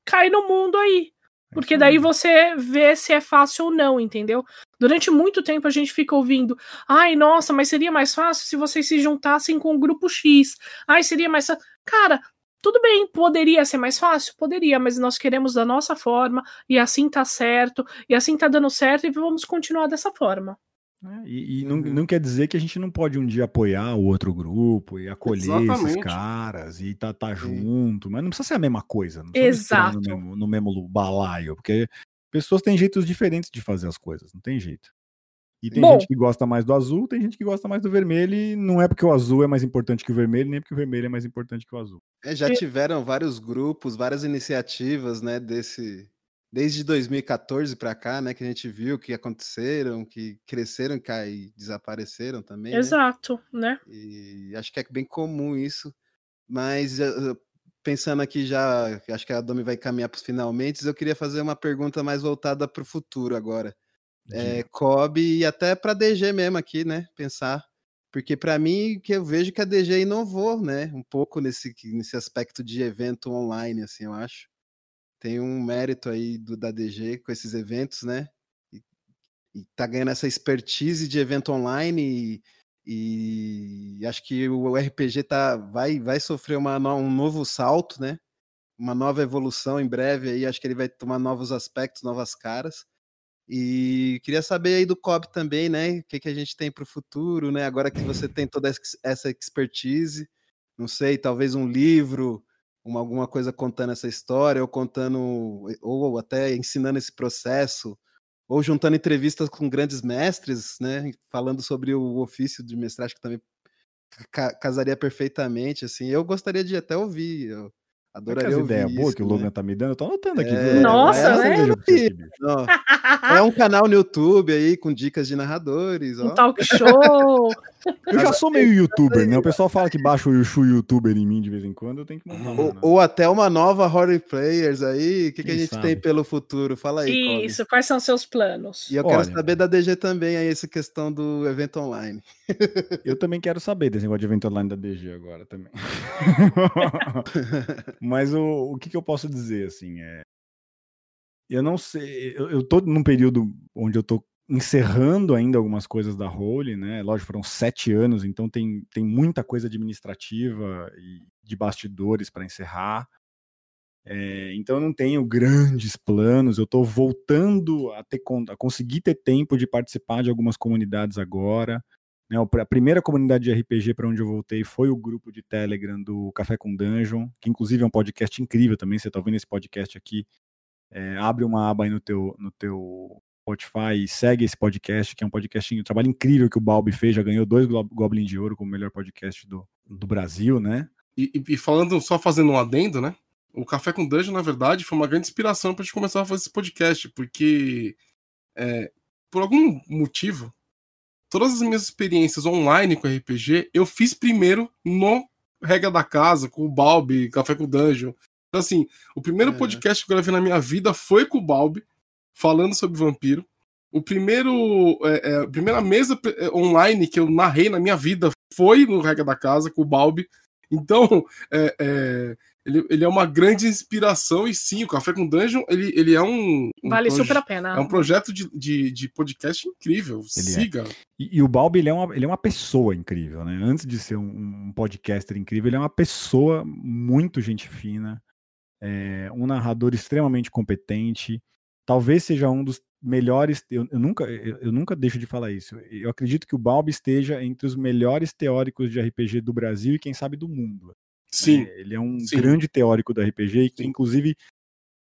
cai no mundo aí. Porque daí aí. você vê se é fácil ou não, entendeu? Durante muito tempo a gente fica ouvindo, ai, nossa, mas seria mais fácil se vocês se juntassem com o grupo X. Ai, seria mais fácil. Cara, tudo bem, poderia ser mais fácil? Poderia, mas nós queremos da nossa forma, e assim tá certo, e assim tá dando certo, e vamos continuar dessa forma. né, E, e não, não quer dizer que a gente não pode um dia apoiar o outro grupo e acolher esses Exatamente. caras e tá, tá junto, mas não precisa ser a mesma coisa, não precisa misturar no Exato. mesmo, no mesmo balaio, porque pessoas têm jeitos diferentes de fazer as coisas, não tem jeito. E tem Bom. gente que gosta mais do azul, tem gente que gosta mais do vermelho, e não é porque o azul é mais importante que o vermelho, nem porque o vermelho é mais importante que o azul. É, já E- tiveram vários grupos, várias iniciativas, né, desse desde 2014 para cá, né, que a gente viu que aconteceram, que cresceram cai- e desapareceram também, né? Exato, né? E acho que é bem comum isso. Mas eh, pensando aqui já, que acho que a Domi vai caminhar para os finalmente, eu queria fazer uma pergunta mais voltada para o futuro agora. É, e até para DG mesmo aqui, né? Pensar. Porque para mim, que eu vejo que a DG inovou, né? Um pouco nesse, nesse aspecto de evento online, assim, eu acho. Tem um mérito aí do, da DG com esses eventos, né? E, e tá ganhando essa expertise de evento online e, e acho que o RPG tá, vai, vai sofrer uma, um novo salto, né? Uma nova evolução em breve aí, acho que ele vai tomar novos aspectos, novas caras. E queria saber aí do COB também, né? O que, que a gente tem para o futuro, né? Agora que você tem toda essa expertise, não sei, talvez um livro, uma, alguma coisa contando essa história, ou contando, ou até ensinando esse processo, ou juntando entrevistas com grandes mestres, né? Falando sobre o ofício de mestragem, que também ca- casaria perfeitamente, assim. Eu gostaria de até ouvir, adoraria que as ouvir ideias boas isso, que o né? Logan tá me dando, eu tô anotando aqui, É? Nossa, Vai, né? é um canal no YouTube aí com dicas de narradores, ó. Um talk show. [LAUGHS] Eu já sou meio youtuber, né? O pessoal fala que baixa o Yushu youtuber em mim de vez em quando, eu tenho que montar Ou, um, né? ou até uma nova Horror Players aí. O que, que a gente sabe? tem pelo futuro? Fala aí, Kobe. Isso, quais são seus planos? E eu quero Olha. saber da DG também aí, essa questão do evento online. [LAUGHS] Eu também quero saber desse negócio de evento online da DG agora também. [LAUGHS] Mas o, o que, que eu posso dizer, assim, é... Eu não sei, eu, eu tô num período onde eu tô encerrando ainda algumas coisas da Role, né? Lógico, foram sete anos, então tem, tem muita coisa administrativa e de bastidores para encerrar. É, então eu não tenho grandes planos, eu tô voltando a, ter, a conseguir ter tempo de participar de algumas comunidades agora. Né, a primeira comunidade de RPG para onde eu voltei foi o grupo de Telegram do Café com Dungeon, que inclusive é um podcast incrível também. Você está ouvindo esse podcast aqui, é, abre uma aba aí no teu, no teu Spotify e segue esse podcast, que é um podcast, um trabalho incrível que o Balbi fez, já ganhou dois Goblin de Ouro como melhor podcast do, do Brasil, né? E, e- e falando, só fazendo um adendo, né? O Café com Dungeon, na verdade, foi uma grande inspiração pra gente começar a fazer esse podcast, porque é, por algum motivo, todas as minhas experiências online com RPG, eu fiz primeiro no Regra da Casa, com o Balbi, Café com Dungeon. Então, assim, o primeiro Uhum. podcast que eu gravei na minha vida foi com o Balbi, falando sobre vampiro. O primeiro, é, é, a primeira mesa é, online que eu narrei na minha vida foi no Regra da Casa, com o Balbi. Então, é, é, ele, ele é uma grande inspiração, e sim, o Café com Dungeon, ele, ele é um. um Vale proje- super a pena. É um projeto de, de, de podcast incrível. Ele é. Siga. E, e o Balbi, ele é, uma, ele é uma pessoa incrível, né? Antes de ser um, um podcaster incrível, ele é uma pessoa muito gente fina, é, um narrador extremamente competente, talvez seja um dos melhores, eu, eu nunca, eu, eu nunca deixo de falar isso, eu acredito que o Balbi esteja entre os melhores teóricos de RPG do Brasil e quem sabe do mundo. Sim. É, ele é um sim. grande teórico do RPG e que, Sim. inclusive,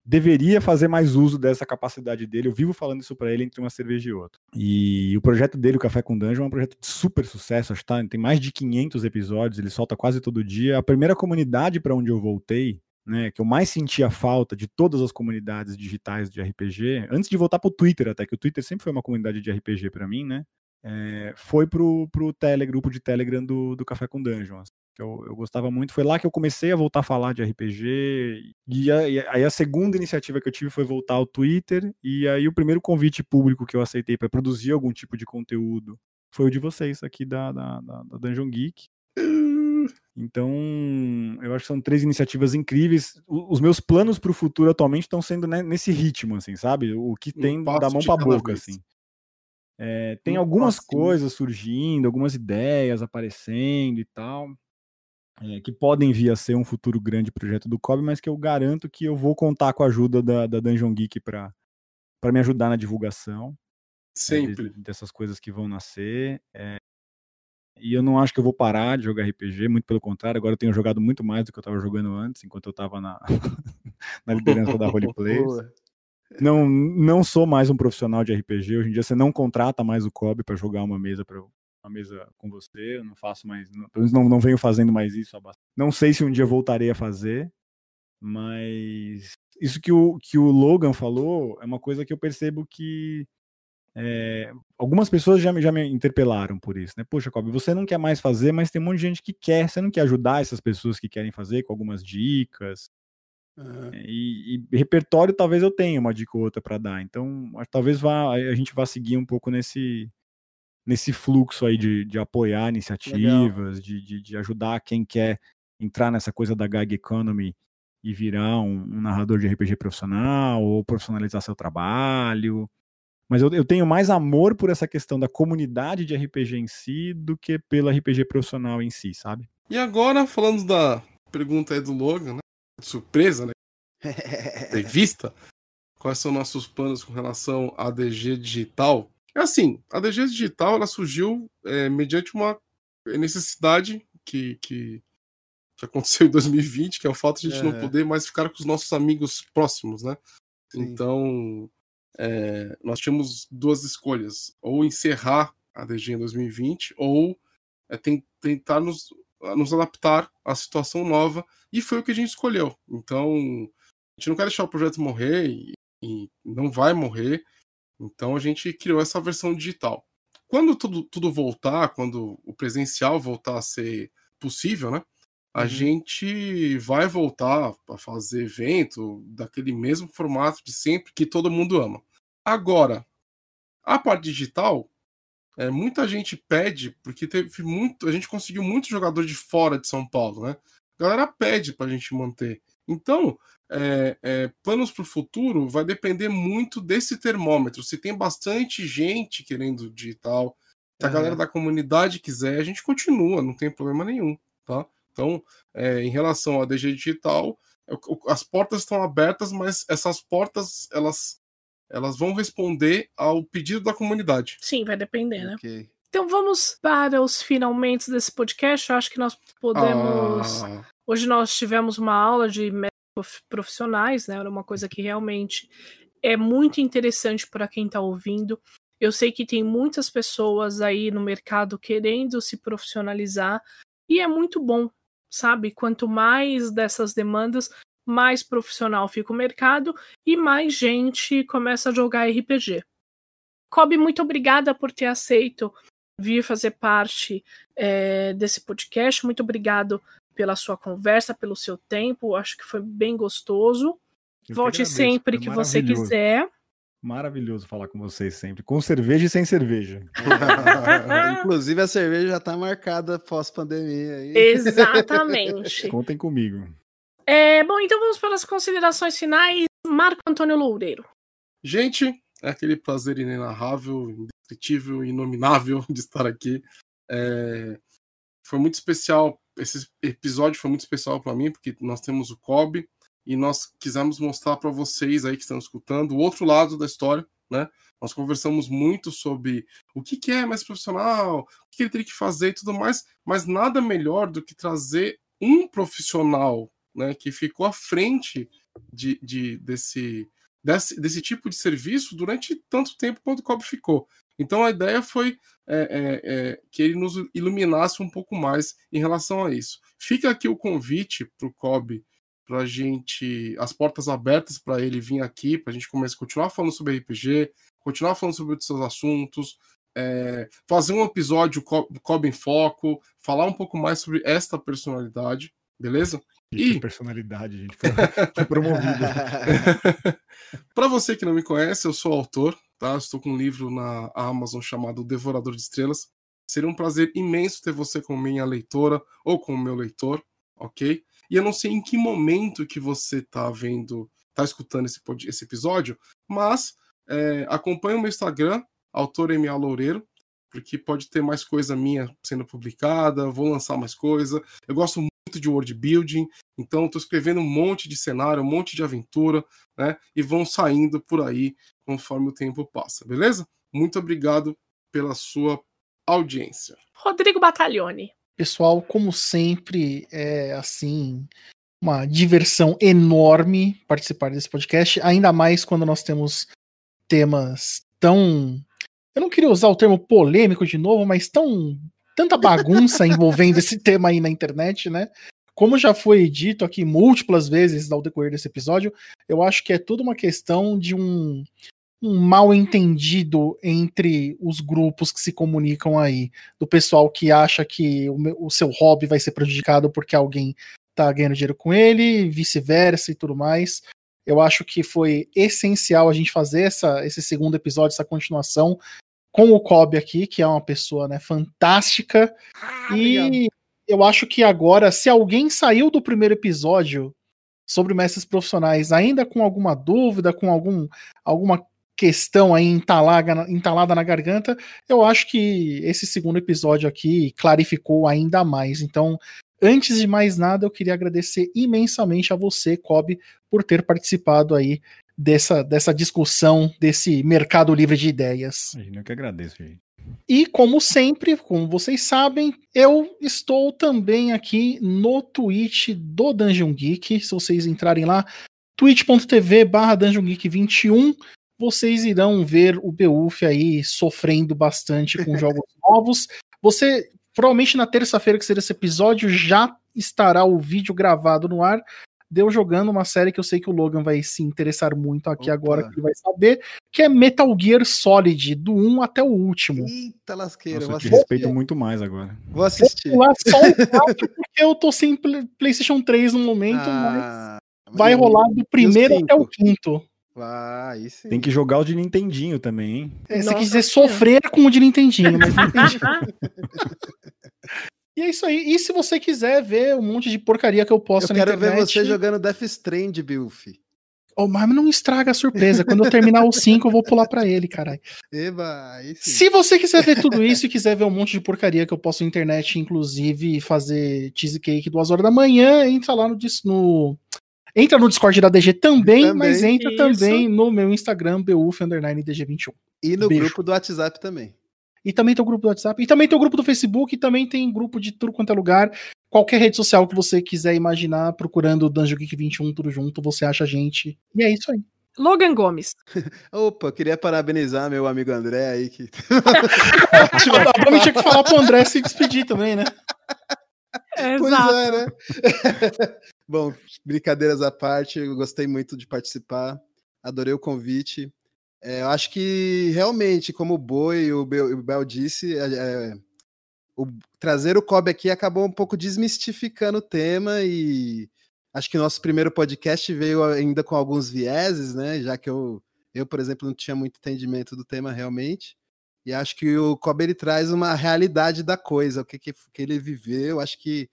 deveria fazer mais uso dessa capacidade dele. Eu vivo falando isso pra ele entre uma cerveja e outra. E o projeto dele, o Café com Dungeon, é um projeto de super sucesso. Acho que tá, tem mais de 500 episódios, ele solta quase todo dia. A primeira comunidade pra onde eu voltei, né, que eu mais sentia falta de todas as comunidades digitais de RPG, antes de voltar pro Twitter até, que o Twitter sempre foi uma comunidade de RPG pra mim, né? é, foi pro, pro tele, grupo de Telegram do, do Café com Dungeon. assim, que eu, eu gostava muito. Foi lá que eu comecei a voltar a falar de RPG. E, e aí a segunda iniciativa que eu tive foi voltar ao Twitter. E aí o primeiro convite público que eu aceitei para produzir algum tipo de conteúdo foi o de vocês aqui da, da, da, da Dungeon Geek. Então, eu acho que são três iniciativas incríveis. O- Os meus planos para o futuro atualmente estão sendo né, nesse ritmo, assim, sabe? O que Um tem da mão para boca, vez. assim. É, tem Um algumas coisas surgindo, algumas ideias aparecendo e tal, é, que podem vir a ser um futuro grande projeto do Kobe, mas que eu garanto que eu vou contar com a ajuda da, da Dungeon Geek para me ajudar na divulgação é, Sempre. dessas coisas que vão nascer. é. E eu não acho que eu vou parar de jogar RPG, muito pelo contrário, agora eu tenho jogado muito mais do que eu estava jogando antes, enquanto eu estava na, [LAUGHS] na liderança da Roleplayers. [LAUGHS] Boa. Não, não sou mais um profissional de RPG. Hoje em dia você não contrata mais o Kobe para jogar uma mesa para uma mesa com você. Eu não faço mais, não, pelo menos não, não venho fazendo mais isso. Não sei se um dia voltarei a fazer, mas isso que o, que o Logan falou é uma coisa que eu percebo que é, algumas pessoas já me, já me interpelaram por isso, né? Poxa, Kobe, você não quer mais fazer, mas tem um monte de gente que quer. Você não quer ajudar essas pessoas que querem fazer com algumas dicas? É. E, e repertório talvez eu tenha uma dica ou outra para dar. Então, talvez vá, a gente vá seguir um pouco nesse, nesse fluxo aí de, de apoiar iniciativas, de, de, de ajudar quem quer entrar nessa coisa da gag economy e virar um, um narrador de RPG profissional ou profissionalizar seu trabalho. Mas eu, eu tenho mais amor por essa questão da comunidade de RPG em si do que pelo RPG profissional em si, sabe? E agora, falando da pergunta aí do Logan, né? De surpresa, né? [LAUGHS] Prevista. Quais são nossos planos com relação à DG digital? É assim, a DG digital ela surgiu é, mediante uma necessidade que, que, que aconteceu em 2020, que é o fato de a gente não Aham. poder mais ficar com os nossos amigos próximos, né? Sim. Então, é, nós tínhamos duas escolhas: ou encerrar a DG em 2020, ou é, ten- tentar nos, nos adaptar à situação nova, e foi o que a gente escolheu. Então, a gente não quer deixar o projeto morrer, e, e não vai morrer, então a gente criou essa versão digital. Quando tudo, tudo voltar, quando o presencial voltar a ser possível, né? A Uhum. gente vai voltar a fazer evento daquele mesmo formato de sempre que todo mundo ama. Agora, a parte digital, é, muita gente pede, porque teve muito. A gente conseguiu muito jogador de fora de São Paulo, né? A galera pede pra gente manter. Então, é, é, planos para o futuro vai depender muito desse termômetro. Se tem bastante gente querendo digital, se a galera da comunidade quiser, a gente continua, não tem problema nenhum, tá? Então, é, em relação à DG digital, o- as portas estão abertas, mas essas portas elas elas vão responder ao pedido da comunidade. Sim, vai depender, né? Então vamos para os finalmente desse podcast. Eu acho que nós podemos. Ah, Hoje nós tivemos uma aula de profissionais, né? Era uma coisa que realmente é muito interessante para quem está ouvindo. Eu sei que tem muitas pessoas aí no mercado querendo se profissionalizar e é muito bom, sabe? Quanto mais dessas demandas, mais profissional fica o mercado e mais gente começa a jogar RPG. Kobe, muito obrigada por ter aceito vir fazer parte eh, desse podcast. Muito obrigado pela sua conversa, pelo seu tempo. Acho que foi bem gostoso. Eu Volte agradeço, sempre que você quiser. Maravilhoso falar com vocês sempre. Com cerveja e sem cerveja. [LAUGHS] Inclusive, a cerveja já tá marcada pós-pandemia. Exatamente. [LAUGHS] Contem comigo. É, bom, então vamos para as considerações finais. Marco Antônio Loureiro. Gente, é aquele prazer inenarrável, indescritível, inominável de estar aqui. É, Foi muito especial. Esse episódio foi muito especial para mim, porque nós temos o Kobe e nós quisemos mostrar para vocês aí que estão escutando o outro lado da história, né? Nós conversamos muito sobre o que, que é mais profissional, o que ele teria que fazer e tudo mais, mas nada melhor do que trazer um profissional né, que ficou à frente de, de, desse, desse, desse tipo de serviço durante tanto tempo quanto o COB ficou. Então a ideia foi é, é, é, que ele nos iluminasse um pouco mais em relação a isso. Fica aqui o convite para o COB para a gente, as portas abertas para ele vir aqui, para a gente começar a continuar falando sobre RPG, continuar falando sobre outros assuntos, é, fazer um episódio Cobb em Foco, falar um pouco mais sobre esta personalidade, beleza? E personalidade, gente, foi, foi promovido. [LAUGHS] para você que não me conhece, eu sou autor, tá? Estou com um livro na Amazon chamado Devorador de Estrelas. Seria um prazer imenso ter você como minha leitora ou como meu leitor, ok? E eu não sei em que momento que você está vendo, está escutando esse, esse episódio, mas é, acompanhe o meu Instagram, autor MA Loureiro, porque pode ter mais coisa minha sendo publicada, vou lançar mais coisa. Eu gosto muito de world building, então estou escrevendo um monte de cenário, um monte de aventura, né? E vão saindo por aí conforme o tempo passa, beleza? Muito obrigado pela sua audiência. Rodrigo Battaglione. Pessoal, como sempre, é assim, uma diversão enorme participar desse podcast, ainda mais quando nós temos temas tão. Eu não queria usar o termo polêmico de novo, mas tão. tanta bagunça [LAUGHS] envolvendo esse tema aí na internet, né? Como já foi dito aqui múltiplas vezes ao decorrer desse episódio, eu acho que é tudo uma questão de um, um mal entendido entre os grupos que se comunicam aí, do pessoal que acha que o, o seu hobby vai ser prejudicado porque alguém tá ganhando dinheiro com ele, vice-versa e tudo mais. Eu acho que foi essencial a gente fazer essa, esse segundo episódio, essa continuação com o Kobe aqui, que é uma pessoa né, fantástica. Ah, e obrigado. eu acho que agora, se alguém saiu do primeiro episódio sobre mestres profissionais ainda com alguma dúvida, com algum, alguma questão aí entalada, entalada na garganta, eu acho que esse segundo episódio aqui clarificou ainda mais. Então, antes de mais nada, eu queria agradecer imensamente a você, Kobe, por ter participado aí dessa, dessa discussão, desse mercado livre de ideias. Eu que agradeço, gente. E como sempre, como vocês sabem, eu estou também aqui no Twitch do Dungeon Geek. Se vocês entrarem lá, twitch.tv barra Dungeon Geek 21 vocês irão ver o Beuf aí sofrendo bastante com [LAUGHS] jogos novos. Você, provavelmente na terça-feira que será esse episódio, já estará o vídeo gravado no ar. Deu jogando uma série que eu sei que o Logan vai se interessar muito aqui Opa. agora, que ele vai saber, que é Metal Gear Solid, do 1 até o último. Eita lasqueira, Nossa, eu te respeito muito mais agora. Vou assistir. Vou só um [LAUGHS] porque eu tô sem PlayStation 3 no momento, ah, mas vai rolar do primeiro até o quinto. Ah, sim. Tem que jogar o de Nintendinho também, hein? É, se quiser sofrer com o de Nintendinho, mas [LAUGHS] E é isso aí. E se você quiser ver um monte de porcaria que eu posto eu na internet... Eu quero ver você jogando Death Strand, Bilf. Oh, mas não estraga a surpresa. Quando eu terminar o 5, eu vou pular para ele, caralho. Eba, Se você quiser ver tudo isso e quiser ver um monte de porcaria que eu posto na internet, inclusive fazer cheesecake duas horas da manhã, entra lá no, no Entra no Discord da DG também, também mas entra isso. também no meu Instagram, BUF_DG21. E no Beijo. grupo do WhatsApp também. E também tem o grupo do WhatsApp. E também tem o grupo do Facebook. E também tem grupo de tudo quanto é lugar. Qualquer rede social que você quiser imaginar, procurando Dungeon Geek 21, tudo junto, você acha a gente. E é isso aí. Logan Gomes. [LAUGHS] Opa, queria parabenizar meu amigo André aí. Que... [LAUGHS] Provavelmente tinha que falar pro André se despedir também, né? É, pois exato. é, né? [LAUGHS] Bom, brincadeiras à parte, eu gostei muito de participar, adorei o convite. É, eu acho que realmente, como o Boi e o Bel, disse, é, é, o, trazer o Kobe aqui acabou um pouco desmistificando o tema e acho que o nosso primeiro podcast veio ainda com alguns vieses, né? Já que eu, eu por exemplo, não tinha muito entendimento do tema realmente. E acho que o Kobe ele traz uma realidade da coisa, o que, que, que ele viveu. Acho que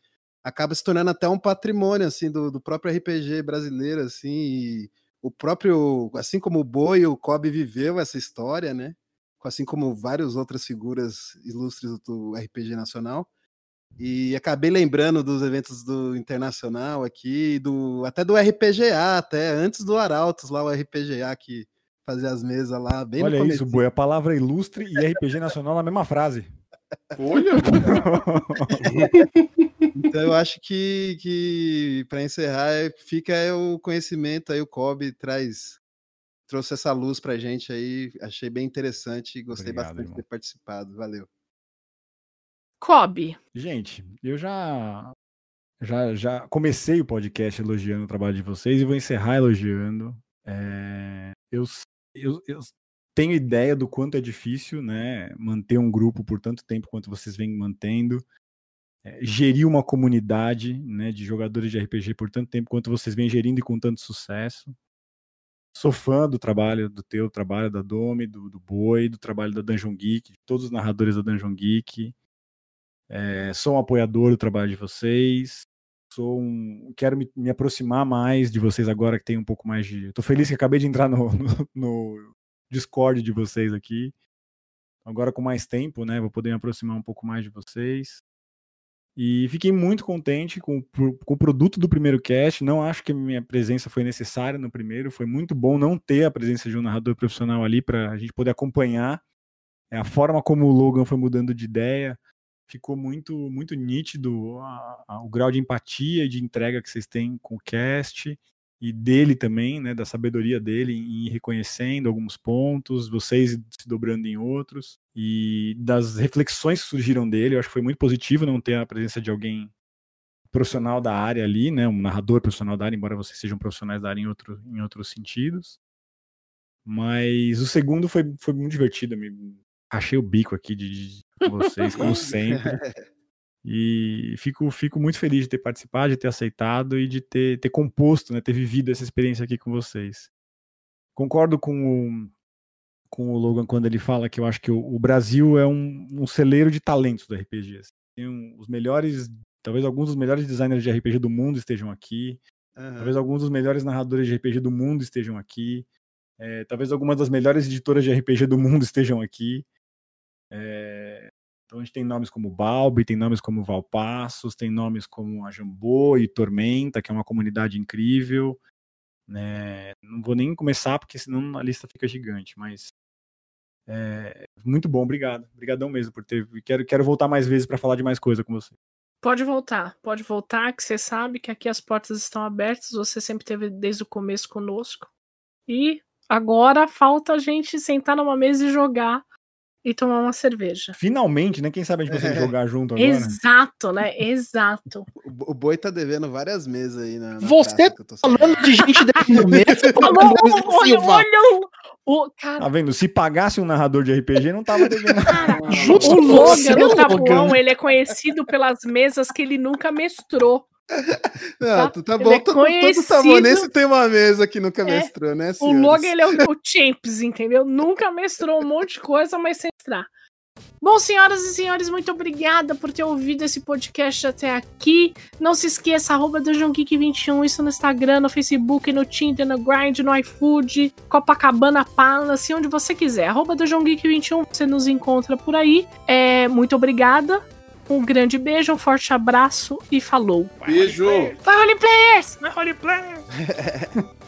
acaba se tornando até um patrimônio assim do, do próprio RPG brasileiro assim e o próprio assim como o Boi o Kobe viveu essa história né assim como várias outras figuras ilustres do RPG nacional. E acabei lembrando dos eventos do internacional aqui do até do RPGA até antes do Arautos lá o RPGA que fazia as mesas lá bem olha isso Boi a palavra ilustre e RPG nacional na mesma frase. Olha [LAUGHS] [LAUGHS] Então eu acho que, que para encerrar, é, fica o conhecimento aí, o Kobe traz trouxe essa luz pra gente aí, achei bem interessante e gostei Obrigado, bastante irmão. de ter participado. Valeu. Kobe. Gente, eu já, já já comecei o podcast elogiando o trabalho de vocês e vou encerrar elogiando. É, eu, eu, eu tenho ideia do quanto é difícil, né, manter um grupo por tanto tempo quanto vocês vêm mantendo, é, gerir uma comunidade, né, de jogadores de RPG por tanto tempo quanto vocês vêm gerindo e com tanto sucesso. Sou fã do trabalho, do teu trabalho, da Domi, do, do Boi, do trabalho da Dungeon Geek, de todos os narradores da Dungeon Geek. É, sou um apoiador do trabalho de vocês. Sou um, quero me, me aproximar mais de vocês agora que tem um pouco mais de. Tô feliz que acabei de entrar no, [LAUGHS] no, no Discord de vocês aqui. Agora com mais tempo, né? Vou poder me aproximar um pouco mais de vocês. E fiquei muito contente com, com o produto do primeiro cast. Não acho que a minha presença foi necessária no primeiro. Foi muito bom não ter a presença de um narrador profissional ali para a gente poder acompanhar é, a forma como o Logan foi mudando de ideia. Ficou muito muito nítido a- a- o grau de empatia e de entrega que vocês têm com o cast e dele também, né, da sabedoria dele em reconhecendo alguns pontos, vocês se dobrando em outros e das reflexões que surgiram dele. Eu acho que foi muito positivo não ter a presença de alguém profissional da área ali, né, um narrador profissional da área, embora vocês sejam profissionais da área em, outro, em outros sentidos. Mas o segundo foi, foi muito divertido, me rachei o bico aqui de, de vocês, como [LAUGHS] sempre. E fico, fico muito feliz de ter participado, de ter aceitado e de ter, ter composto, né, ter vivido essa experiência aqui com vocês. Concordo com o, com o Logan quando ele fala que eu acho que o, o Brasil é um, um celeiro de talentos do RPG. assim. Tem um- os melhores, talvez alguns dos melhores designers de RPG do mundo estejam aqui, Aham. talvez alguns dos melhores narradores de RPG do mundo estejam aqui, é, talvez algumas das melhores editoras de RPG do mundo [LAUGHS] estejam aqui. É, então a gente tem nomes como Balbi, tem nomes como Valpassos, tem nomes como a Jambô e Tormenta, que é uma comunidade incrível. Né? Não vou nem começar, porque senão a lista fica gigante, mas é, muito bom, obrigado. Obrigadão mesmo por ter. Quero, quero voltar mais vezes para falar de mais coisa com você. Pode voltar, pode voltar, que você sabe que aqui as portas estão abertas, você sempre esteve desde o começo conosco. E agora falta a gente sentar numa mesa e jogar e tomar uma cerveja. Finalmente, né? Quem sabe a gente consegue É. jogar junto agora? Exato, né? Exato. [LAUGHS] O, Bo- o Boi tá devendo várias mesas aí na, na Você praça sabendo. Falando de gente [LAUGHS] devendo mesa, Falou, olha, olha o, o cara, Tá vendo? Se pagasse um narrador de RPG, não tava devendo. cara, Justo o Logan no Logan. Tabuão, ele é conhecido pelas mesas que ele nunca mestrou. [LAUGHS] Não, Tá? tu tá Ele bom, é todo, todo conhecido- sabonense tem uma mesa que nunca É. mestrou, né, O senhores? Logan, ele é o, o Champs, entendeu? Nunca mestrou um monte de coisa, mas sem mestrar. Bom, senhoras e senhores, muito obrigada por ter ouvido esse podcast até aqui. Não se esqueça, arroba DungeonGeek21, isso no Instagram, no Facebook, no Tinder, no Grind, no iFood, Copacabana Palace, onde você quiser. Arroba DungeonGeek21, você nos encontra por aí. É, muito obrigada. Um grande beijo, um forte abraço e falou. Beijo! Vai, Roleplayers! Vai, roleplay! [LAUGHS]